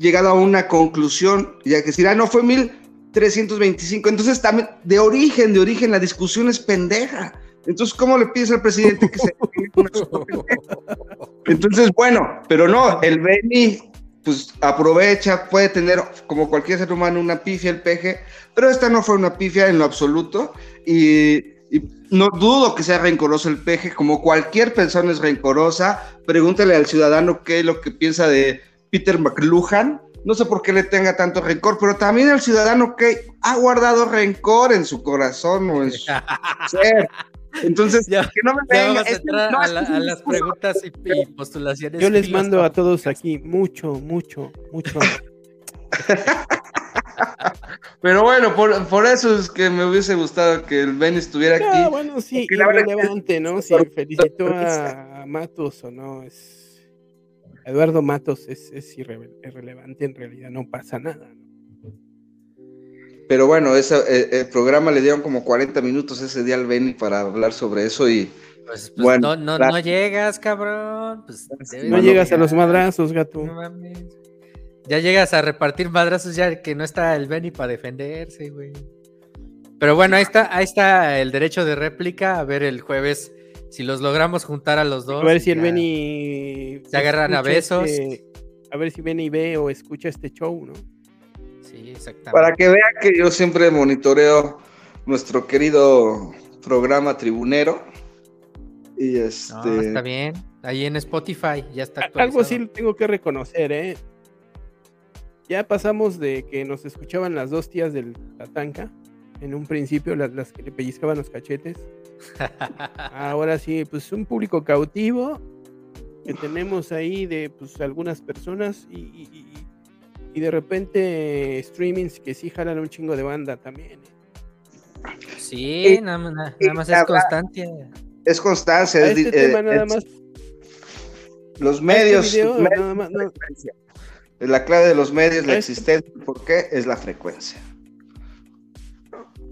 llegado a una conclusión, ya que decir, ah, no fue 1325, entonces también de origen, de origen la discusión es pendeja. Entonces, ¿cómo le pides al presidente que se Entonces, bueno, pero no, el Beni pues aprovecha, puede tener como cualquier ser humano una pifia el peje, pero esta no fue una pifia en lo absoluto y, y no dudo que sea rencoroso el peje, como cualquier persona es rencorosa. Pregúntale al ciudadano qué es lo que piensa de Peter McLuhan. No sé por qué le tenga tanto rencor, pero también el ciudadano que ha guardado rencor en su corazón o en su ser. Entonces, Ya- que no me venga. vamos a no, la- las preguntas y, y postulaciones. Yo les mando a todos aquí mucho, mucho, mucho. Pero bueno, por, por eso es que me hubiese gustado que el Ben estuviera aquí. Bueno, sí, irrelevante, ¿no? Si felicitó a, a Matos o no, es. Eduardo Matos es, es irre- irrelevante, en realidad no pasa nada. ¿no? Pero bueno, ese, el programa le dieron como 40 minutos ese día al Benny para hablar sobre eso y Pues, pues, Bueno, no, no, no llegas, cabrón. Pues, No llegas a los madrazos, gato. No mames. Ya llegas a repartir madrazos ya que no está el Benny para defenderse, güey. Pero bueno, ahí está, ahí está el derecho de réplica. A ver el jueves si los logramos juntar a los dos. A ver si el. Benny. Se agarran a escucha besos. este- a ver si Benny ve o escucha este show, ¿no? Sí, exactamente. para que vean que yo siempre monitoreo nuestro querido programa tribunero. Y este. No, está bien. Ahí en Spotify ya está actualizado. Algo sí tengo que reconocer, ¿eh? Ya pasamos de que nos escuchaban las dos tías del Tatanka. En un principio, las, las que le pellizcaban los cachetes. Ahora sí, pues un público cautivo que tenemos ahí de pues algunas personas y, y- de repente streamings que sí jalan un chingo de banda también. ¿eh? Sí, nada, más- nada y más es constancia. Es constancia. A es este tema eh, nada es- más. Los medios. este video los medios nada más- no, frecuencia. La clave de los medios, la este- existencia, ¿por qué? Es la frecuencia.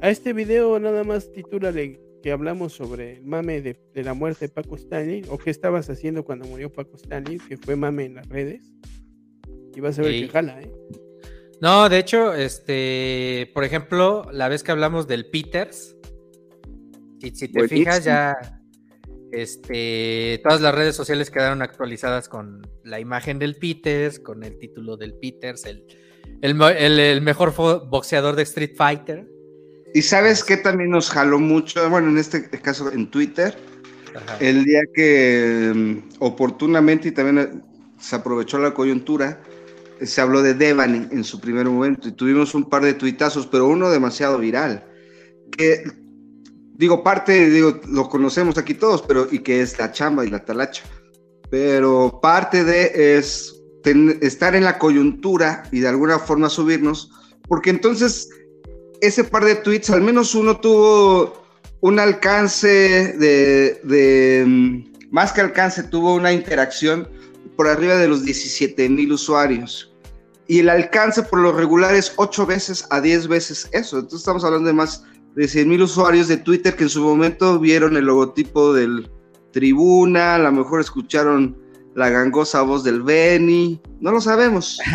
A este video nada más titúlale que hablamos sobre el mame de, de la muerte de Paco Stanley o qué estabas haciendo cuando murió Paco Stanley, que fue mame en las redes. Y vas a ver Sí. que jala, ¿eh? No, de hecho, este, por ejemplo, la vez que hablamos del Peters, si te fijas ya, este, todas las redes sociales quedaron actualizadas con la imagen del Peters, con el título del Peters, el, el, el- el mejor boxeador de Street Fighter. Y sabes qué también nos jaló mucho, bueno, en este caso en Twitter, Ajá. el día que mm, oportunamente y también eh, se aprovechó la coyuntura, se habló de Devani en su primer momento y tuvimos un par de tuitazos, pero uno demasiado viral. Que, digo, parte, digo, lo conocemos aquí todos, pero y que es la chamba y la talacha. Pero parte de es ten- estar en la coyuntura y de alguna forma subirnos, porque entonces ese par de tweets, al menos uno tuvo un alcance de, de, mm, más que alcance, tuvo una interacción por arriba de los 17 mil usuarios. Y el alcance por lo regular es 8 veces a 10 veces eso. Entonces estamos hablando de más de 100 mil usuarios de Twitter que en su momento vieron el logotipo del tribuna, a lo mejor escucharon la gangosa voz del Benny, no lo sabemos.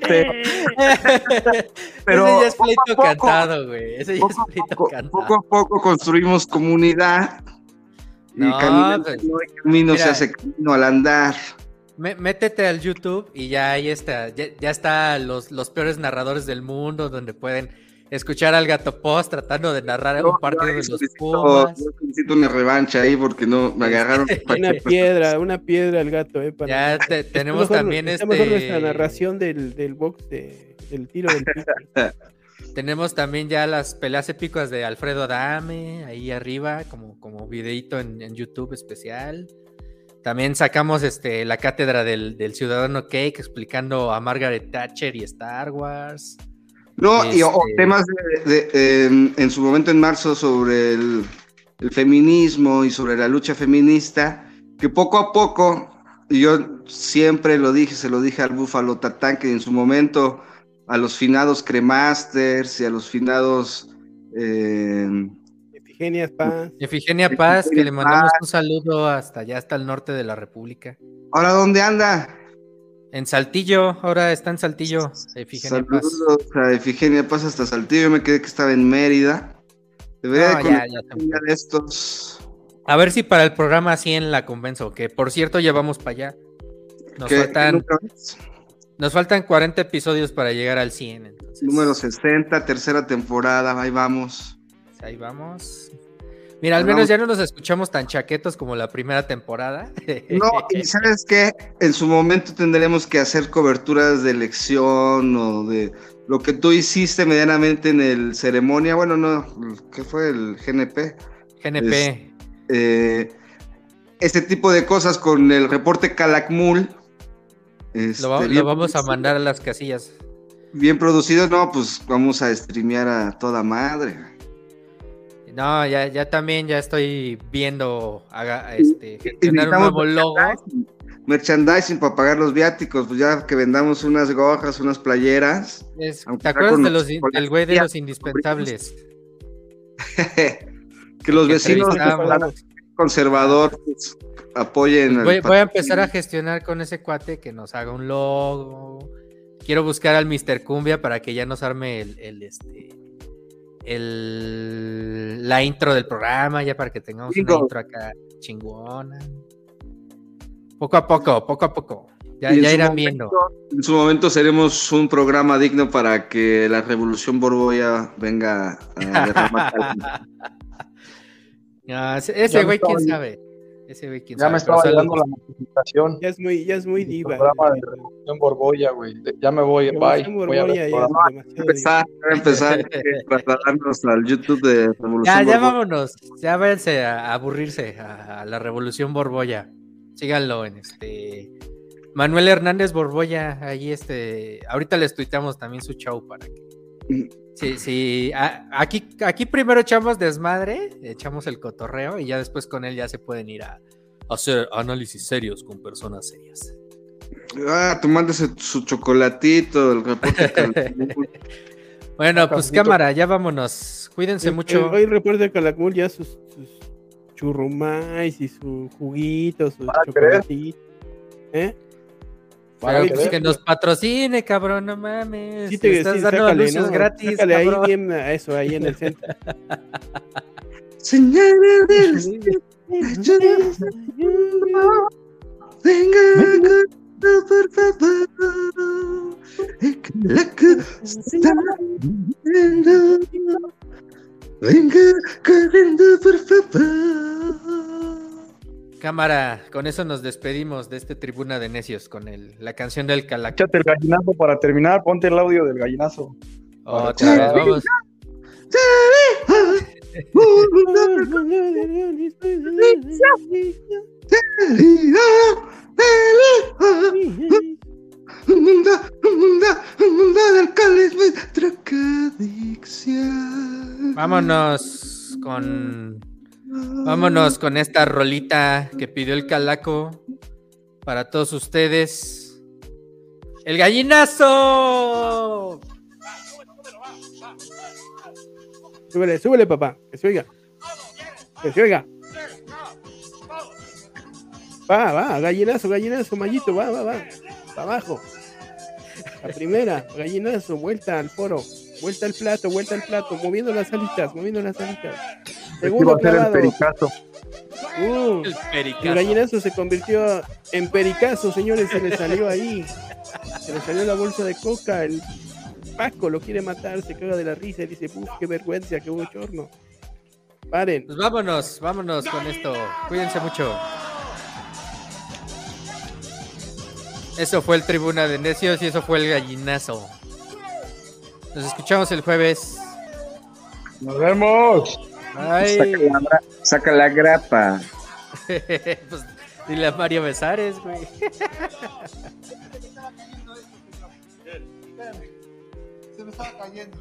Pero- pero Ese ya es pleito poco- cantado, güey. Ese ya es poco pleito poco, cantado. poco a poco construimos comunidad y No, caminando pues, camino se hace camino al andar. Métete al YouTube y ya ahí está, ya, ya está los, los peores narradores del mundo donde pueden escuchar al gato post tratando de narrar Yo- un partido de los Pumas. yo solicito una revancha ahí porque no me agarraron. Una piedra, una piedra al gato, ¿eh? para- Ya te- tenemos mejor- también este mejor nuestra narración del, del box de- del tiro del tenemos también ya las peleas épicas de Alfredo Adame ahí arriba como, como videíto en, en YouTube especial. También sacamos este la cátedra del, del ciudadano Cake explicando a Margaret Thatcher y Star Wars. No, y o- Este- temas de, de- en, en su momento en marzo sobre el, el feminismo y sobre la lucha feminista, que poco a poco, y yo siempre lo dije, se lo dije al Búfalo Tatán, que en su momento a los finados Cremasters y a los finados... eh, Efigenia Paz. Efigenia Paz, que le mandamos un saludo hasta allá, hasta el norte de la República. Ahora, ¿dónde anda? En Saltillo, ahora está en Saltillo, Efigenia Paz. A Efigenia Paz hasta Saltillo. Yo me quedé que estaba en Mérida. Debería No, de ya, ya de estos. A ver si para el programa 100 la convenzo, que por cierto ya vamos para allá. Nos faltan, nos faltan 40 episodios para llegar al 100. Entonces, Número 60, tercera temporada. Ahí vamos. Ahí vamos. Mira, al No. menos ya no nos escuchamos tan chaquetos como la primera temporada. No, y sabes qué, en su momento tendremos que hacer coberturas de elección o de lo que tú hiciste medianamente en el ceremonia, bueno, no, ¿qué fue el GNP? GNP. Eh, este tipo de cosas con el reporte Calakmul. este, Lo, va- lo bien vamos a mandar a las casillas. Bien producido, no, pues vamos a streamear a toda madre. No, ya, ya también ya estoy viendo haga, este, gestionar un nuevo logo. merchandising, Merchandising para pagar los viáticos, pues ya que vendamos unas gorras, unas playeras. Es- ¿Te acuerdas de los- del güey de los indispensables? que los Que vecinos conservadores pues, apoyen. al Voy, voy a empezar a gestionar con ese cuate que nos haga un logo. Quiero buscar al Mr. Cumbia para que ya nos arme el, el, este el la intro del programa, ya para que tengamos una intro acá chingona. Poco a poco, poco a poco. Ya, ya irán momento- viendo. En su momento seremos un programa digno para que la revolución borboya venga a derramar. Ah, ese güey, quién sabe. Ese güey, quién Ya me sabe. estaba pero llegando la notificación. Ya es muy, ya es muy El diva. programa de Revolución Borbolla, güey. Ya me voy, bye. Revolución Voy a ver Borbolla ya empezar, a empezar hay que trasladarnos al YouTube de Revolución Ya, ya Borboya. vámonos. Ya váyanse a, a aburrirse a, a la revolución Borbolla. Síganlo en este. Manuel Hernández Borbolla, ahí este. Ahorita les tuiteamos también su show para que. Sí, sí. a- aquí, aquí primero echamos desmadre, echamos el cotorreo y ya después con él ya se pueden ir a, a hacer análisis serios con personas serias. Ah, tú mandas su chocolatito, el reporte. Bueno, pues Cafecito. cámara, ya vámonos. Cuídense El- mucho. Hoy reporta Calakmul ya sus, sus churrumais y su juguito, sus ¿Van a querer? chocolatitos. ¿Eh? Van a Pero, pues, querer. que nos patrocine, cabrón, no mames. Sí, te, estás sí, dando sácale, anuncios ¿no? gratis. Sácale ahí bien a eso, ahí en el centro. Señora del venga por favor. Que la cosa está viendo. Venga corriendo, por favor. Cámara, con eso nos despedimos de este Tribuna de Necios con el, la canción del Calac. Échate el gallinazo para terminar. Ponte el audio del gallinazo. Otra vez, vamos. Vámonos con. Vámonos con esta rolita que pidió el Calaco para todos ustedes. ¡El gallinazo! Súbele, súbele, papá. Que se oiga. Que se oiga. Va, va, gallinazo, gallinazo, mallito, va, va, va. Pa' abajo. La primera, gallinazo, vuelta al foro. Vuelta al plato, vuelta al plato, moviendo las alitas, moviendo las alitas. Segundo a ser el clavado. pericazo. Uh, El el pericazo. gallinazo se convirtió en pericazo, señores, se le salió ahí. Se le salió la bolsa de coca, el Paco lo quiere matar, se caga de la risa y dice, uff, qué vergüenza, qué bochorno. Paren. Pues vámonos, vámonos con esto. Cuídense mucho. Eso fue el Tribuna de Necios y eso fue el gallinazo. Nos escuchamos el jueves. Nos vemos. Bye. Saca la, saca la grapa. pues dile a Mario Besares, güey. Se me estaba cayendo.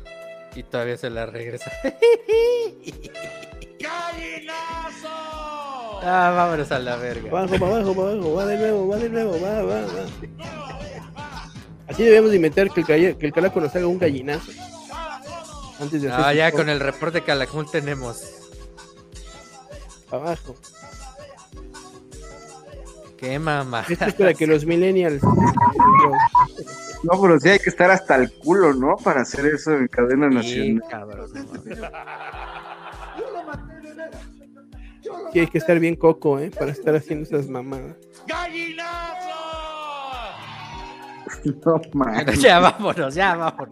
Y todavía se la regresa. ah, vámonos a la verga. Abajo, para abajo, para abajo, va de nuevo, va de nuevo, va, va, va. Así debemos de inventar que el, calle- que el calaco nos haga un gallinazo. Antes de hacer Ah, ya con el reporte Calakmul tenemos. Abajo. Qué mamá. Esto es para que los millennials. No, pero sí hay que estar hasta el culo, ¿no? Para hacer eso en cadena Sí, nacional. cabrón. Sí, hay que estar bien coco, ¿eh? Para estar haciendo esas mamadas. No, man. ya vámonos, ya vámonos.